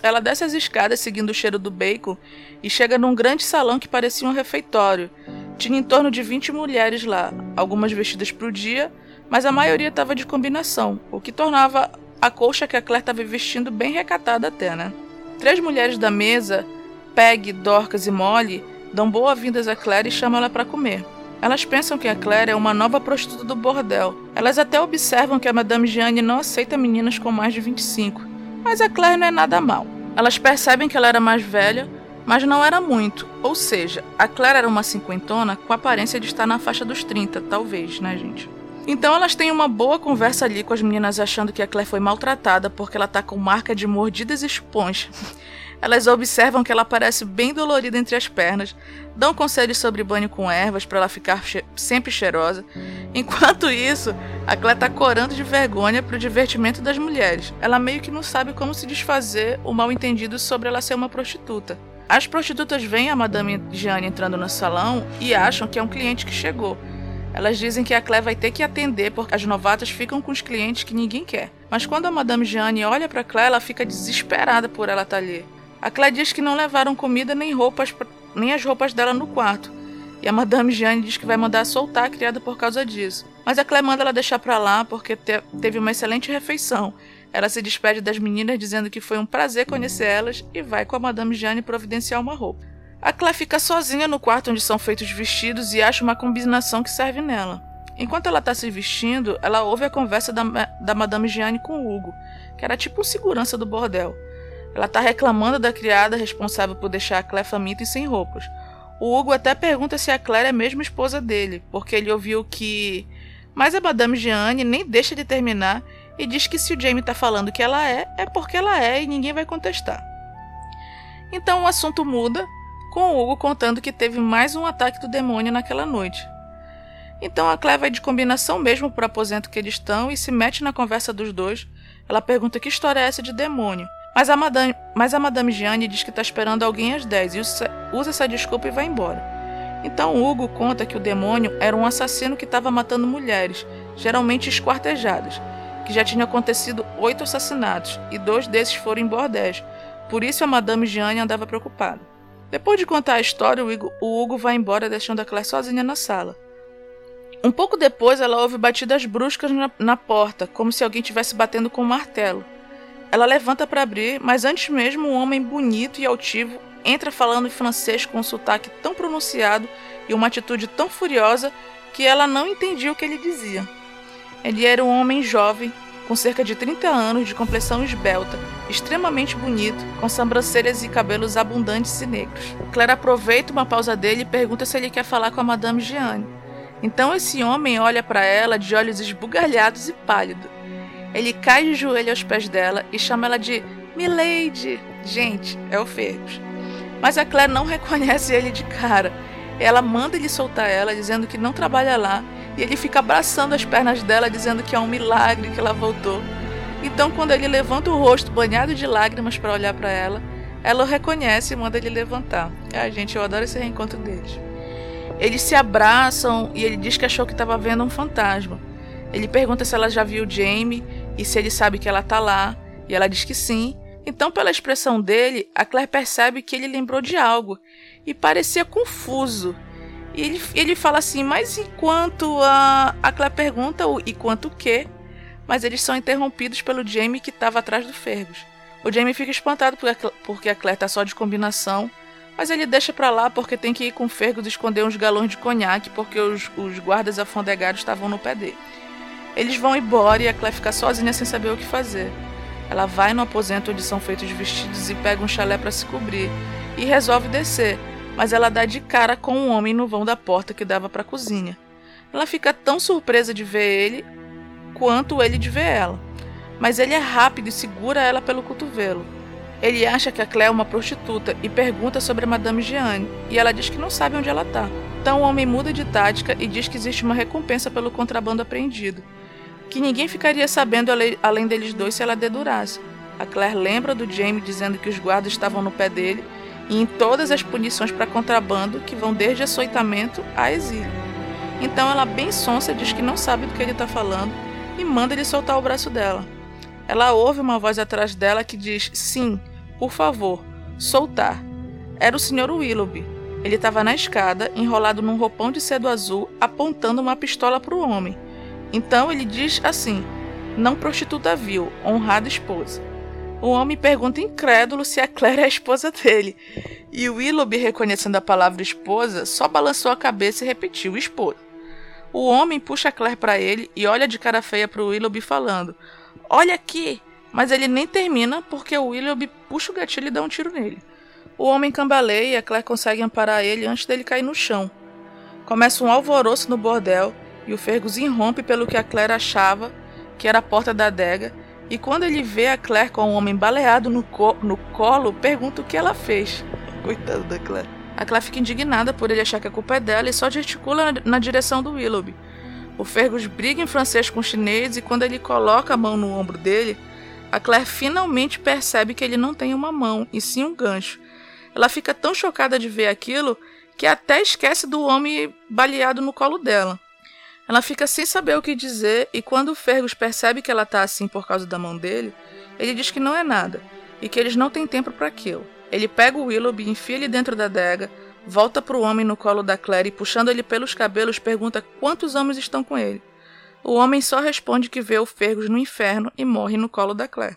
Ela desce as escadas seguindo o cheiro do bacon e chega num grande salão que parecia um refeitório. Tinha em torno de 20 mulheres lá, algumas vestidas para o dia, mas a maioria estava de combinação, o que tornava a colcha que a Claire estava vestindo bem recatada até, né? Três mulheres da mesa, Peg, Dorcas e Molly, dão boas-vindas a Claire e chamam ela para comer. Elas pensam que a Claire é uma nova prostituta do bordel. Elas até observam que a Madame Jeanne não aceita meninas com mais de 25. Mas a Claire não é nada mal. Elas percebem que ela era mais velha, mas não era muito. Ou seja, a Claire era uma cinquentona com aparência de estar na faixa dos 30, talvez, né, gente? Então elas têm uma boa conversa ali com as meninas achando que a Claire foi maltratada porque ela tá com marca de mordidas e esponjas. Elas observam que ela parece bem dolorida entre as pernas, dão conselhos sobre banho com ervas para ela ficar che sempre cheirosa. Enquanto isso, a Clé tá corando de vergonha para o divertimento das mulheres. Ela meio que não sabe como se desfazer o mal entendido sobre ela ser uma prostituta. As prostitutas veem a Madame Jeanne entrando no salão e acham que é um cliente que chegou. Elas dizem que a Claire vai ter que atender porque as novatas ficam com os clientes que ninguém quer. Mas quando a Madame Jeanne olha para Claire, ela fica desesperada por ela estar tá ali. A Claire diz que não levaram comida nem roupas, nem as roupas dela no quarto. E a Madame Jeanne diz que vai mandar soltar a criada por causa disso. Mas a Claire manda ela deixar pra lá porque te teve uma excelente refeição. Ela se despede das meninas dizendo que foi um prazer conhecer elas e vai com a Madame Jeanne providenciar uma roupa. A Claire fica sozinha no quarto onde são feitos os vestidos e acha uma combinação que serve nela. Enquanto ela está se vestindo, ela ouve a conversa da, da Madame Jeanne com o Hugo, que era tipo um segurança do bordel. Ela está reclamando da criada responsável por deixar a Claire faminta e sem roupas. O Hugo até pergunta se a Claire é mesmo esposa dele, porque ele ouviu que. Mas a Madame Jeanne nem deixa de terminar e diz que se o Jamie está falando que ela é, é porque ela é e ninguém vai contestar. Então o assunto muda, com o Hugo contando que teve mais um ataque do demônio naquela noite. Então a Claire vai de combinação mesmo para o aposento que eles estão e se mete na conversa dos dois. Ela pergunta que história é essa de demônio. Mas a Madame, mas a Madame Gianni diz que está esperando alguém às 10 e usa essa desculpa e vai embora. Então Hugo conta que o demônio era um assassino que estava matando mulheres, geralmente esquartejadas, que já tinha acontecido oito assassinatos e dois desses foram em bordéis. Por isso a Madame Gianni andava preocupada. Depois de contar a história, o Hugo, o Hugo vai embora deixando a Claire sozinha na sala. Um pouco depois, ela ouve batidas bruscas na, na porta, como se alguém estivesse batendo com um martelo. Ela levanta para abrir, mas antes mesmo um homem bonito e altivo entra falando em francês com um sotaque tão pronunciado e uma atitude tão furiosa que ela não entendia o que ele dizia. Ele era um homem jovem, com cerca de 30 anos, de complexão esbelta, extremamente bonito, com sobrancelhas e cabelos abundantes e negros. Claire aproveita uma pausa dele e pergunta se ele quer falar com a Madame Gianni. Então esse homem olha para ela de olhos esbugalhados e pálido. Ele cai de joelho aos pés dela e chama ela de Milady. Gente, é o Fergus. Mas a Claire não reconhece ele de cara. Ela manda ele soltar ela, dizendo que não trabalha lá, e ele fica abraçando as pernas dela, dizendo que é um milagre que ela voltou. Então, quando ele levanta o rosto banhado de lágrimas para olhar para ela, ela o reconhece e manda ele levantar. Ai, gente, eu adoro esse reencontro deles. Eles se abraçam e ele diz que achou que estava vendo um fantasma. Ele pergunta se ela já viu Jamie e se ele sabe que ela tá lá, e ela diz que sim. Então, pela expressão dele, a Claire percebe que ele lembrou de algo e parecia confuso. E ele, ele fala assim, mas enquanto a, a Claire pergunta o e quanto o quê? Mas eles são interrompidos pelo Jamie que estava atrás do Fergus. O Jamie fica espantado porque a Claire tá só de combinação mas ele deixa para lá porque tem que ir com Fergus esconder uns galões de conhaque porque os, os guardas afondegados estavam no pé dele. Eles vão embora e a Claire fica sozinha sem saber o que fazer. Ela vai no aposento onde são feitos vestidos e pega um chalé para se cobrir e resolve descer, mas ela dá de cara com um homem no vão da porta que dava para a cozinha. Ela fica tão surpresa de ver ele quanto ele de ver ela, mas ele é rápido e segura ela pelo cotovelo. Ele acha que a Clé é uma prostituta e pergunta sobre a Madame Jeanne, e ela diz que não sabe onde ela está. Então o homem muda de tática e diz que existe uma recompensa pelo contrabando apreendido, que ninguém ficaria sabendo além deles dois se ela dedurasse. A Claire lembra do Jamie dizendo que os guardas estavam no pé dele e em todas as punições para contrabando que vão desde açoitamento a exílio. Então ela, bem sonsa, diz que não sabe do que ele está falando e manda ele soltar o braço dela. Ela ouve uma voz atrás dela que diz: Sim, por favor, soltar. Era o Sr. Willoughby. Ele estava na escada, enrolado num roupão de cedo azul, apontando uma pistola para o homem. Então ele diz assim: Não prostituta vil, honrada esposa. O homem pergunta incrédulo se a Claire é a esposa dele. E o Willoughby, reconhecendo a palavra esposa, só balançou a cabeça e repetiu: esposa. O homem puxa a Claire para ele e olha de cara feia para o Willoughby, falando: Olha aqui, mas ele nem termina porque o Willoughby puxa o gatilho e dá um tiro nele. O homem cambaleia e a Claire consegue amparar ele antes dele cair no chão. Começa um alvoroço no bordel e o Fergus irrompe pelo que a Claire achava que era a porta da adega. E quando ele vê a Claire com o um homem baleado no, co no colo, pergunta o que ela fez. Coitada da Claire. A Claire fica indignada por ele achar que a culpa é dela e só gesticula na, na direção do Willoughby. O Fergus briga em francês com o chinês e quando ele coloca a mão no ombro dele, a Claire finalmente percebe que ele não tem uma mão, e sim um gancho. Ela fica tão chocada de ver aquilo que até esquece do homem baleado no colo dela. Ela fica sem saber o que dizer e quando o Fergus percebe que ela tá assim por causa da mão dele, ele diz que não é nada e que eles não têm tempo para aquilo. Ele pega o Willoughby, enfia ele dentro da adega, volta para o homem no colo da Claire e puxando ele pelos cabelos pergunta quantos homens estão com ele. O homem só responde que vê o Fergus no inferno e morre no colo da Claire.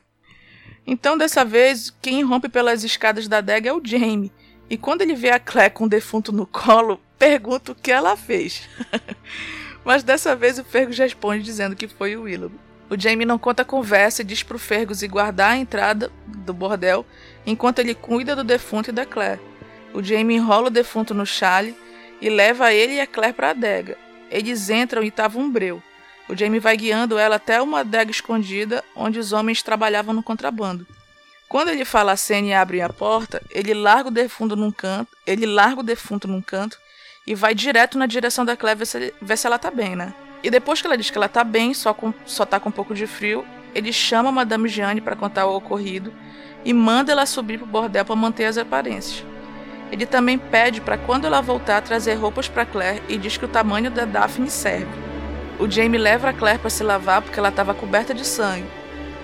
Então, dessa vez, quem rompe pelas escadas da adega é o Jamie. E quando ele vê a Claire com o defunto no colo, pergunta o que ela fez. Mas dessa vez o Fergus responde dizendo que foi o Willoughby. O Jamie não conta a conversa e diz pro Fergus ir guardar a entrada do bordel enquanto ele cuida do defunto e da Claire. O Jamie enrola o defunto no chale e leva ele e a Claire para a adega. Eles entram e tava um breu. O Jamie vai guiando ela até uma adega escondida onde os homens trabalhavam no contrabando. Quando ele fala a cena e abre a porta, ele larga o defunto num canto, ele larga o defunto num canto e vai direto na direção da Claire ver se, ver se ela tá bem, né? E depois que ela diz que ela tá bem, só, com, só tá com um pouco de frio, ele chama a Madame Jeanne para contar o ocorrido e manda ela subir pro bordel para manter as aparências. Ele também pede para quando ela voltar trazer roupas para Claire e diz que o tamanho da Daphne serve. O Jamie leva a Claire para se lavar porque ela estava coberta de sangue.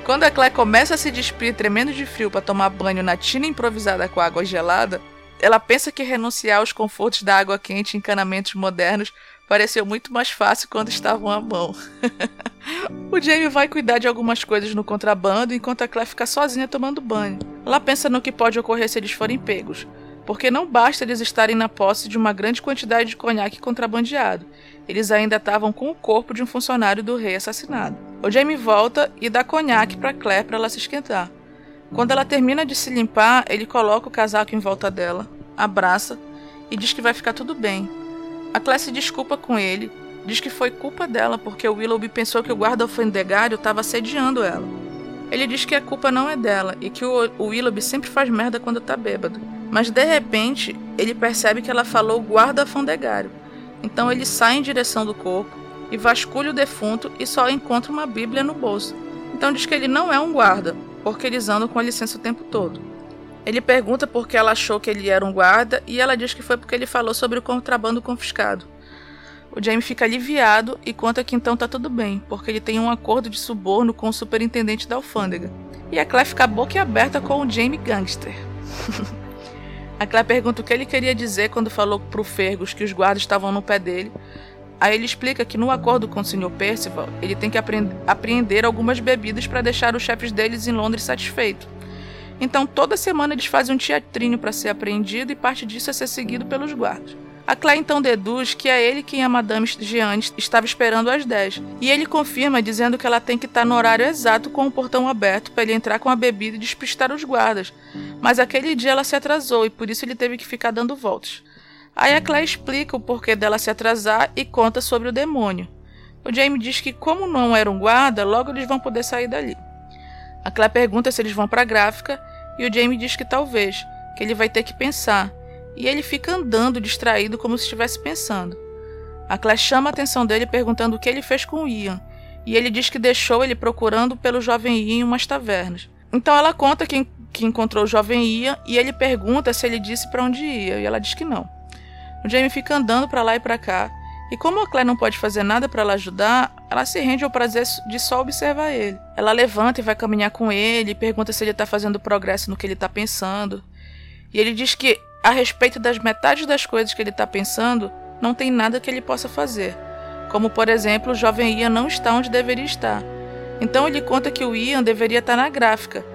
Quando a Claire começa a se despir tremendo de frio para tomar banho na tina improvisada com água gelada, ela pensa que renunciar aos confortos da água quente em encanamentos modernos pareceu muito mais fácil quando estavam à mão. o Jamie vai cuidar de algumas coisas no contrabando enquanto a Claire fica sozinha tomando banho. Ela pensa no que pode ocorrer se eles forem pegos, porque não basta eles estarem na posse de uma grande quantidade de conhaque contrabandeado. Eles ainda estavam com o corpo de um funcionário do rei assassinado. O Jamie volta e dá conhaque para Claire para ela se esquentar. Quando ela termina de se limpar, ele coloca o casaco em volta dela, abraça e diz que vai ficar tudo bem. A Claire desculpa com ele, diz que foi culpa dela porque o Willoughby pensou que o guarda alfandegário estava assediando ela. Ele diz que a culpa não é dela e que o, o Willoughby sempre faz merda quando tá bêbado. Mas de repente, ele percebe que ela falou guarda alfandegário. Então ele sai em direção do corpo e vasculha o defunto e só encontra uma Bíblia no bolso. Então diz que ele não é um guarda, porque eles andam com a licença o tempo todo. Ele pergunta por que ela achou que ele era um guarda e ela diz que foi porque ele falou sobre o contrabando confiscado. O Jamie fica aliviado e conta que então tá tudo bem, porque ele tem um acordo de suborno com o superintendente da alfândega. E a Claire fica boquiaberta com o Jamie Gangster. a Claire pergunta o que ele queria dizer quando falou pro Fergus que os guardas estavam no pé dele. Aí ele explica que no acordo com o Sr. Percival, ele tem que apreender algumas bebidas para deixar os chefes deles em Londres satisfeitos. Então toda semana eles fazem um teatrinho para ser apreendido e parte disso é ser seguido pelos guardas. A Claire então deduz que é ele quem a Madame Gianni estava esperando às 10. E ele confirma dizendo que ela tem que estar no horário exato com o portão aberto para ele entrar com a bebida e despistar os guardas. Mas aquele dia ela se atrasou e por isso ele teve que ficar dando voltas. Aí a Claire explica o porquê dela se atrasar e conta sobre o demônio. O Jamie diz que, como não era um guarda, logo eles vão poder sair dali. A Claire pergunta se eles vão para a gráfica e o Jamie diz que talvez, que ele vai ter que pensar. E ele fica andando distraído como se estivesse pensando. A Claire chama a atenção dele perguntando o que ele fez com o Ian, e ele diz que deixou ele procurando pelo jovem Ian em umas tavernas. Então ela conta que, que encontrou o jovem Ian e ele pergunta se ele disse para onde ia, e ela diz que não. O Jamie fica andando para lá e para cá, e como a Claire não pode fazer nada para ela ajudar, ela se rende ao prazer de só observar ele. Ela levanta e vai caminhar com ele, pergunta se ele está fazendo progresso no que ele está pensando. E ele diz que, a respeito das metades das coisas que ele está pensando, não tem nada que ele possa fazer. Como, por exemplo, o jovem Ian não está onde deveria estar. Então ele conta que o Ian deveria estar na gráfica.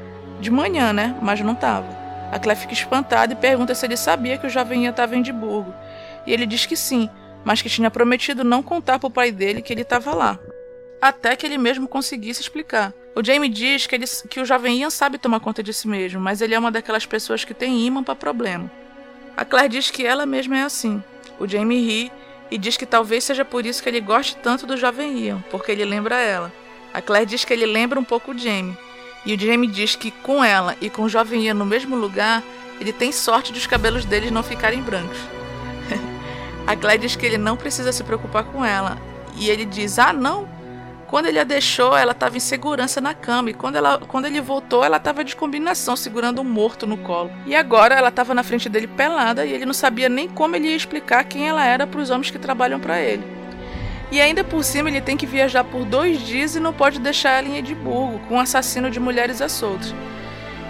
De manhã, né? Mas não estava. A Claire fica espantada e pergunta se ele sabia que o jovem Ian estava em Edimburgo. E ele diz que sim, mas que tinha prometido não contar para o pai dele que ele estava lá. Até que ele mesmo conseguisse explicar. O Jamie diz que, ele, que o jovem Ian sabe tomar conta de si mesmo, mas ele é uma daquelas pessoas que tem imã para problema. A Claire diz que ela mesma é assim. O Jamie ri e diz que talvez seja por isso que ele goste tanto do jovem Ian, porque ele lembra ela. A Claire diz que ele lembra um pouco o Jamie. E o Jamie diz que com ela e com o jovem Ian no mesmo lugar, ele tem sorte de os cabelos deles não ficarem brancos. A Claire diz que ele não precisa se preocupar com ela. E ele diz: Ah, não. Quando ele a deixou, ela estava em segurança na cama. E quando, ela, quando ele voltou, ela estava de combinação, segurando um morto no colo. E agora ela estava na frente dele pelada e ele não sabia nem como ele ia explicar quem ela era para os homens que trabalham para ele. E ainda por cima ele tem que viajar por dois dias e não pode deixar ela em Edimburgo, com um assassino de mulheres a soltos.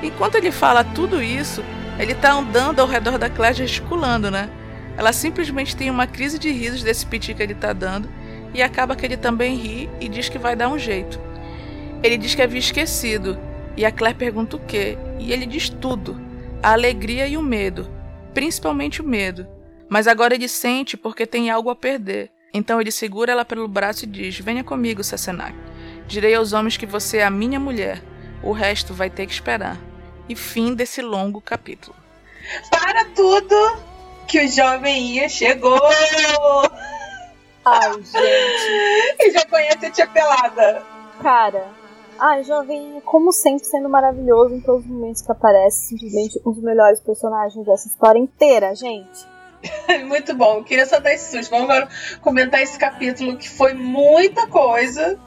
Enquanto ele fala tudo isso, ele tá andando ao redor da Claire gesticulando, né? Ela simplesmente tem uma crise de risos desse piti que ele tá dando e acaba que ele também ri e diz que vai dar um jeito. Ele diz que havia esquecido e a Claire pergunta o quê e ele diz tudo: a alegria e o medo, principalmente o medo. Mas agora ele sente porque tem algo a perder. Então ele segura ela pelo braço e diz: Venha comigo, Sassenach. Direi aos homens que você é a minha mulher. O resto vai ter que esperar. E fim desse longo capítulo. Para tudo que o jovem Ian chegou! Ai, gente. e já conhece a tia pelada. Cara, ai, jovem, como sempre, sendo maravilhoso em todos os momentos que aparece. Simplesmente um dos melhores personagens dessa história inteira, gente. Muito bom. Queria só dar esse susto. Vamos agora comentar esse capítulo que foi muita coisa.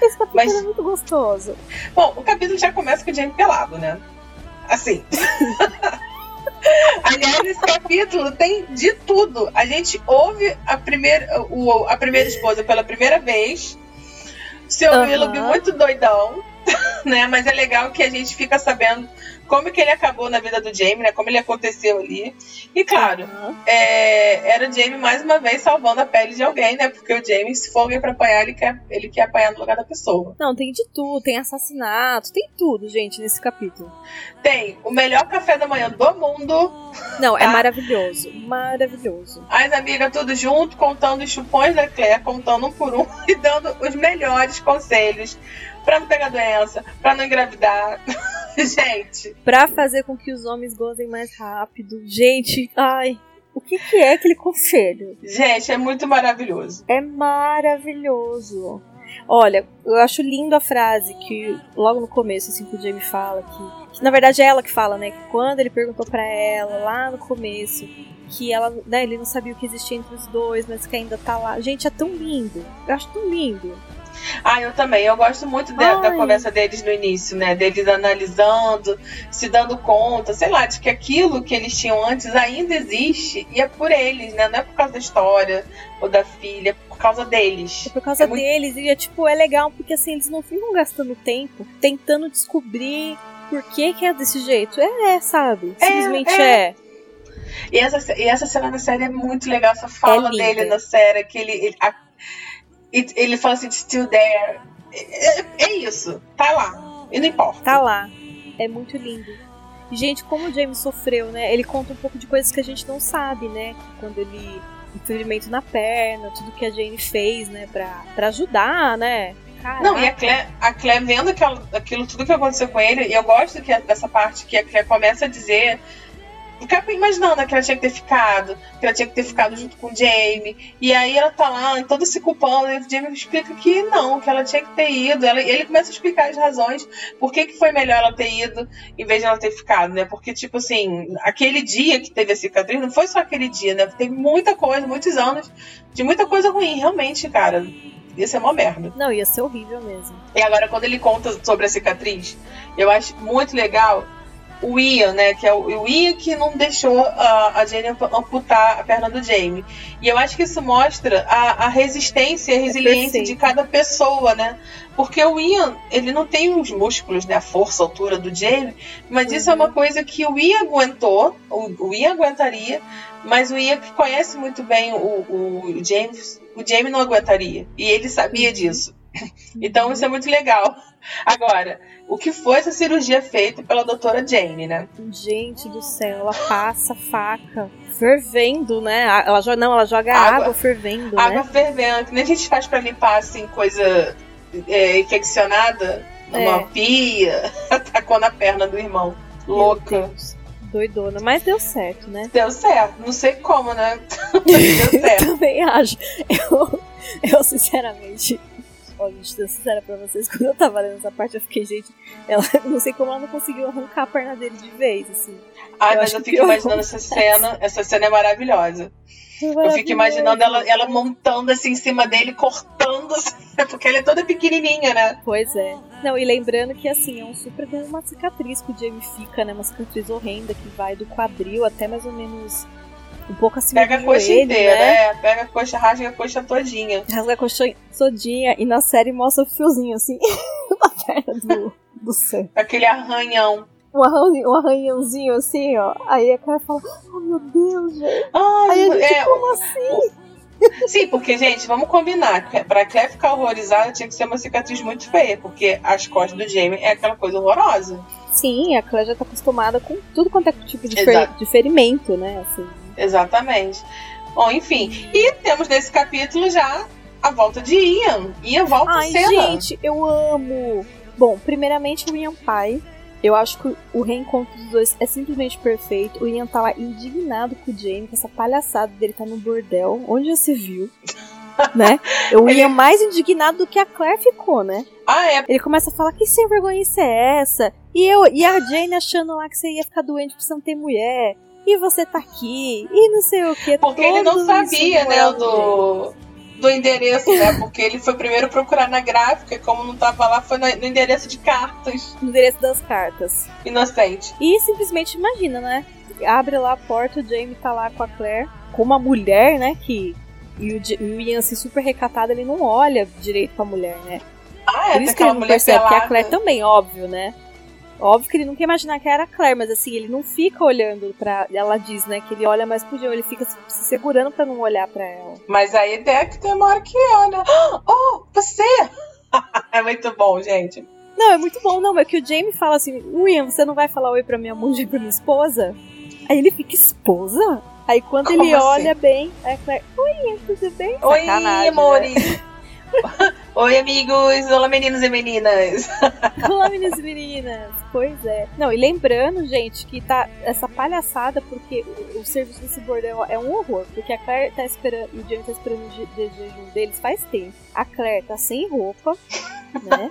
Esse capítulo mas... é muito gostoso. Bom, o capítulo já começa com o Jamie pelado, né? Assim. Aliás, esse capítulo tem de tudo. A gente ouve a primeira, o, a primeira esposa pela primeira vez. Seu uhum. Willoughby muito doidão, né? Mas é legal que a gente fica sabendo como que ele acabou na vida do Jamie, né? Como ele aconteceu ali. E claro, uhum. é, era o Jamie mais uma vez salvando a pele de alguém, né? Porque o Jamie, se for alguém pra apanhar, ele quer, ele quer apanhar no lugar da pessoa. Não, tem de tudo, tem assassinato, tem tudo, gente, nesse capítulo. Tem o melhor café da manhã do mundo. Não, é tá? é maravilhoso. Maravilhoso. As amigas tudo junto, contando os chupões da Claire, contando um por um e dando os melhores conselhos pra não pegar doença, pra não engravidar. gente. Pra fazer com que os homens gozem mais rápido. Gente, ai. O que, que é aquele conselho? Gente, é muito maravilhoso. É maravilhoso. Olha, eu acho lindo a frase que logo no começo, assim, que o Jamie fala, que, que na verdade é ela que fala, né? Que quando ele perguntou para ela, lá no começo, que ela, né, ele não sabia o que existia entre os dois, mas que ainda tá lá. Gente, é tão lindo. Eu acho tão lindo. Ah, eu também. Eu gosto muito de, da conversa deles no início, né? Deles analisando, se dando conta, sei lá, de que aquilo que eles tinham antes ainda existe e é por eles, né? Não é por causa da história ou da filha, é por causa deles. É por causa é deles. Muito... E é tipo, é legal porque assim, eles não ficam gastando tempo tentando descobrir por que, que é desse jeito. É, é sabe? É, Simplesmente é. é. E essa, e essa cena da série é muito legal, essa fala é dele na série, que ele, ele a, ele fala assim, still there. É, é, isso, tá lá. E não importa. Tá lá. É muito lindo. Gente, como o James sofreu, né? Ele conta um pouco de coisas que a gente não sabe, né? Quando ele. Um ferimento na perna, tudo que a Jane fez, né? Pra, pra ajudar, né? Caraca. Não, e a Claire, a Claire vendo aquilo, aquilo tudo que aconteceu com ele, e eu gosto que, dessa parte que a Claire começa a dizer ficava imaginando que ela tinha que ter ficado, que ela tinha que ter ficado junto com o Jamie. E aí ela tá lá, toda se culpando, e o Jamie explica que não, que ela tinha que ter ido. Ela, ele começa a explicar as razões por que, que foi melhor ela ter ido em vez de ela ter ficado, né? Porque, tipo assim, aquele dia que teve a cicatriz, não foi só aquele dia, né? Teve muita coisa, muitos anos de muita coisa ruim, realmente, cara. Ia ser uma merda. Não, ia ser horrível mesmo. E agora, quando ele conta sobre a cicatriz, eu acho muito legal o Ian, né? Que é o, o Ian que não deixou a, a Jenny amputar a perna do Jamie. E eu acho que isso mostra a, a resistência e a resiliência de cada pessoa, né? Porque o Ian, ele não tem os músculos, né? A força, a altura do Jamie, mas uhum. isso é uma uhum. coisa que o Ian aguentou, o, o Ian aguentaria, mas o Ian que conhece muito bem o, o James, o Jamie não aguentaria. E ele sabia uhum. disso. Então isso é muito legal. Agora, o que foi essa cirurgia feita pela doutora Jane, né? Gente do céu, ela passa faca fervendo, né? Ela joga, não, ela joga água, água fervendo, água né? fervendo, que nem a gente faz para limpar assim coisa é, infeccionada numa é. pia, atacou na perna do irmão. Louca. Doidona, mas deu certo, né? Deu certo, não sei como, né? deu certo. Também acho. Eu, eu sinceramente Olha, gente, tô sincera pra vocês, quando eu tava lendo essa parte, eu fiquei, gente, ela não sei como ela não conseguiu arrancar a perna dele de vez, assim. Ai, eu mas eu fico imaginando essa cena, essa cena é maravilhosa. Eu fico imaginando ela, ela montando assim em cima dele, cortando, assim, porque ela é toda pequenininha, né? Pois é. Não, e lembrando que assim, é um super uma cicatriz que o Jamie fica, né? Uma cicatriz horrenda que vai do quadril até mais ou menos um pouco acima Pega a do coxa joelho, inteira, né? é. Pega a coxa, rasga a coxa todinha. Rasga a coxa todinha e na série mostra o fiozinho assim na perna do, do. Aquele arranhão. Um, arranhão, um arranhãozinho assim, ó. Aí a cara fala, oh meu Deus, gente. Ai, Aí a gente, é, como assim? Sim, porque, gente, vamos combinar. Pra Claire ficar horrorizada, tinha que ser uma cicatriz muito feia, porque as costas do Jamie é aquela coisa horrorosa. Sim, a Claire já tá acostumada com tudo quanto é tipo de, fer- de ferimento, né? Assim. Exatamente. Bom, enfim. E temos nesse capítulo já a volta de Ian. Ian volta Ai, cena. gente, eu amo. Bom, primeiramente o Ian pai. Eu acho que o reencontro dos dois é simplesmente perfeito. O Ian tá lá indignado com o Jamie, com essa palhaçada dele tá no bordel, onde já se viu. né? O Ele- Ian mais indignado do que a Claire ficou, né? Ah, é. Ele começa a falar que sem vergonha é essa? E eu e a Jane achando lá que você ia ficar doente não ter mulher. E você tá aqui. E não sei o que. Porque ele não sabia, né, do, do endereço, né? Porque ele foi primeiro procurar na gráfica, e como não tava lá, foi no no endereço de cartas. O endereço das cartas. Inocente. E simplesmente imagina, né? Abre lá a porta, o Jamie tá lá com a Claire, com uma mulher, né? Que. E o, e Ian, assim, super recatado, ele não olha direito pra mulher, né? Ah, é, Por isso que ele não percebe que a pelada. Claire também, óbvio, né? Óbvio que ele não quer imaginar que era a Claire, mas assim, ele não fica olhando pra. Ela diz, né? Que ele olha mais pro John, ele fica se se segurando pra não olhar pra ela. Mas aí até que tem uma hora que olha. Oh, você! é muito bom, gente. Não, é muito bom, não, mas que o Jamie fala assim, William, você não vai falar oi pra minha mulher e pra minha esposa? Aí ele fica, esposa? Aí quando Como ele assim? olha bem, a Claire, oi, tudo bem? Oi, Sacanagem, amores! Oi, amigos! Olá, meninos e meninas! Olá, meninas e meninas. Pois é. Não, e lembrando, gente, que tá essa palhaçada, porque o, o serviço desse bordel é um horror. Porque a Claire tá esperando, o Jamie tá esperando o jejum deles faz tempo. A Claire tá sem roupa, né?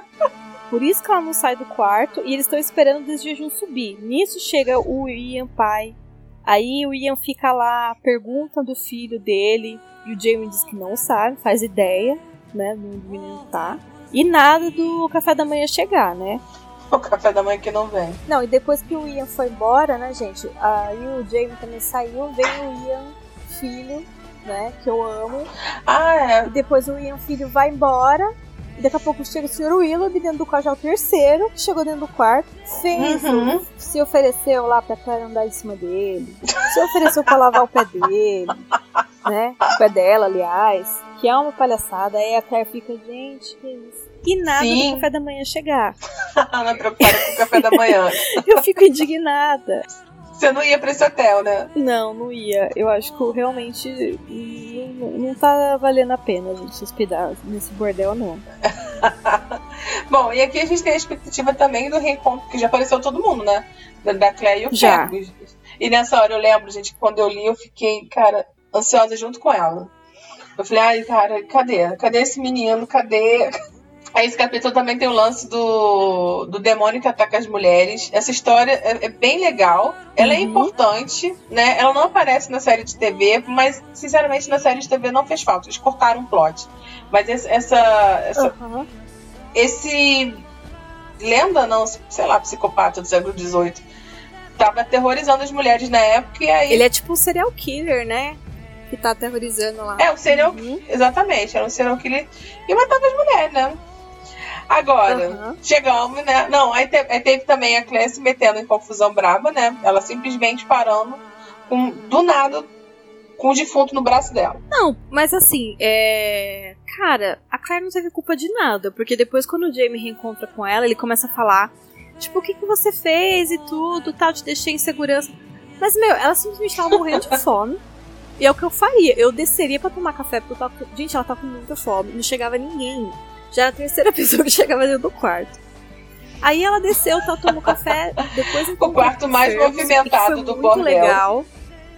Por isso que ela não sai do quarto e eles estão esperando o desjejum subir. Nisso chega o Ian pai. Aí o Ian fica lá, pergunta do filho dele. E o Jamie diz que não sabe, faz ideia, né? Do menino tá. E nada do café da manhã chegar, né? O café da manhã que não vem. Não, e depois que o Ian foi embora, né, gente? Aí o Jamie também saiu, veio o Ian filho, né? Que eu amo. Ah, é. E depois o Ian filho vai embora. E daqui a pouco chega o Sr. Willoughby dentro do quarto, já é o terceiro que chegou dentro do quarto. Fez, Uhum. se ofereceu lá pra Claire andar em cima dele. Se ofereceu pra lavar o pé dele. Né? O pé dela, aliás. Que é uma palhaçada. Aí a Claire fica, gente, que isso? E nada Sim. do café da manhã chegar. não é preocupada com o café da manhã. Eu fico indignada. Você não ia pra esse hotel, né? Não, não ia. Eu acho que realmente não, não tá valendo a pena a gente se hospedar nesse bordel, não. Bom, e aqui a gente tem a expectativa também do reencontro, que já apareceu todo mundo, né? Da, da Claire e o Já. E nessa hora eu lembro, gente, que quando eu li, eu fiquei, cara, ansiosa junto com ela. Eu falei, ai, cara, cadê? Cadê esse menino? Cadê? Aí esse capítulo também tem o lance do, do demônio que ataca as mulheres. Essa história é, é bem legal. Ela é Uhum. importante, né? Ela não aparece na série de TV, mas, sinceramente, na série de TV não fez falta. Eles cortaram o plot. Mas essa, essa Aham. esse lenda não, sei lá, psicopata do século XVIII, tava aterrorizando as mulheres na época e aí Ele é tipo um serial killer, né? Que tá aterrorizando lá. é um serial Uhum. exatamente, era um serial killer e matava as mulheres, né? Agora, Aham. chegamos, né? Não, aí, te- aí teve também a Claire se metendo em confusão braba, né? Ela simplesmente parando com, do nada com o defunto no braço dela. Não, mas assim, é. Cara, a Claire não teve culpa de nada, porque depois quando o Jamie reencontra com ela, ele começa a falar, tipo, o que, que você fez e tudo, tal, te deixei em segurança. Mas, meu, ela simplesmente tava morrendo de fome. E é o que eu faria. Eu desceria pra tomar café, porque eu tava com... Gente, ela tava com muita fome. Não chegava ninguém. Já era a terceira pessoa que chegava dentro do quarto. Aí ela desceu, tal, tomou café. Depois O quarto mais movimentado do muito bordel. legal.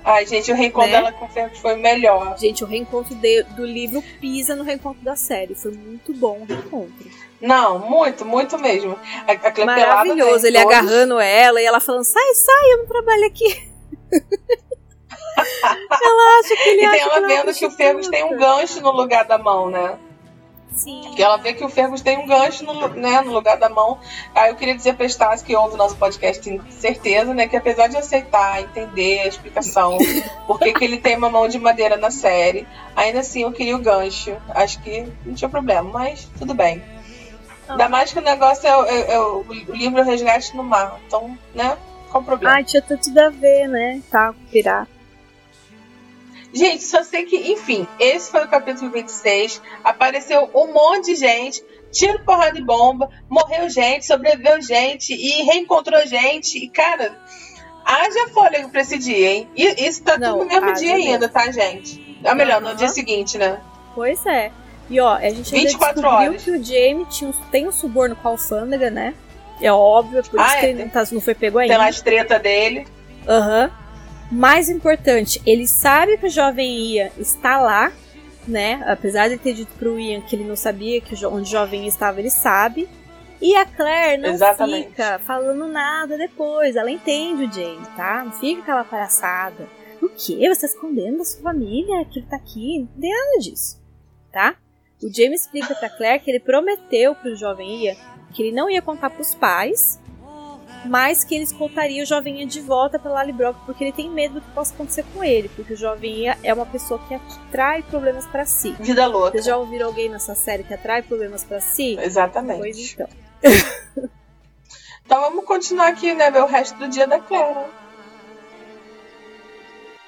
Ai, gente, o reencontro Né? dela com o Fergus foi o melhor. Gente, o reencontro de- do livro pisa no reencontro da série. Foi muito bom o reencontro. Não, muito, muito mesmo. A, a Maravilhoso. Ele todos- agarrando ela e ela falando: sai, sai, eu não trabalho aqui. ela acha que ele E acha tem ela que vendo que o Fergus tem um gancho no lugar da mão, né? Sim. Porque ela vê que o Fergus tem um gancho no, né, no lugar da mão. Aí eu queria dizer pra Stas que ouve o nosso podcast, tem certeza, né? Que apesar de aceitar, entender a explicação, por que ele tem uma mão de madeira na série, ainda assim eu queria o gancho. Acho que não tinha problema, mas tudo bem. Ainda mais que o negócio é, é, é o livro Resgate no Mar. Então, né? Qual o problema? Ah, tinha tudo a ver, né? Tá, pirata. Gente, só sei que, enfim, esse foi o capítulo 26. Apareceu um monte de gente, tiro, porrada de bomba, morreu gente, sobreviveu gente e reencontrou gente. E, cara, haja fôlego pra esse dia, hein? E isso tá Não, tudo no mesmo dia mesmo. ainda, tá, gente? Ou melhor, no Aham. dia seguinte, né? Pois é. E ó, a gente ainda 24 descobriu horas. que o Jamie tinha, tem um suborno com a alfândega, né? É óbvio, por Ah, isso é, que ele não, tá- não foi pego Tem ainda. mais treta dele. Aham. Mais importante, ele sabe que o jovem Ian está lá, né? Apesar de ter dito pro Ian que ele não sabia que onde o jovem Ian estava, ele sabe. E a Claire não Exatamente. fica falando nada depois. Ela entende o Jamie, tá? Não fica aquela palhaçada. O quê? Você tá escondendo da sua família que ele tá aqui? Não tem nada disso, tá? O Jamie explica pra Claire que ele prometeu pro jovem Ian que ele não ia contar pros pais mas que ele escoltaria o jovem de volta pela Lallybrook porque ele tem medo do que possa acontecer com ele, porque o jovem é uma pessoa que atrai problemas pra si. Vida louca. Vocês já ouviram alguém nessa série que atrai problemas pra si? Exatamente. Pois então. Então vamos continuar aqui, né? Ver o resto do dia da Clara.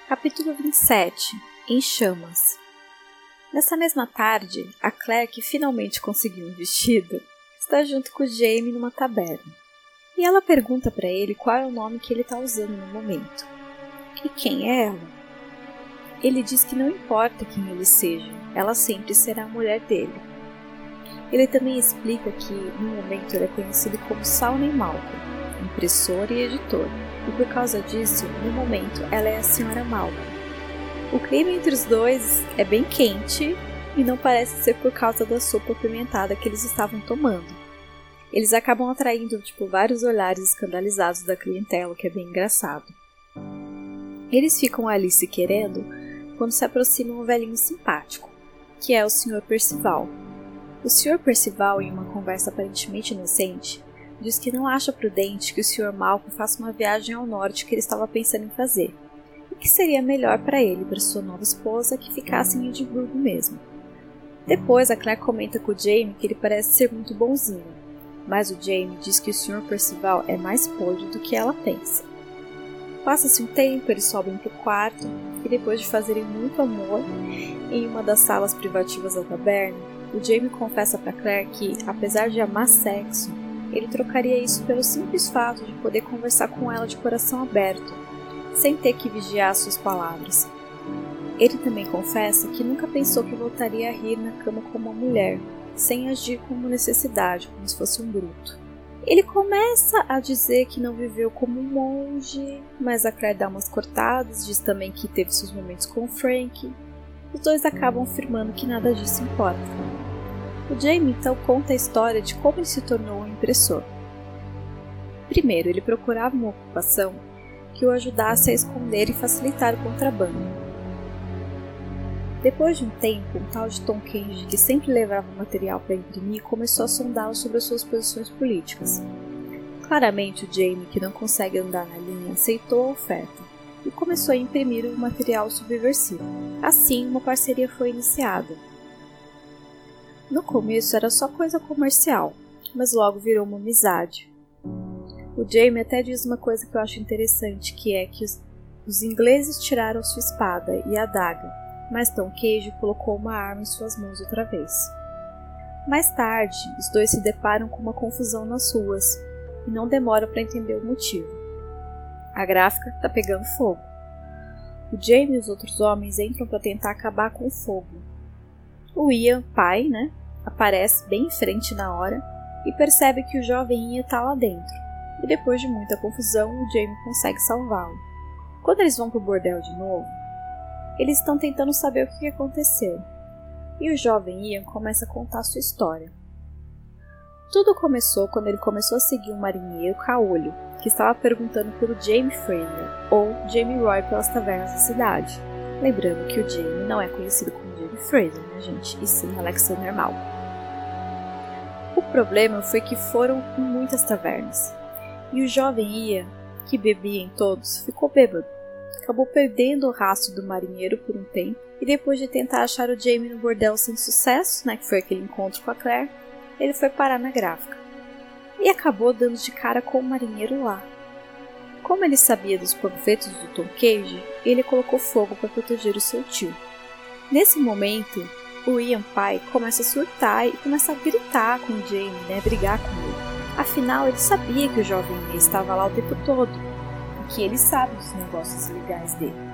Capítulo 27 Em chamas. Nessa mesma tarde, a Claire, que finalmente conseguiu um vestido, está junto com o Jamie numa taberna. E ela pergunta pra ele qual é o nome que ele está usando no momento. E quem é ela? Ele diz que não importa quem ele seja, ela sempre será a mulher dele. Ele também explica que, no momento, ele é conhecido como Sawney Malcolm, impressor e editor, e por causa disso, no momento, ela é a Senhora Malcolm. O clima entre os dois é bem quente e não parece ser por causa da sopa apimentada que eles estavam tomando. Eles acabam atraindo tipo vários olhares escandalizados da clientela, o que é bem engraçado. Eles ficam ali se querendo quando se aproxima um velhinho simpático, que é o Sr. Percival. O Sr. Percival, em uma conversa aparentemente inocente, diz que não acha prudente que o Sr. Malcolm faça uma viagem ao norte que ele estava pensando em fazer e que seria melhor para ele e para sua nova esposa que ficasse em Edimburgo mesmo. Depois, a Claire comenta com o Jamie que ele parece ser muito bonzinho, mas o Jamie diz que o Sr. Percival é mais podre do que ela pensa. Passa-se um tempo, eles sobem para o quarto e depois de fazerem muito amor em uma das salas privativas da taberna, o Jamie confessa para Claire que, apesar de amar sexo, ele trocaria isso pelo simples fato de poder conversar com ela de coração aberto, sem ter que vigiar suas palavras. Ele também confessa que nunca pensou que voltaria a rir na cama como uma mulher, sem agir como necessidade, como se fosse um bruto. Ele começa a dizer que não viveu como um monge, mas a Claire dá umas cortadas, diz também que teve seus momentos com Frank. Os dois acabam afirmando que nada disso importa. O Jamie então conta a história de como ele se tornou um impressor. Primeiro, ele procurava uma ocupação que o ajudasse a esconder e facilitar o contrabando. Depois de um tempo, um tal de Tom Cage, que sempre levava material para imprimir, começou a sondá-lo sobre as suas posições políticas. Claramente, o Jamie, que não consegue andar na linha, aceitou a oferta e começou a imprimir o material subversivo. Assim, uma parceria foi iniciada. No começo era só coisa comercial, mas logo virou uma amizade. O Jamie até diz uma coisa que eu acho interessante, que é que os, os ingleses tiraram sua espada e a adaga, mas Tom Cage colocou uma arma em suas mãos outra vez. Mais tarde, os dois se deparam com uma confusão nas ruas e não demoram para entender o motivo. A gráfica está pegando fogo. O Jamie e os outros homens entram para tentar acabar com o fogo. O Ian, pai, né, aparece bem em frente na hora e percebe que o jovem Ian está lá dentro. E depois de muita confusão, o Jamie consegue salvá-lo. Quando eles vão pro bordel de novo, eles estão tentando saber o que aconteceu. E o jovem Ian começa a contar sua história. Tudo começou quando ele começou a seguir um marinheiro caolho, que estava perguntando pelo Jamie Fraser, ou Jamie Roy pelas tavernas da cidade. Lembrando que o Jamie não é conhecido como Jamie Fraser, né, gente? E sim Alexander Malcolm. O problema foi que foram em muitas tavernas. E o jovem ia, que bebia em todos, ficou bêbado. Acabou perdendo o rastro do marinheiro por um tempo, e depois de tentar achar o Jamie no bordel sem sucesso, né, que foi aquele encontro com a Claire, ele foi parar na gráfica. E acabou dando de cara com o marinheiro lá. Como ele sabia dos panfletos do Tom Cage, ele colocou fogo para proteger o seu tio. Nesse momento, o Ian pai começa a surtar e começa a gritar com o Jamie, né, brigar com ele. Afinal, ele sabia que o jovem Ian estava lá o tempo todo que ele sabe dos negócios legais dele.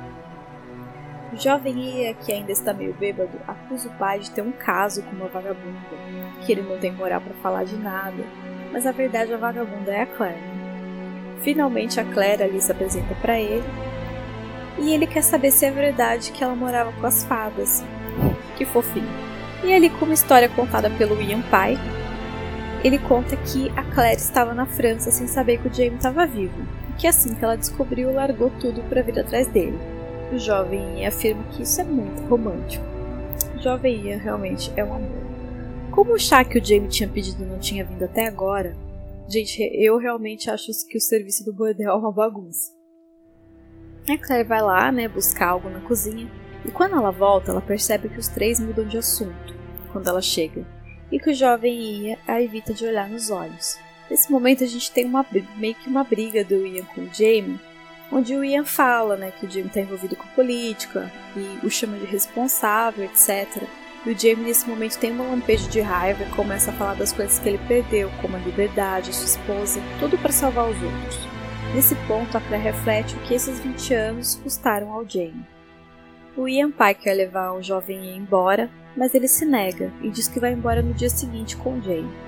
O jovem Ia, que ainda está meio bêbado, acusa o pai de ter um caso com uma vagabunda, que ele não tem moral para falar de nada, mas a verdade a vagabunda é a Claire. Finalmente a Claire ali se apresenta para ele e ele quer saber se é verdade que ela morava com as fadas. Que fofinho. E ali, com uma história contada pelo Ian pai, ele conta que a Claire estava na França sem saber que o Jamie estava vivo, que assim que ela descobriu, largou tudo para vir atrás dele. O jovem afirma que isso é muito romântico. O jovem Ian realmente é um amor. Como o chá que o Jamie tinha pedido não tinha vindo até agora, gente, eu realmente acho que o serviço do bordel é uma bagunça. A Claire vai lá, né, buscar algo na cozinha, e quando ela volta, ela percebe que os três mudam de assunto quando ela chega, e que o jovem Ian a evita de olhar nos olhos. Nesse momento a gente tem uma, meio que uma briga do Ian com o Jamie, onde o Ian fala né, que o Jamie está envolvido com política e o chama de responsável, etc. E o Jamie nesse momento tem um lampejo de raiva e começa a falar das coisas que ele perdeu, como a liberdade, a sua esposa, tudo para salvar os outros. Nesse ponto, a Claire reflete o que esses 20 anos custaram ao Jamie. O Ian pai quer levar o jovem Ian embora, mas ele se nega e diz que vai embora no dia seguinte com Jamie.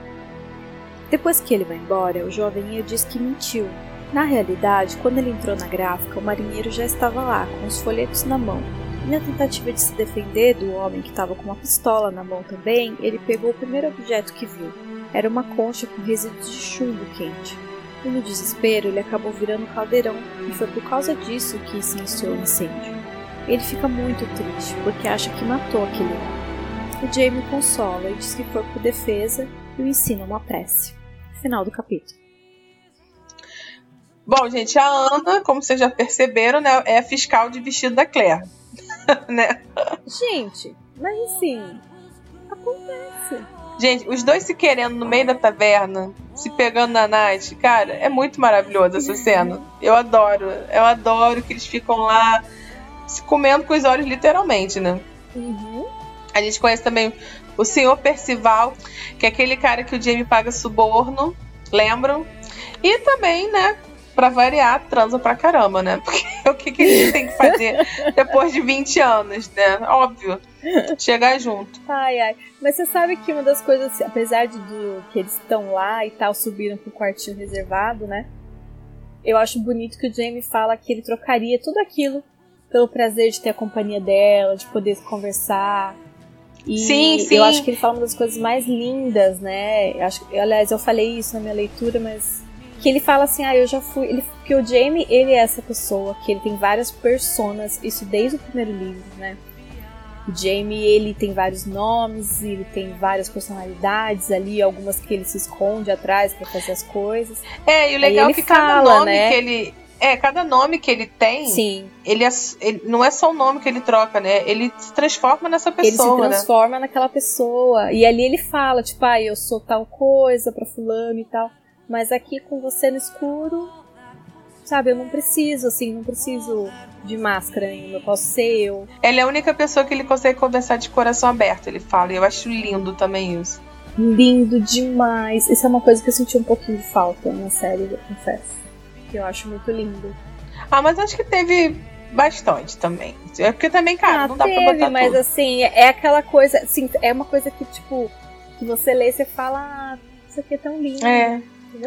Depois que ele vai embora, o jovem diz que mentiu. Na realidade, quando ele entrou na gráfica, o marinheiro já estava lá, com os folhetos na mão. E na tentativa de se defender do homem que estava com uma pistola na mão também, ele pegou o primeiro objeto que viu. Era uma concha com resíduos de chumbo quente e no desespero ele acabou virando caldeirão, e foi por causa disso que se iniciou o incêndio. Ele fica muito triste, porque acha que matou aquele homem. O Jamie consola e diz que foi por defesa e o ensina uma prece. Final do capítulo. Bom, gente, a Ana, como vocês já perceberam, né, é a fiscal de vestido da Claire. né? Gente, mas assim, acontece. Gente, os dois se querendo no meio da taverna, se pegando na Night, cara, é muito maravilhoso essa cena. Eu adoro. Eu adoro que eles ficam lá se comendo com os olhos, literalmente, né? Uhum. A gente conhece também o senhor Percival, que é aquele cara que o Jamie paga suborno, lembram? E também, né, pra variar, transa pra caramba, né? Porque o que, que ele tem que fazer depois de 20 anos, né? Óbvio. Chegar junto. Ai, ai. Mas você sabe que uma das coisas, apesar de do, que eles estão lá e tal, subiram pro quartinho reservado, né? Eu acho bonito que o Jamie fala que ele trocaria tudo aquilo pelo prazer de ter a companhia dela, de poder conversar. E sim, sim. eu acho que ele fala uma das coisas mais lindas, né? Eu acho, aliás, eu falei isso na minha leitura, mas que ele fala assim, ah, eu já fui, ele, que o Jamie, ele é essa pessoa, que ele tem várias personas, isso desde o primeiro livro, né? O Jamie, ele tem vários nomes, ele tem várias personalidades ali, algumas que ele se esconde atrás para fazer as coisas. É, e o legal é que fala, cada nome né? que ele é, cada nome que ele tem, Sim. Ele, é, ele não é só o nome que ele troca, né? Ele se transforma nessa pessoa. Ele se né? transforma né? naquela pessoa. E ali ele fala, tipo, ah, eu sou tal coisa pra fulano e tal. Mas aqui com você no escuro, sabe, eu não preciso, assim, não preciso de máscara ainda, eu posso ser eu. Ele é a única pessoa que ele consegue conversar de coração aberto, ele fala, e eu acho lindo também isso. Lindo demais. Isso é uma coisa que eu senti um pouquinho de falta na série, eu confesso. Que eu acho muito lindo. Ah, mas acho que teve bastante também. É porque também, cara, ah, não dá teve, pra botar mas tudo. assim, é aquela coisa, assim, é uma coisa que, tipo, que você lê e você fala, ah, isso aqui é tão lindo. É.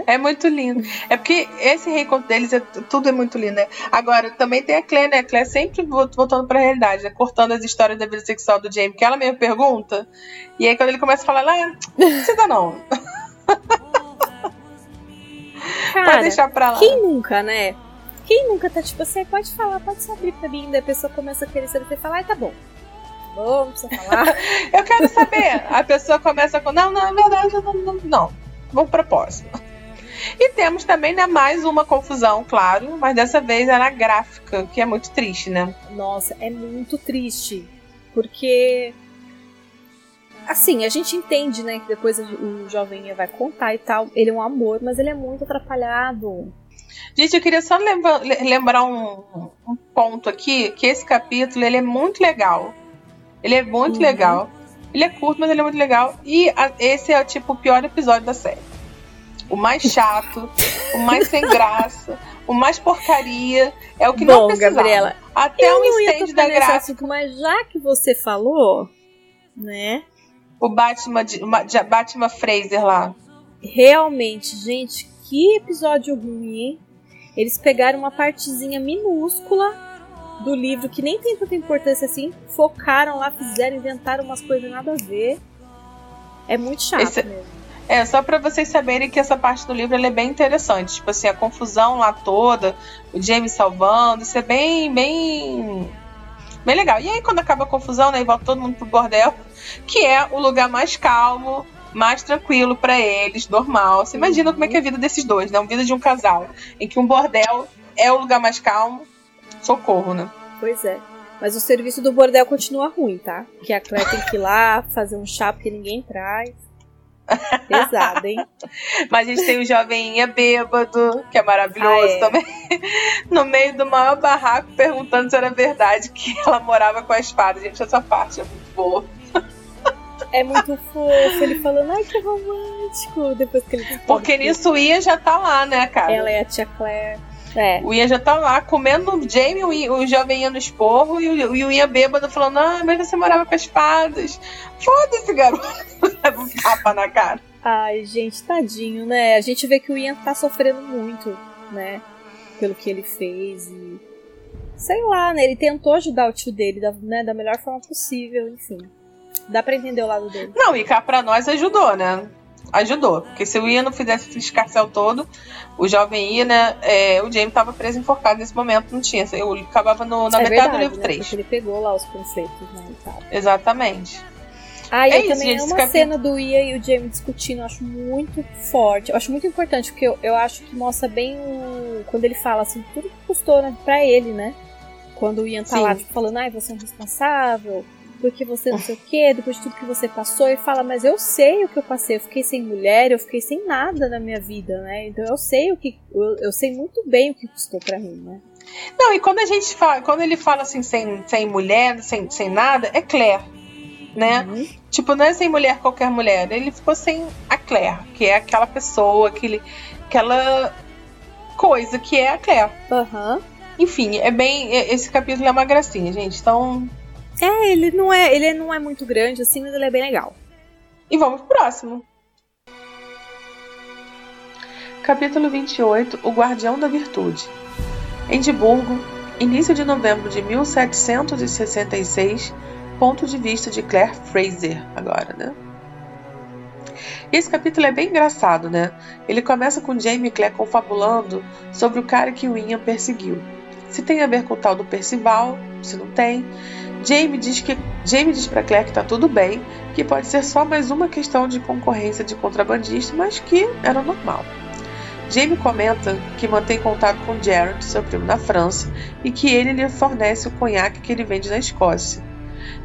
É muito lindo. É porque esse reencontro deles, é, tudo é muito lindo, né? Agora, também tem a Claire, né? A Claire sempre voltando pra realidade, né? Cortando as histórias da vida sexual do Jamie, que ela mesmo pergunta. E aí, quando ele começa a falar, lá, não precisa não. Cara, pode deixar pra lá. Quem nunca, né? Quem nunca tá tipo assim, pode falar, pode se abrir pra mim, daí a pessoa começa a querer saber e fala, ai, tá bom. bom, não precisa falar. eu quero saber. A pessoa começa com, não, não, é verdade, não, não, não. Vamos pro próximo. E temos também né, mais uma confusão, claro, mas dessa vez era gráfica, que é muito triste, né? Nossa, é muito triste. Porque. Assim, a gente entende, né, que depois o jovem vai contar e tal. Ele é um amor, mas ele é muito atrapalhado. Gente, eu queria só lembra, lembrar um, um, ponto aqui, que esse capítulo ele é muito legal. Ele é muito uhum. legal. Ele é curto, mas ele é muito legal. E a, esse é tipo o pior episódio da série. O mais chato, o mais sem graça, o mais porcaria. É o que Bom, não precisava. Gabriela, Até um incêndio da graça. Assunto, mas já que você falou, né? O Batman, de, Batman Fraser lá. Realmente, gente, que episódio ruim, hein? Eles pegaram uma partezinha minúscula do livro que nem tem tanta importância assim, focaram lá, fizeram, inventaram umas coisas nada a ver. É muito chato Esse... mesmo. É, só para vocês saberem que essa parte do livro é bem interessante. Tipo assim, a confusão lá toda, o James salvando, isso é bem, bem. Bem legal. E aí, quando acaba a confusão, né, e volta todo mundo pro bordel, que é o lugar mais calmo, mais tranquilo para eles, normal. Você imagina como é que é a vida desses dois, né? Vida de um casal, em que um bordel é o lugar mais calmo. Socorro, né? Pois é. Mas o serviço do bordel continua ruim, tá? Que a Claire tem que ir lá fazer um chá porque ninguém traz. Pesado, hein? Mas a gente tem o joveminha bêbado, que é maravilhoso ah, é. também. No meio do maior barraco, perguntando se era verdade que ela morava com a espada. Gente, essa parte é muito boa. É muito fofo, ele falando, ai que romântico, depois que ele Porque nisso o Ian já tá lá, né, cara? Ela é a tia Claire. É. O Ian já tá lá comendo o Jamie, o, Ian, o jovem Ian no esporro, e o, e o Ian bêbado falando: Ah, mas você morava com as fadas. Foda-se, garoto. Leva um tapa na cara. Ai, gente, tadinho, né? A gente vê que o Ian tá sofrendo muito, né? Pelo que ele fez e. Sei lá, né? Ele tentou ajudar o tio dele da, né, da melhor forma possível, enfim. Dá pra entender o lado dele. Não, e cá pra nós ajudou, né? Ajudou. Porque se o Ian não fizesse esse escarcel todo, o jovem Ian, né? É, o Jamie tava preso enforcado nesse momento, não tinha. Eu acabava no, na é metade verdade, do livro né? 3. Porque ele pegou lá os conceitos, né? Exatamente. Ah, e é isso, também é uma cena do Ian e o Jamie discutindo, eu acho muito forte. Eu acho muito importante, porque eu, eu acho que mostra bem o. Quando ele fala assim, tudo que custou né, pra ele, né? Quando o Ian tá Sim. lá, tipo, falando, ai, você é um responsável, porque você não sei o quê, depois de tudo que você passou, e fala, mas eu sei o que eu passei, eu fiquei sem mulher, eu fiquei sem nada na minha vida, né? Então eu sei o que. Eu, eu sei muito bem o que custou para mim, né? Não, e quando a gente fala, quando ele fala assim, sem, sem mulher, sem, sem nada, é Claire. Né? Uhum. Tipo, não é sem mulher qualquer mulher. Ele ficou sem a Claire, que é aquela pessoa, aquele, aquela coisa que é a Claire. Uhum. Enfim, é bem. Esse capítulo é uma gracinha, gente. Então, é, ele não é, ele não é muito grande assim, mas ele é bem legal. E vamos pro próximo. Capítulo 28 O Guardião da Virtude. Edimburgo, início de novembro de 1766, ponto de vista de Claire Fraser, agora, né? Esse capítulo é bem engraçado, né? Ele começa com Jamie e Claire confabulando sobre o cara que o Ian perseguiu. Se tem a ver com o tal do Percival, se não tem. Jamie diz que Jamie diz para Claire que está tudo bem, que pode ser só mais uma questão de concorrência de contrabandista, mas que era normal. Jamie comenta que mantém contato com Jared, seu primo na França, e que ele lhe fornece o conhaque que ele vende na Escócia.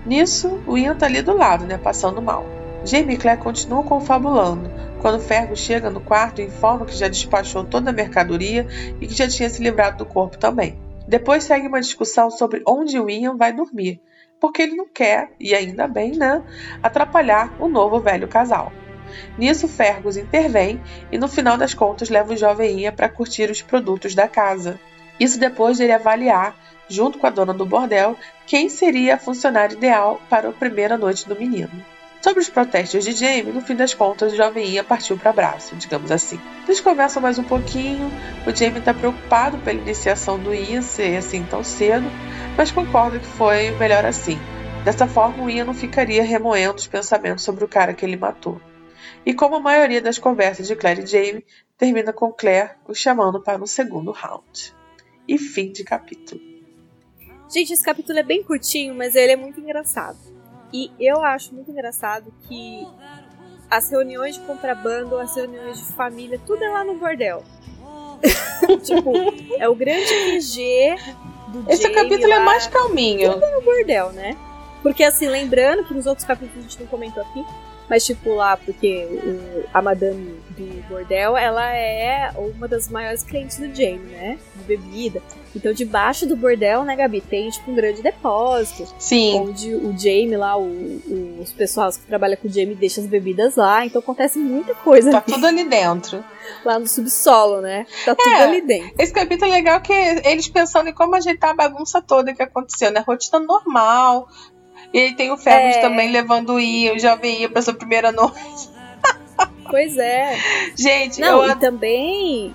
Nisso, o Ian está ali do lado, né, passando mal. Jamie e Claire continuam confabulando, quando Fergus chega no quarto e informa que já despachou toda a mercadoria e que já tinha se livrado do corpo também. Depois segue uma discussão sobre onde o Ian vai dormir, porque ele não quer, e ainda bem, né, atrapalhar o novo velho casal. Nisso, Fergus intervém e, no final das contas, leva o jovem Ian para curtir os produtos da casa. Isso depois de ele avaliar, junto com a dona do bordel, quem seria a funcionária ideal para a primeira noite do menino. Sobre os protestos de Jamie, no fim das contas, o jovem Ian partiu para abraço, digamos assim. Eles conversam mais um pouquinho, o Jamie está preocupado pela iniciação do Ian ser assim tão cedo, mas concorda que foi melhor assim. Dessa forma, o Ian não ficaria remoendo os pensamentos sobre o cara que ele matou. E como a maioria das conversas de Claire e Jamie, termina com Claire o chamando para um segundo round. E fim de capítulo. Gente, esse capítulo é bem curtinho, mas ele é muito engraçado. E eu acho muito engraçado que as reuniões de contrabando, as reuniões de família, tudo é lá no bordel. tipo, é o grande QG do Esse Jamie capítulo é lá. mais calminho. Tudo é no bordel, né? Porque assim, lembrando que nos outros capítulos a gente não comentou aqui, mas tipo lá, porque o- a madame do bordel, ela é uma das maiores clientes do Jamie, né? De bebida. Então debaixo do bordel, né, Gabi, tem tipo um grande depósito Sim. onde o Jamie lá, o- o- os pessoal que trabalham com o Jamie deixam as bebidas lá, então acontece muita coisa Tá ali, tudo ali dentro. lá no subsolo, né? Tá tudo É. ali dentro. Esse capítulo é legal que eles pensando em como ajeitar a bagunça toda que aconteceu, né? Rotina normal. E aí tem o Fergus É. também levando o Ian, o jovem Ian pra sua primeira noite. Pois é. Gente, Não, eu e também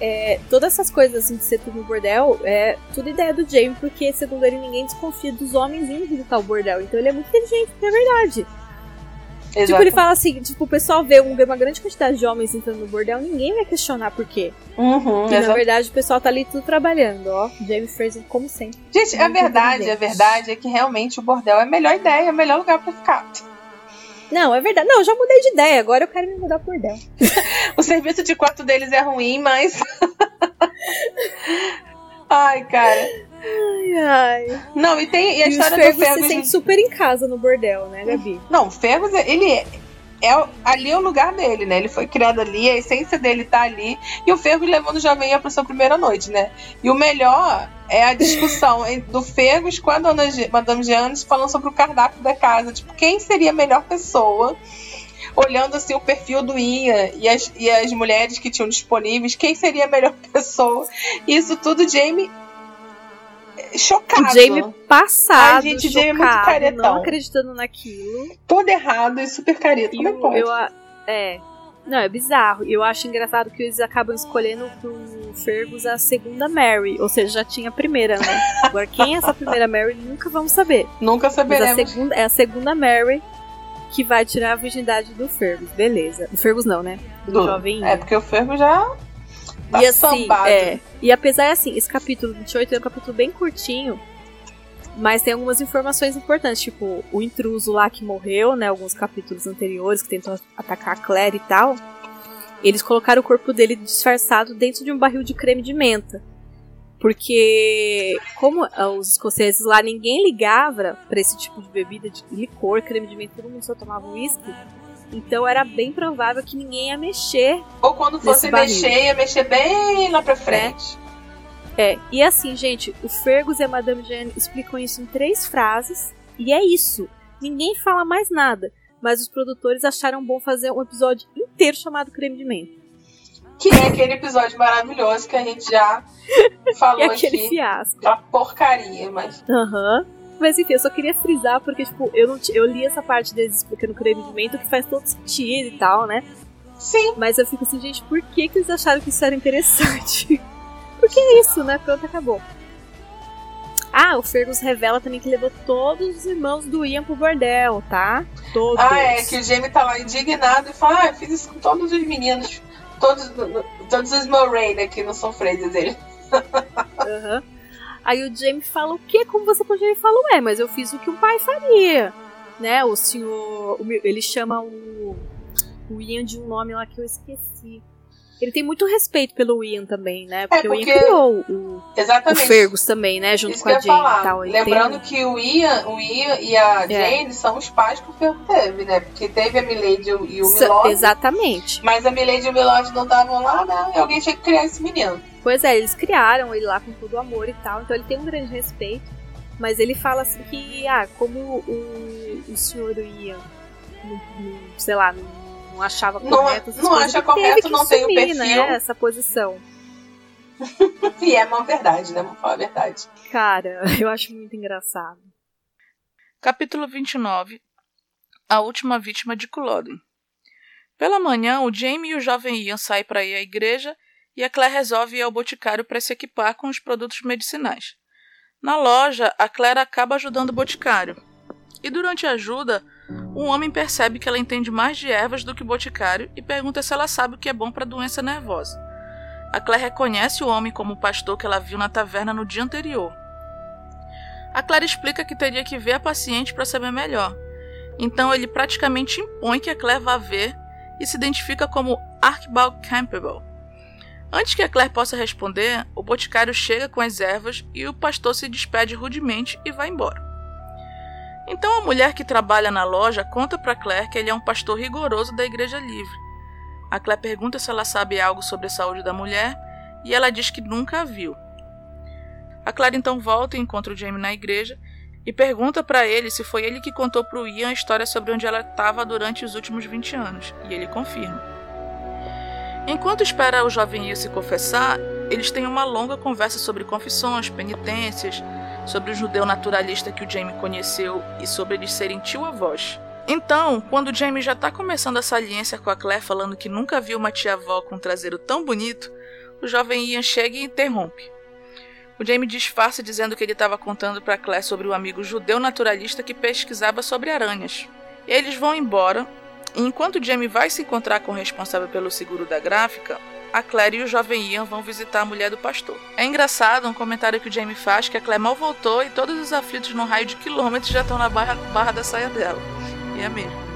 é, todas essas coisas assim de ser tudo no bordel é tudo ideia do Jamie, porque segundo ele ninguém desconfia dos homens indo visitar o bordel. Então ele é muito inteligente, é Tipo, Exato. ele fala assim, tipo, o pessoal vê um- uma grande quantidade de homens entrando no bordel, ninguém vai questionar por quê. Uhum, E na verdade o pessoal tá ali tudo trabalhando, ó. Jamie Fraser, como sempre. Gente, a verdade, a verdade é que realmente o bordel é a melhor ideia, é o melhor lugar pra ficar. Não, é verdade. Não, eu já mudei de ideia, agora eu quero me mudar pro bordel. O serviço de quarto deles é ruim, mas. Ai, cara. Ai, ai. Não, e tem e a E história do Fergus se Fergus. sente super em casa no bordel, né, Gabi? Não, o Fergus, ele é, é ali é o lugar dele, né? Ele foi criado ali, a essência dele tá ali. E o Fergus levando o jovem Ian pra sua primeira noite, né? E o melhor é a discussão do Fergus com a dona Madame Giannis falando sobre o cardápio da casa. Tipo, quem seria a melhor pessoa? Olhando assim o perfil do Ian e as, e as mulheres que tinham disponíveis, quem seria a melhor pessoa? Isso tudo, Jamie chocado. O Jamie passado, Ai, gente, o Jamie é muito chocado, caretão. não acreditando naquilo. Todo errado e super careta. E é o, pode? eu, a- é, não, é bizarro. E eu acho engraçado que eles acabam escolhendo pro Fergus a segunda Mary, ou seja, já tinha a primeira, né? Agora, quem é essa primeira Mary, nunca vamos saber. Nunca Mas a saberemos. segunda, é a segunda Mary que vai tirar a virgindade do Fergus, beleza. Do Fergus não, né? Do, Do- jovem. É, porque o Fergo já tá e assim, sambado. é, e apesar assim, esse capítulo 28 é um capítulo bem curtinho, mas tem algumas informações importantes, tipo, o intruso lá que morreu, né, alguns capítulos anteriores que tentou atacar a Claire e tal. Eles colocaram o corpo dele disfarçado dentro de um barril de creme de menta. Porque, como ah, os escoceses lá ninguém ligava pra esse tipo de bebida de licor, creme de menta, todo mundo só tomava uísque. Então era bem provável que ninguém ia mexer Ou quando fosse mexer, ia mexer bem lá pra frente. É, e assim, gente, o Fergus e a Madame Jane explicam isso em três frases, e é isso. Ninguém fala mais nada, mas os produtores acharam bom fazer um episódio inteiro chamado Creme de Menta. Que é aquele episódio maravilhoso que a gente já falou E aquele aqui. fiasco. Aquela porcaria, mas. Aham. Mas enfim, eu só queria frisar, porque, tipo, eu, não eu li essa parte deles explicando creme de menta, que faz todo sentido e tal, né? Sim. Mas eu fico assim, gente, por que, que eles acharam que isso era interessante? Porque é isso, né? Pronto, acabou. Ah, o Fergus revela também que levou todos os irmãos do Ian pro bordel, tá? Todos. Ah, é, que o Jamie tá lá indignado e fala: Ah, eu fiz isso com todos os meninos. Todos, todos os né? Que não são freiras dele. Aham. Aí o Jamie fala o quê? Como você pode ele fala, ué, mas eu fiz o que um pai faria. Né? O senhor. ele chama o. O Ian de um nome lá que eu esqueci. Ele tem muito respeito pelo Ian também, né? Porque, o porque- Ian criou o, o. Fergus também, né? Junto Isso com a Jane falar. e tal. Lembrando tem... que o Ian, o Ian e a É. Jane são os pais que o Ferro teve, né? Porque teve a Milady e o o Milord. Exatamente. Mas a Milady e o Milord não estavam lá, né? E alguém tinha que criar esse menino. Pois é, eles criaram ele lá com todo o amor e tal, então ele tem um grande respeito. Mas ele fala assim que, ah, como o, o senhor Ian, não, não- sei lá, não, não achava Não- correto não coisas, acha correto, que não tem o assumir, perfil. Né, essa posição. E é uma verdade, né? Vamos falar a verdade. Cara, eu acho muito engraçado. Capítulo 29 A última vítima de Culloden. Pela manhã, o Jamie e o jovem Ian saem para ir à igreja e a Claire resolve ir ao boticário para se equipar com os produtos medicinais. Na loja, a Claire acaba ajudando o boticário. E durante a ajuda, um homem percebe que ela entende mais de ervas do que o boticário e pergunta se ela sabe o que é bom para doença nervosa. A Claire reconhece o homem como o pastor que ela viu na taverna no dia anterior. A Claire explica que teria que ver a paciente para saber melhor. Então ele praticamente impõe que a Claire vá ver e se identifica como Archibald Campbell. Antes que a Claire possa responder, o boticário chega com as ervas e o pastor se despede rudemente e vai embora. Então a mulher que trabalha na loja conta para Claire que ele é um pastor rigoroso da Igreja Livre. A Claire pergunta se ela sabe algo sobre a saúde da mulher e ela diz que nunca a viu. A Claire então volta e encontra o Jamie na igreja e pergunta para ele se foi ele que contou para o Ian a história sobre onde ela estava durante os últimos 20 anos, e ele confirma. Enquanto espera o jovem Ian se confessar, eles têm uma longa conversa sobre confissões, penitências, sobre o judeu naturalista que o Jamie conheceu e sobre eles serem tio-avós. Então, quando o Jamie já está começando a saliência com a Claire falando que nunca viu uma tia-avó com um traseiro tão bonito, o jovem Ian chega e interrompe. O Jamie disfarça dizendo que ele estava contando para Claire sobre o amigo judeu naturalista que pesquisava sobre aranhas. Eles vão embora, e enquanto Jamie vai se encontrar com o responsável pelo seguro da gráfica, a Claire e o jovem Ian vão visitar a mulher do pastor. É engraçado um comentário que o Jamie faz que a Claire mal voltou e todos os aflitos no raio de quilômetros já estão na barra, barra da saia dela. E é mesmo.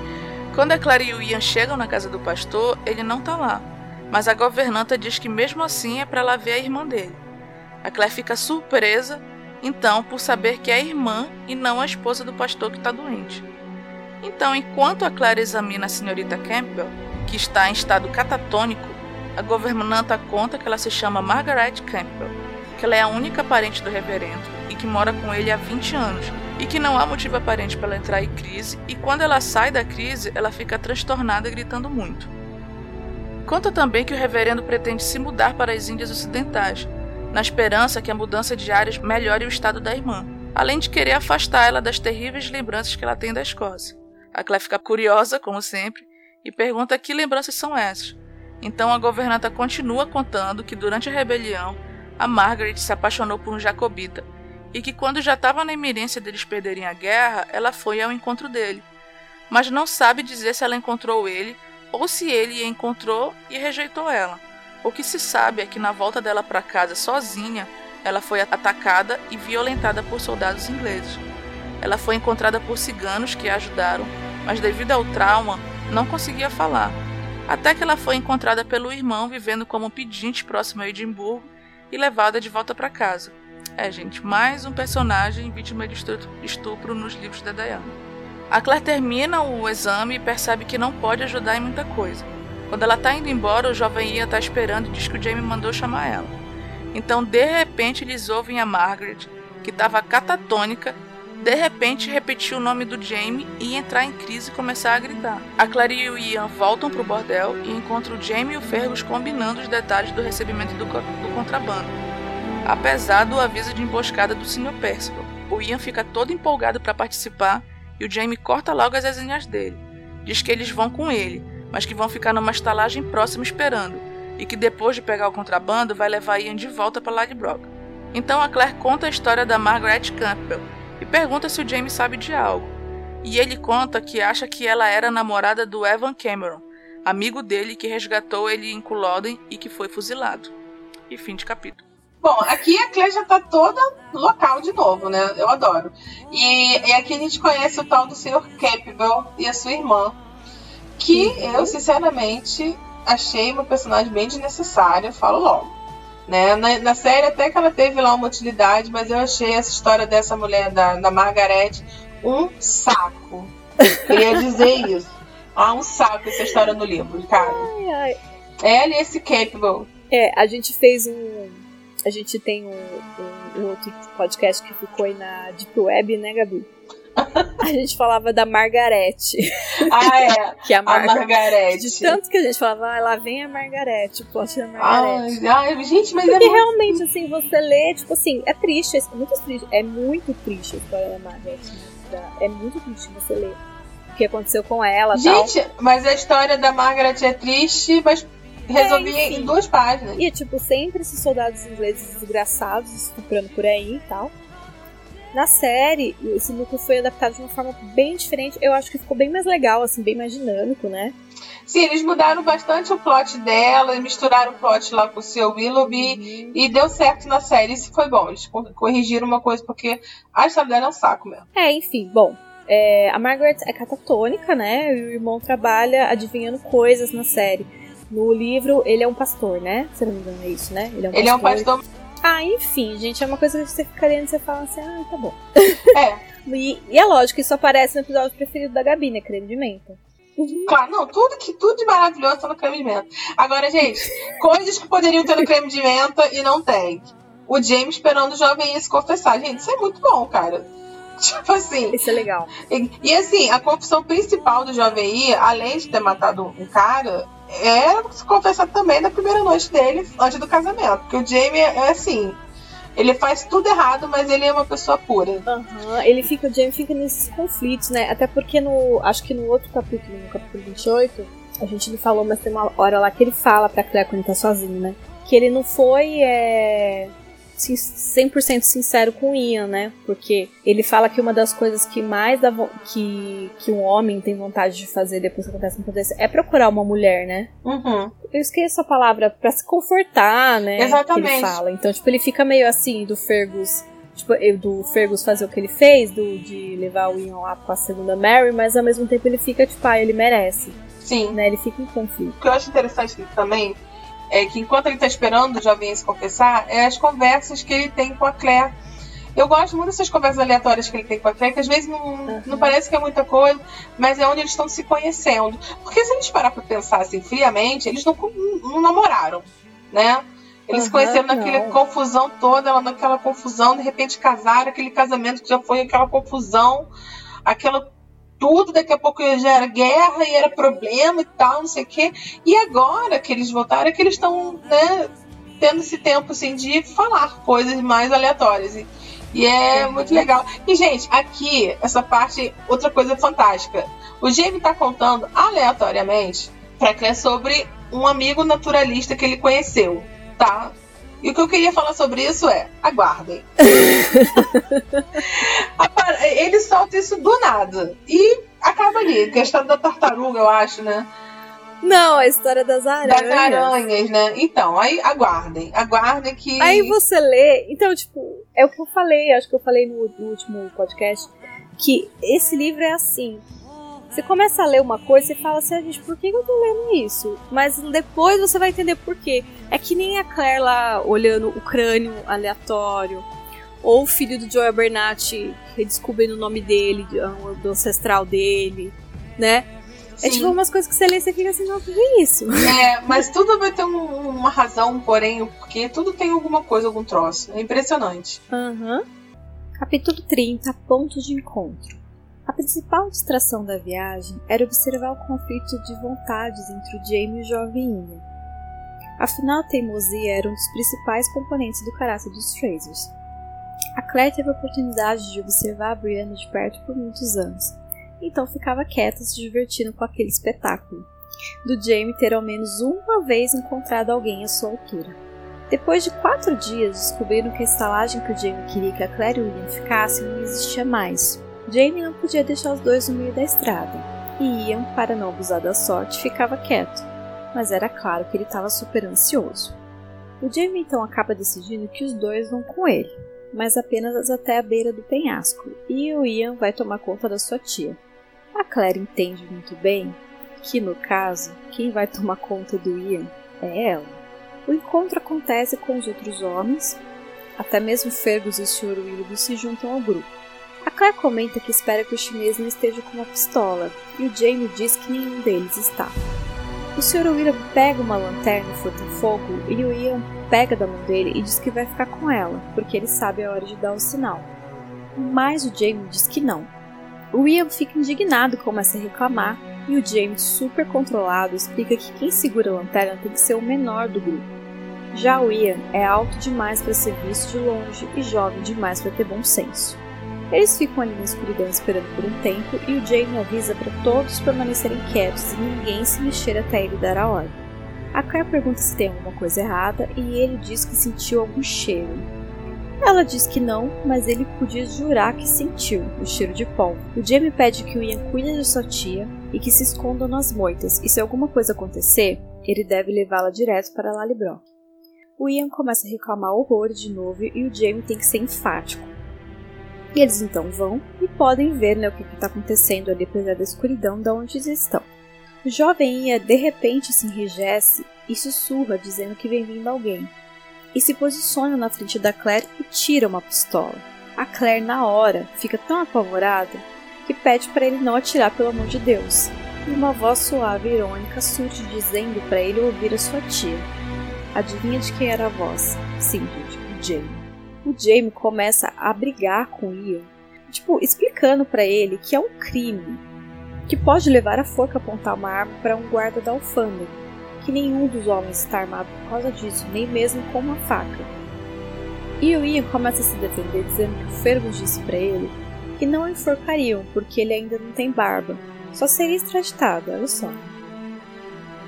Quando a Claire e o Ian chegam na casa do pastor, ele não está lá. Mas a governanta diz que mesmo assim é para ela ver a irmã dele. A Claire fica surpresa, então, por saber que é a irmã e não a esposa do pastor que está doente. Então, enquanto a Claire examina a senhorita Campbell, que está em estado catatônico, a governanta conta que ela se chama Margaret Campbell, que ela é a única parente do reverendo e que mora com ele há 20 anos, e que não há motivo aparente para ela entrar em crise, e quando ela sai da crise, ela fica transtornada gritando muito. Conta também que o reverendo pretende se mudar para as Índias Ocidentais, na esperança que a mudança de áreas melhore o estado da irmã, além de querer afastar ela das terríveis lembranças que ela tem da Escócia. A Claire fica curiosa, como sempre, e pergunta que lembranças são essas. Então a governanta continua contando que durante a rebelião, a Margaret se apaixonou por um jacobita e que quando já estava na iminência deles perderem a guerra, ela foi ao encontro dele. Mas não sabe dizer se ela encontrou ele ou se ele a encontrou e rejeitou ela. O que se sabe é que na volta dela para casa sozinha, ela foi atacada e violentada por soldados ingleses. Ela foi encontrada por ciganos que a ajudaram, mas devido ao trauma, não conseguia falar. Até que ela foi encontrada pelo irmão vivendo como pedinte próximo a Edimburgo e levada de volta para casa. É, gente, mais um personagem vítima de estupro nos livros da Diana. A Claire termina o exame e percebe que não pode ajudar em muita coisa. Quando ela tá indo embora, o jovem Ian tá esperando e diz que o Jamie mandou chamar ela. Então, de repente, eles ouvem a Margaret, que estava catatônica, de repente repetir o nome do Jamie e entrar em crise e começar a gritar. A Clary e o Ian voltam pro bordel e encontram o Jamie e o Fergus combinando os detalhes do recebimento do, co do contrabando. Apesar do aviso de emboscada do Sr. Percival, o Ian fica todo empolgado para participar e o Jamie corta logo as asinhas dele. Diz que eles vão com ele, mas que vão ficar numa estalagem próxima esperando, e que depois de pegar o contrabando vai levar Ian de volta para Ladybrook. Então a Claire conta a história da Margaret Campbell e pergunta se o James sabe de algo. E ele conta que acha que ela era namorada do Evan Cameron, amigo dele que resgatou ele em Culloden e que foi fuzilado. E fim de capítulo. Bom, aqui a Claire já tá toda local de novo, né? Eu adoro. E, e aqui a gente conhece o tal do Sr. Campbell e a sua irmã, que eu, sinceramente, achei uma personagem bem desnecessária, falo logo. Né? Na, na, série até que ela teve lá uma utilidade, mas eu achei essa história dessa mulher, da, da Margaret, um saco. Queria dizer isso. Ah, um saco essa história no livro, cara. Ai, ai. Ela e esse Capable. É, a gente fez um. A gente tem um, um, um outro podcast que ficou aí na Deep Web, né, Gabi? A gente falava da Margarete. Ah, é. que é a, Mar a Margarete. De tanto que a gente falava, ah, lá vem a Margarete, o plot da Margarete. Ai, ai, gente, mas Porque é realmente, assim, você lê, tipo assim, é triste, é muito triste, é muito triste a história da Margarete. Né? É muito triste você ler o que aconteceu com ela. Gente, tal. mas a história da Margaret é triste, mas resolvi é, em duas páginas. E, tipo, sempre esses soldados ingleses desgraçados estuprando por aí e tal. Na série, esse núcleo foi adaptado de uma forma bem diferente. Eu acho que ficou bem mais legal, assim, bem mais dinâmico, né? Sim, eles mudaram bastante o plot dela, misturaram o plot lá com o seu Willoughby uhum. e deu certo na série. Isso foi bom. Eles corrigiram uma coisa porque a história dela é um saco mesmo. É, enfim, bom. É, a Margaret é catatônica, né? E o irmão trabalha adivinhando coisas na série. No livro, ele é um pastor, né? Se não me engano, é isso, né? Ele é um, ele pastor. É um pastor. Ah, enfim, gente, é uma coisa que você fica lendo e você fala assim, ah, tá bom. É. e, e, é lógico, isso aparece no episódio preferido da Gabi, né? Creme de menta. Claro, não, tudo que tudo de maravilhoso tá no creme de menta. Agora, gente, coisas que poderiam ter no creme de menta e não tem. O James esperando o jovem se confessar. Gente, isso é muito bom, cara. Tipo assim. Isso é legal. E, e, assim, a confissão principal do jovem I, além de ter matado um cara, é se confessar também na primeira noite dele, antes do casamento. Porque o Jamie é assim. Ele faz tudo errado, mas ele é uma pessoa pura. Uhum. Ele fica, o Jamie fica nesses conflitos, né? Até porque no. Acho que no outro capítulo, no capítulo 28, a gente não falou, mas tem uma hora lá que ele fala pra Claire quando ele tá sozinho, né? Que ele não foi. É 100% sincero com o Ian, né? Porque ele fala que uma das coisas que mais dá que, que um homem tem vontade de fazer depois que acontece uma coisa é procurar uma mulher, né? Uhum. Eu esqueço a palavra para se confortar, né? Exatamente. Que ele fala. Então, tipo, ele fica meio assim do Fergus tipo, do Fergus fazer o que ele fez, do, de levar o Ian lá com a segunda Mary, mas ao mesmo tempo ele fica, tipo, ah, ele merece. Sim. Né? Ele fica em conflito. O que eu acho interessante também é que enquanto ele está esperando o jovem se confessar, é as conversas que ele tem com a Claire. Eu gosto muito dessas conversas aleatórias que ele tem com a Claire, que às vezes não, uhum. não parece que é muita coisa, mas é onde eles estão se conhecendo. Porque se a gente parar para pensar assim friamente, eles não, não namoraram, né? Eles uhum, se conheceram naquela não. confusão toda, ela naquela confusão, de repente casaram, aquele casamento que já foi aquela confusão, aquela tudo, daqui a pouco já era guerra e era problema e tal, não sei o quê. E agora que eles voltaram, é que eles estão, né, tendo esse tempo assim de falar coisas mais aleatórias. E, e é muito legal. E, gente, aqui, essa parte, outra coisa fantástica. O Jamie tá contando aleatoriamente pra Claire sobre um amigo naturalista que ele conheceu, tá? E o que eu queria falar sobre isso é: aguardem. Ele solta isso do nada. E acaba ali. A história da tartaruga, eu acho, né? Não, a história das aranhas. Das aranhas, né? Então, aí aguardem. Aguardem que. Aí você lê. Então, tipo, é o que eu falei, acho que eu falei no, no último podcast. Que esse livro é assim. Você começa a ler uma coisa e fala assim, ah, gente, por que eu tô lendo isso? Mas depois você vai entender por quê. É que nem a Claire lá olhando o crânio aleatório, ou o filho do Joel Bernat redescobrindo o nome dele, ah, do ancestral dele, né? Sim. É tipo umas coisas que você lê e você fica assim, não, o que é isso? É, mas tudo vai ter um, uma razão, um porém, um porquê, tudo tem alguma coisa, algum troço. É impressionante. Aham. Uhum. Capítulo 30, Pontos de Encontro. A principal distração da viagem era observar o conflito de vontades entre o Jamie e o jovem Ian. Afinal, a teimosia era um dos principais componentes do caráter dos Frasers. A Claire teve a oportunidade de observar a Brianna de perto por muitos anos, então ficava quieta se divertindo com aquele espetáculo, do Jamie ter ao menos uma vez encontrado alguém à sua altura. Depois de quatro dias, descobriram que a estalagem que o Jamie queria que a Claire e o Ian ficassem não existia mais, Jamie não podia deixar os dois no meio da estrada, e Ian, para não abusar da sorte, ficava quieto, mas era claro que ele estava super ansioso. O Jamie então acaba decidindo que os dois vão com ele, mas apenas até a beira do penhasco, e o Ian vai tomar conta da sua tia. A Claire entende muito bem que, no caso, quem vai tomar conta do Ian é ela. O encontro acontece com os outros homens, até mesmo Fergus e o Sr. Willoughby se juntam ao grupo. A Claire comenta que espera que o chinês não esteja com uma pistola, e o Jamie diz que nenhum deles está. O Sr. William pega uma lanterna em fogo e o Ian pega da mão dele e diz que vai ficar com ela, porque ele sabe a hora de dar o sinal. Mas o Jamie diz que não. O Ian fica indignado e começa a reclamar, e o Jamie, super controlado, explica que quem segura a lanterna tem que ser o menor do grupo. Já o Ian é alto demais para ser visto de longe e jovem demais para ter bom senso. Eles ficam ali na escuridão esperando por um tempo e o Jamie avisa para todos permanecerem quietos e ninguém se mexer até ele dar a ordem. A Claire pergunta se tem alguma coisa errada e ele diz que sentiu algum cheiro. Ela diz que não, mas ele podia jurar que sentiu o cheiro de pólvora. O Jamie pede que o Ian cuide de sua tia e que se escondam nas moitas, e se alguma coisa acontecer, ele deve levá-la direto para Lallybrook. O Ian começa a reclamar horrores de novo e o Jamie tem que ser enfático. E eles então vão e podem ver né, o que está acontecendo ali apesar da escuridão de onde eles estão. O jovem Ian de repente se enrijece e sussurra dizendo que vem vindo alguém, e se posiciona na frente da Claire e tira uma pistola. A Claire, na hora, fica tão apavorada que pede para ele não atirar pelo amor de Deus. E uma voz suave e irônica surge dizendo para ele ouvir a sua tia. Adivinha de quem era a voz? Sim, gente, o Jamie. O Jamie começa a brigar com o Ian, tipo, explicando para ele que é um crime, que pode levar a forca a apontar uma arma para um guarda da alfândega que nenhum dos homens está armado por causa disso, nem mesmo com uma faca. E o Ian começa a se defender dizendo que o Fergus disse para ele que não enforcariam porque ele ainda não tem barba, só seria extraditado, olha só.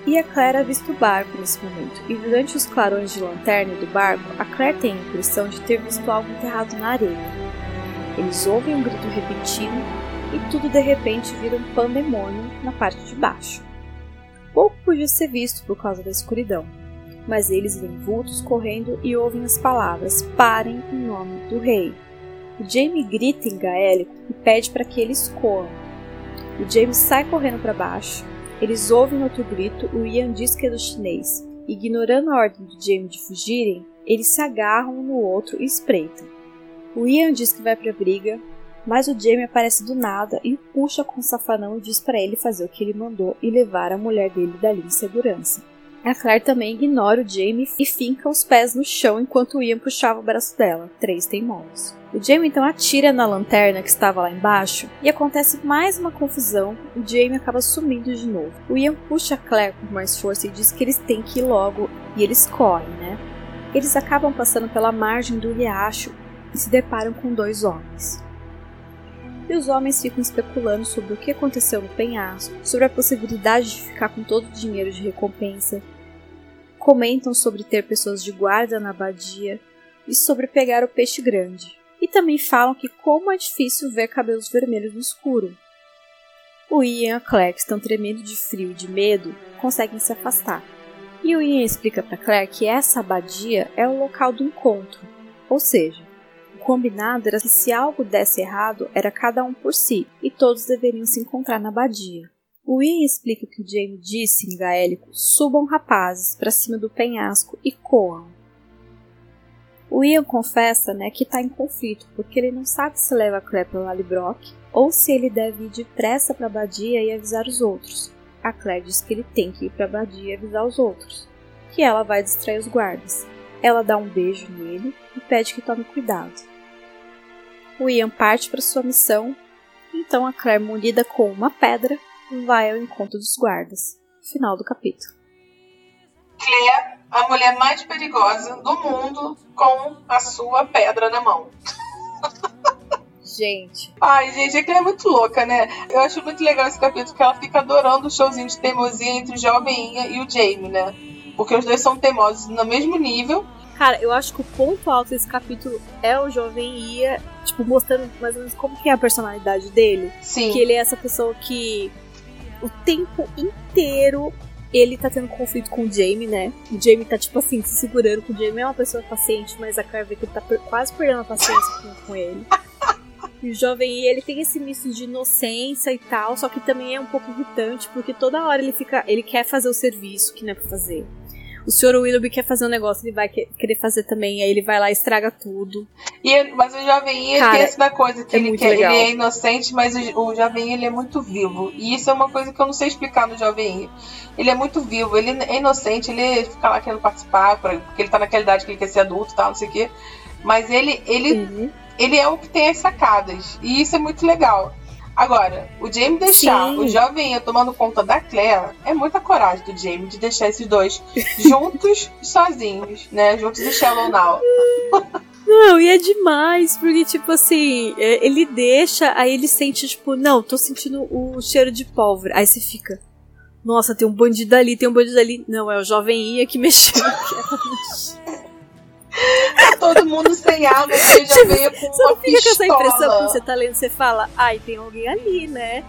E a Claire avista o barco nesse momento, e durante os clarões de lanterna do barco, a Claire tem a impressão de ter visto algo enterrado na areia. Eles ouvem um grito repentino e tudo de repente vira um pandemônio na parte de baixo pouco podia ser visto por causa da escuridão. Mas eles veem vultos correndo e ouvem as palavras: Parem em nome do rei. O Jamie grita em gaélico e pede para que eles corram. O James sai correndo para baixo. Eles ouvem outro grito, o Ian diz que é do chinês. Ignorando a ordem do Jamie de fugirem, eles se agarram um no outro e espreitam. O Ian diz que vai para a briga, mas o Jamie aparece do nada e o puxa com o safanão e diz para ele fazer o que ele mandou e levar a mulher dele dali em segurança. A Claire também ignora o Jamie e finca os pés no chão enquanto o Ian puxava o braço dela. Três teimosos. O Jamie então atira na lanterna que estava lá embaixo e acontece mais uma confusão. O Jamie acaba sumindo de novo. O Ian puxa a Claire com mais força e diz que eles têm que ir logo e eles correm, né? Eles acabam passando pela margem do riacho e se deparam com dois homens e os homens ficam especulando sobre o que aconteceu no penhasco, sobre a possibilidade de ficar com todo o dinheiro de recompensa. Comentam sobre ter pessoas de guarda na abadia e sobre pegar o peixe grande. E também falam que como é difícil ver cabelos vermelhos no escuro. O Ian e a que estão tremendo de frio e de medo, conseguem se afastar. E o Ian explica para Claire que essa abadia é o local do encontro, ou seja, combinado era que se algo desse errado, era cada um por si, e todos deveriam se encontrar na abadia. O Ian explica que o Jamie disse em gaélico: subam rapazes para cima do penhasco e coam. O Ian confessa né, que está em conflito, porque ele não sabe se leva a Claire para Lallybrock ou se ele deve ir depressa para a abadia e avisar os outros. A Claire diz que ele tem que ir para a abadia e avisar os outros, que ela vai distrair os guardas. Ela dá um beijo nele e pede que tome cuidado. O Ian parte para sua missão, então a Claire, munida com uma pedra, vai ao encontro dos guardas. Final do capítulo. Claire, a mulher mais perigosa do mundo, com a sua pedra na mão. Gente. Ai, gente, a Claire é muito louca, né? Eu acho muito legal esse capítulo, porque ela fica adorando o showzinho de teimosia entre o jovem Ian e o Jamie, né? Porque os dois são teimosos no mesmo nível, Cara, eu acho que o ponto alto desse capítulo é o jovem Ia, tipo, mostrando mais ou menos como que é a personalidade dele. Sim. Que ele é essa pessoa que o tempo inteiro ele tá tendo conflito com o Jamie, né? O Jamie tá, tipo assim, se segurando com o Jamie. É uma pessoa paciente, mas a Claire vê que ele tá quase perdendo a paciência com, com ele. E o jovem ele tem esse misto de inocência e tal, só que também é um pouco irritante, porque toda hora ele fica. ele quer fazer o serviço que não é pra fazer o senhor Willoughby quer fazer um negócio, ele vai querer fazer também, aí ele vai lá e estraga tudo. E, mas o jovem tem essa coisa que, é ele, quer, ele é inocente, mas o, o jovem ele é muito vivo. E isso é uma coisa que eu não sei explicar no jovem Ele é muito vivo, ele é inocente, ele fica lá querendo participar, porque ele tá naquela idade que ele quer ser adulto e tal, não sei o quê. Mas ele, ele, uhum. ele é o que tem as sacadas. E isso é muito legal. Agora, o Jamie deixar Sim. o jovem tomando conta da Claire é muita coragem do Jamie de deixar esses dois juntos, sozinhos, né? Juntos e Shallow Now. Não, e é demais, porque, tipo assim, é, ele deixa, aí ele sente, tipo, não, tô sentindo o cheiro de pólvora. Aí você fica, nossa, tem um bandido ali, tem um bandido ali. Não, é o jovem Ia que mexeu. Todo mundo sem arma, você já tipo, veio com você uma não fica pistola. com essa impressão quando você tá lendo, você fala, ai, tem alguém ali, né?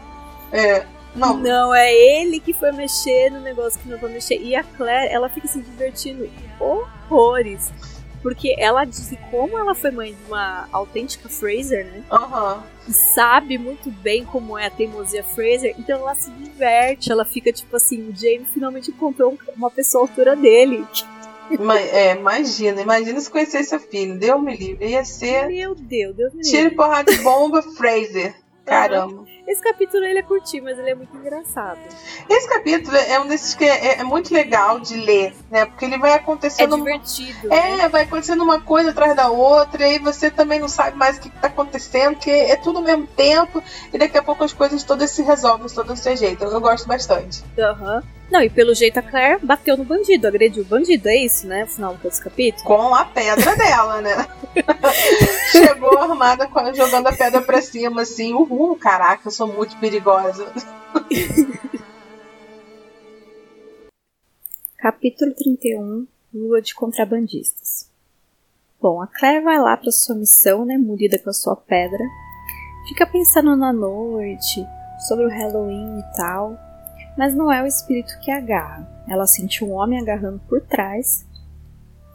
É. Não. não, é ele que foi mexer no negócio que não foi mexer. E a Claire, ela fica se divertindo horrores. Porque ela diz que como ela foi mãe de uma autêntica Fraser, né? Uhum. E sabe muito bem como é a teimosia Fraser, então ela se diverte, ela fica tipo assim, o Jamie finalmente encontrou uma pessoa à altura dele. É, imagina, imagina se conhecesse a filha, Deus me livre, ia ser. Meu Deus, Deus me livre. Tiro porrada de bomba, Fraser. Caramba. Esse capítulo ele é curtinho, mas ele é muito engraçado. Esse capítulo é um desses que é, é muito legal de ler, né? Porque ele vai acontecendo. É divertido. É, né? vai acontecendo uma coisa atrás da outra, e aí você também não sabe mais o que está acontecendo, porque é tudo ao mesmo tempo, e daqui a pouco as coisas todas se resolvem, todas se ajeitam. Eu gosto bastante. Aham. Uhum. Não, e pelo jeito a Claire bateu no bandido, agrediu o bandido, é isso, né? No final desse capítulo. Com a pedra dela, né? Chegou armada jogando a pedra pra cima, assim, uhul, caraca, eu sou muito perigosa. Capítulo 31 Lua de Contrabandistas Bom, a Claire vai lá para sua missão, né, munida com a sua pedra. Fica pensando na noite, sobre o Halloween e tal. Mas não é o espírito que agarra. Ela sente um homem agarrando por trás.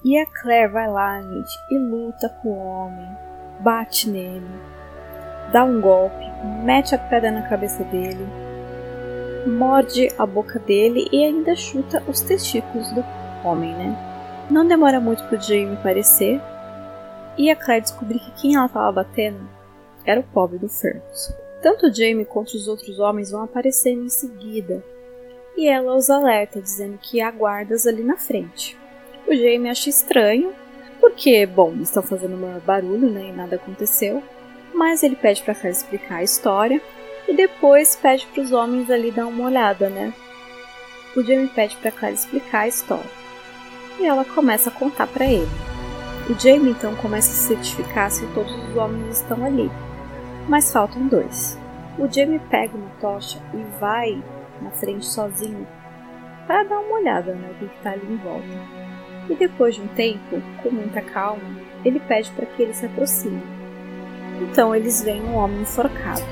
E a Claire vai lá, gente, e luta com o homem, bate nele, dá um golpe, mete a pedra na cabeça dele, morde a boca dele e ainda chuta os testículos do homem, né? Não demora muito pro Jamie aparecer e a Claire descobrir que quem ela estava batendo era o pobre do Fergus. Tanto o Jamie quanto os outros homens vão aparecer em seguida e ela os alerta dizendo que há guardas ali na frente. O Jamie acha estranho porque, bom, estão fazendo um barulho, né, e nada aconteceu. Mas ele pede para Claire explicar a história e depois pede para os homens ali dar uma olhada, né? O Jamie pede para Claire explicar a história. E ela começa a contar para ele. O Jamie então começa a certificar se todos os homens estão ali. Mas faltam dois. O Jamie pega uma tocha e vai na frente sozinho para dar uma olhada no né, que está ali em volta. E depois de um tempo, com muita calma, ele pede para que ele se aproxime. Então eles veem um homem enforcado.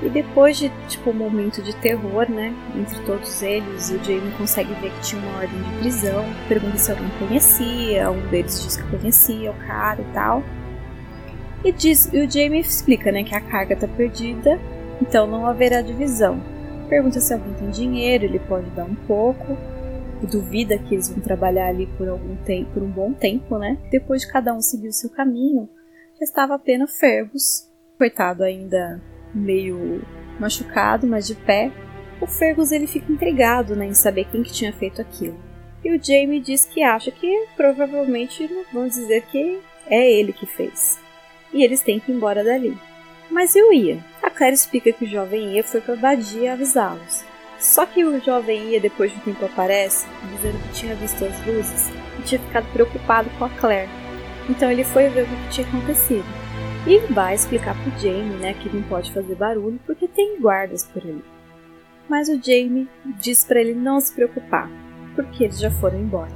E depois de tipo um momento de terror, né, entre todos eles, o Jamie consegue ver que tinha uma ordem de prisão, pergunta se alguém conhecia, um deles diz que conhecia o cara e tal. E, diz, e o Jamie explica, né, que a carga está perdida, então não haverá divisão. Pergunta se alguém tem dinheiro, ele pode dar um pouco, duvida que eles vão trabalhar ali por algum tempo, por um bom tempo, né? Depois de cada um seguir o seu caminho, restava apenas Fergus, coitado ainda meio machucado, mas de pé. O Fergus ele fica intrigado né, em saber quem que tinha feito aquilo. E o Jamie diz que acha que provavelmente vão dizer que é ele que fez. E eles têm que ir embora dali. Mas eu ia. A Claire explica que o jovem ia foi para Badia avisá-los. Só que o jovem ia depois de um tempo aparece, dizendo que tinha visto as luzes e tinha ficado preocupado com a Claire. Então ele foi ver o que tinha acontecido. E vai explicar pro Jamie, né, que não pode fazer barulho porque tem guardas por ali. Mas o Jamie diz para ele não se preocupar, porque eles já foram embora.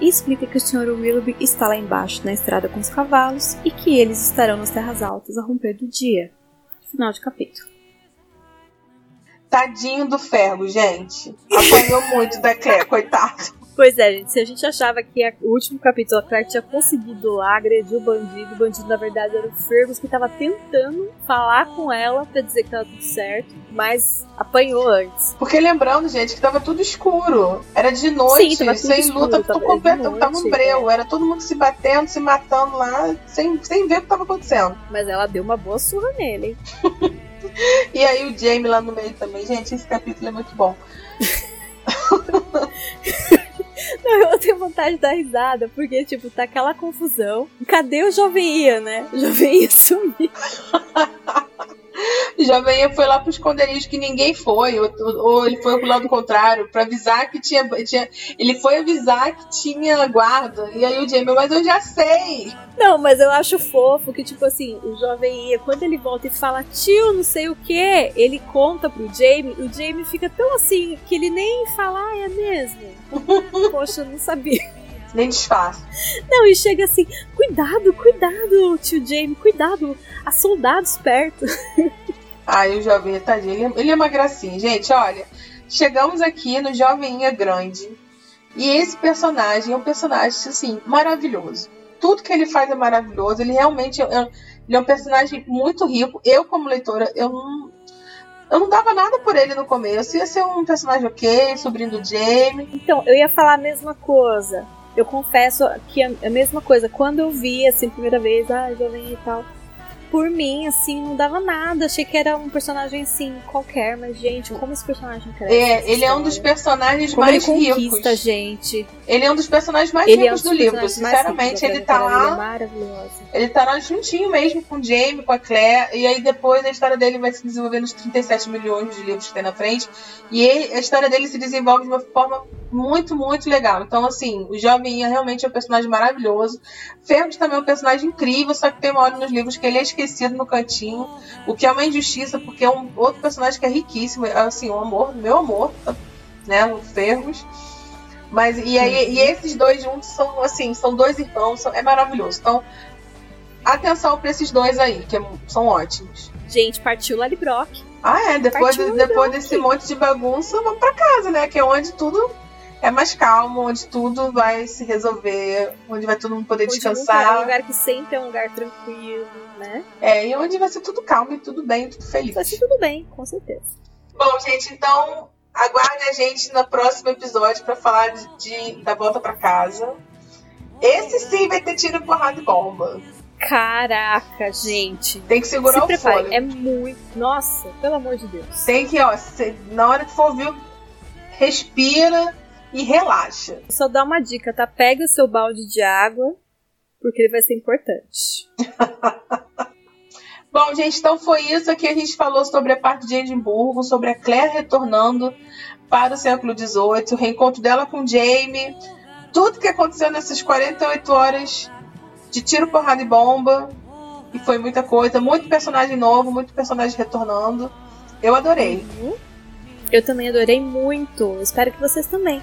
E explica que o Sr. Willoughby está lá embaixo na estrada com os cavalos e que eles estarão nas terras altas a romper do dia. Final de capítulo. Tadinho do Ferro, gente. Apanhou muito da Claire, coitado. Pois é, gente. Se a gente achava que o último capítulo a Claire tinha conseguido lá agredir o bandido, o bandido na verdade era o Fergus que estava tentando falar com ela para dizer que tava tudo certo, mas apanhou antes. Porque lembrando, gente, que tava tudo escuro. Era de noite, Sim, sem escuro, luta, tava, completo, tava um breu. É. Era todo mundo se batendo, se matando lá, sem, sem ver o que tava acontecendo. Mas ela deu uma boa surra nele, hein? e aí o Jamie lá no meio também. Gente, esse capítulo é muito bom. vontade de dar risada, porque, tipo, tá aquela confusão. Cadê o Jovem Ia, né? O Jovem sumiu. Jovem foi lá pro esconderijo que ninguém foi, ou, ou ele foi pro lado contrário, para avisar que tinha, tinha, Ele foi avisar que tinha guarda. E aí o Jamie, mas eu já sei. Não, mas eu acho fofo que, tipo assim, o jovem ia, quando ele volta e fala, tio, não sei o que, ele conta pro Jamie, o Jamie fica tão assim que ele nem fala, ah, é mesmo? Poxa, eu não sabia. Nem disfarça. Não, e chega assim, cuidado, cuidado, tio Jamie, cuidado, há soldados perto. Ai, o jovem tadinho, ele, é, ele é uma gracinha. Gente, olha, chegamos aqui no Joveminha Grande. E esse personagem é um personagem, assim, maravilhoso. Tudo que ele faz é maravilhoso. Ele realmente é, ele é um personagem muito rico. Eu, como leitora, eu não, eu não dava nada por ele no começo. Ia ser um personagem ok, sobrinho do Jamie. Então, eu ia falar a mesma coisa. Eu confesso que a, a mesma coisa. Quando eu vi, assim, primeira vez, ah, jovem e tal por mim, assim, não dava nada. Achei que era um personagem, assim, qualquer, mas, gente, como esse personagem cresce. É, ele é um dos personagens como mais ele conquista, ricos. gente. Ele é um dos personagens mais ele ricos é um do livro. Sinceramente, ele tá lá. Ele é tá lá juntinho mesmo com o Jamie, com a Claire. E aí depois a história dele vai se desenvolver nos 37 milhões de livros que tem na frente. E ele, a história dele se desenvolve de uma forma muito, muito legal. Então, assim, o Jovem realmente é um personagem maravilhoso. Fergus também é um personagem incrível, só que tem uma hora nos livros que ele é esquecido no cantinho, o que é uma injustiça, porque é um outro personagem que é riquíssimo, é, assim, o amor, meu amor, né, o Fergus. Mas e aí e esses dois juntos são assim, são dois irmãos, são, é maravilhoso. Então, atenção para esses dois aí, que é, são ótimos. Gente, partiu Brock. Ah, é, depois, de, depois desse monte de bagunça, vamos para casa, né? Que é onde tudo é mais calmo, onde tudo vai se resolver, onde vai todo mundo poder onde descansar. É um lugar que sempre é um lugar tranquilo, né? É, e onde vai ser tudo calmo e tudo bem, tudo feliz. Vai ser tudo bem, com certeza. Bom, gente, então aguarde a gente no próximo episódio para falar de, de, da volta para casa. Esse sim vai ter tiro, porrada e bomba. Caraca, gente. Tem que segurar Se o fôlego. É muito. Nossa, pelo amor de Deus. Tem que, ó, na hora que for ouvir, respira e relaxa. Só dá uma dica, tá? Pega o seu balde de água, porque ele vai ser importante. Bom, gente, então foi isso que a gente falou sobre a parte de Edimburgo, sobre a Claire retornando para o século XVIII, o reencontro dela com Jamie, tudo que aconteceu nessas 48 horas de tiro, porrada e bomba. E foi muita coisa, muito personagem novo, muito personagem retornando. Eu adorei. Uhum. Eu também adorei muito. Espero que vocês também.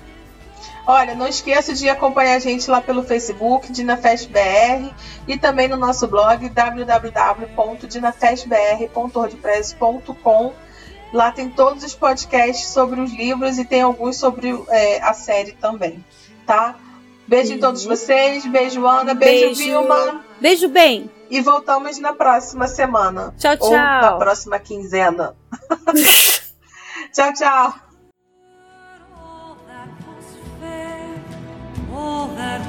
Olha, não esqueça de acompanhar a gente lá pelo Facebook, DinaFestBR, e também no nosso blog www.dinafestbr.wordpress.com. Lá tem todos os podcasts sobre os livros e tem alguns sobre é, a série também, tá? Beijo em todos vocês, beijo Ana, beijo, beijo Vilma. Beijo bem. E voltamos na próxima semana. Tchau, tchau. Ou na próxima quinzena. tchau, tchau. that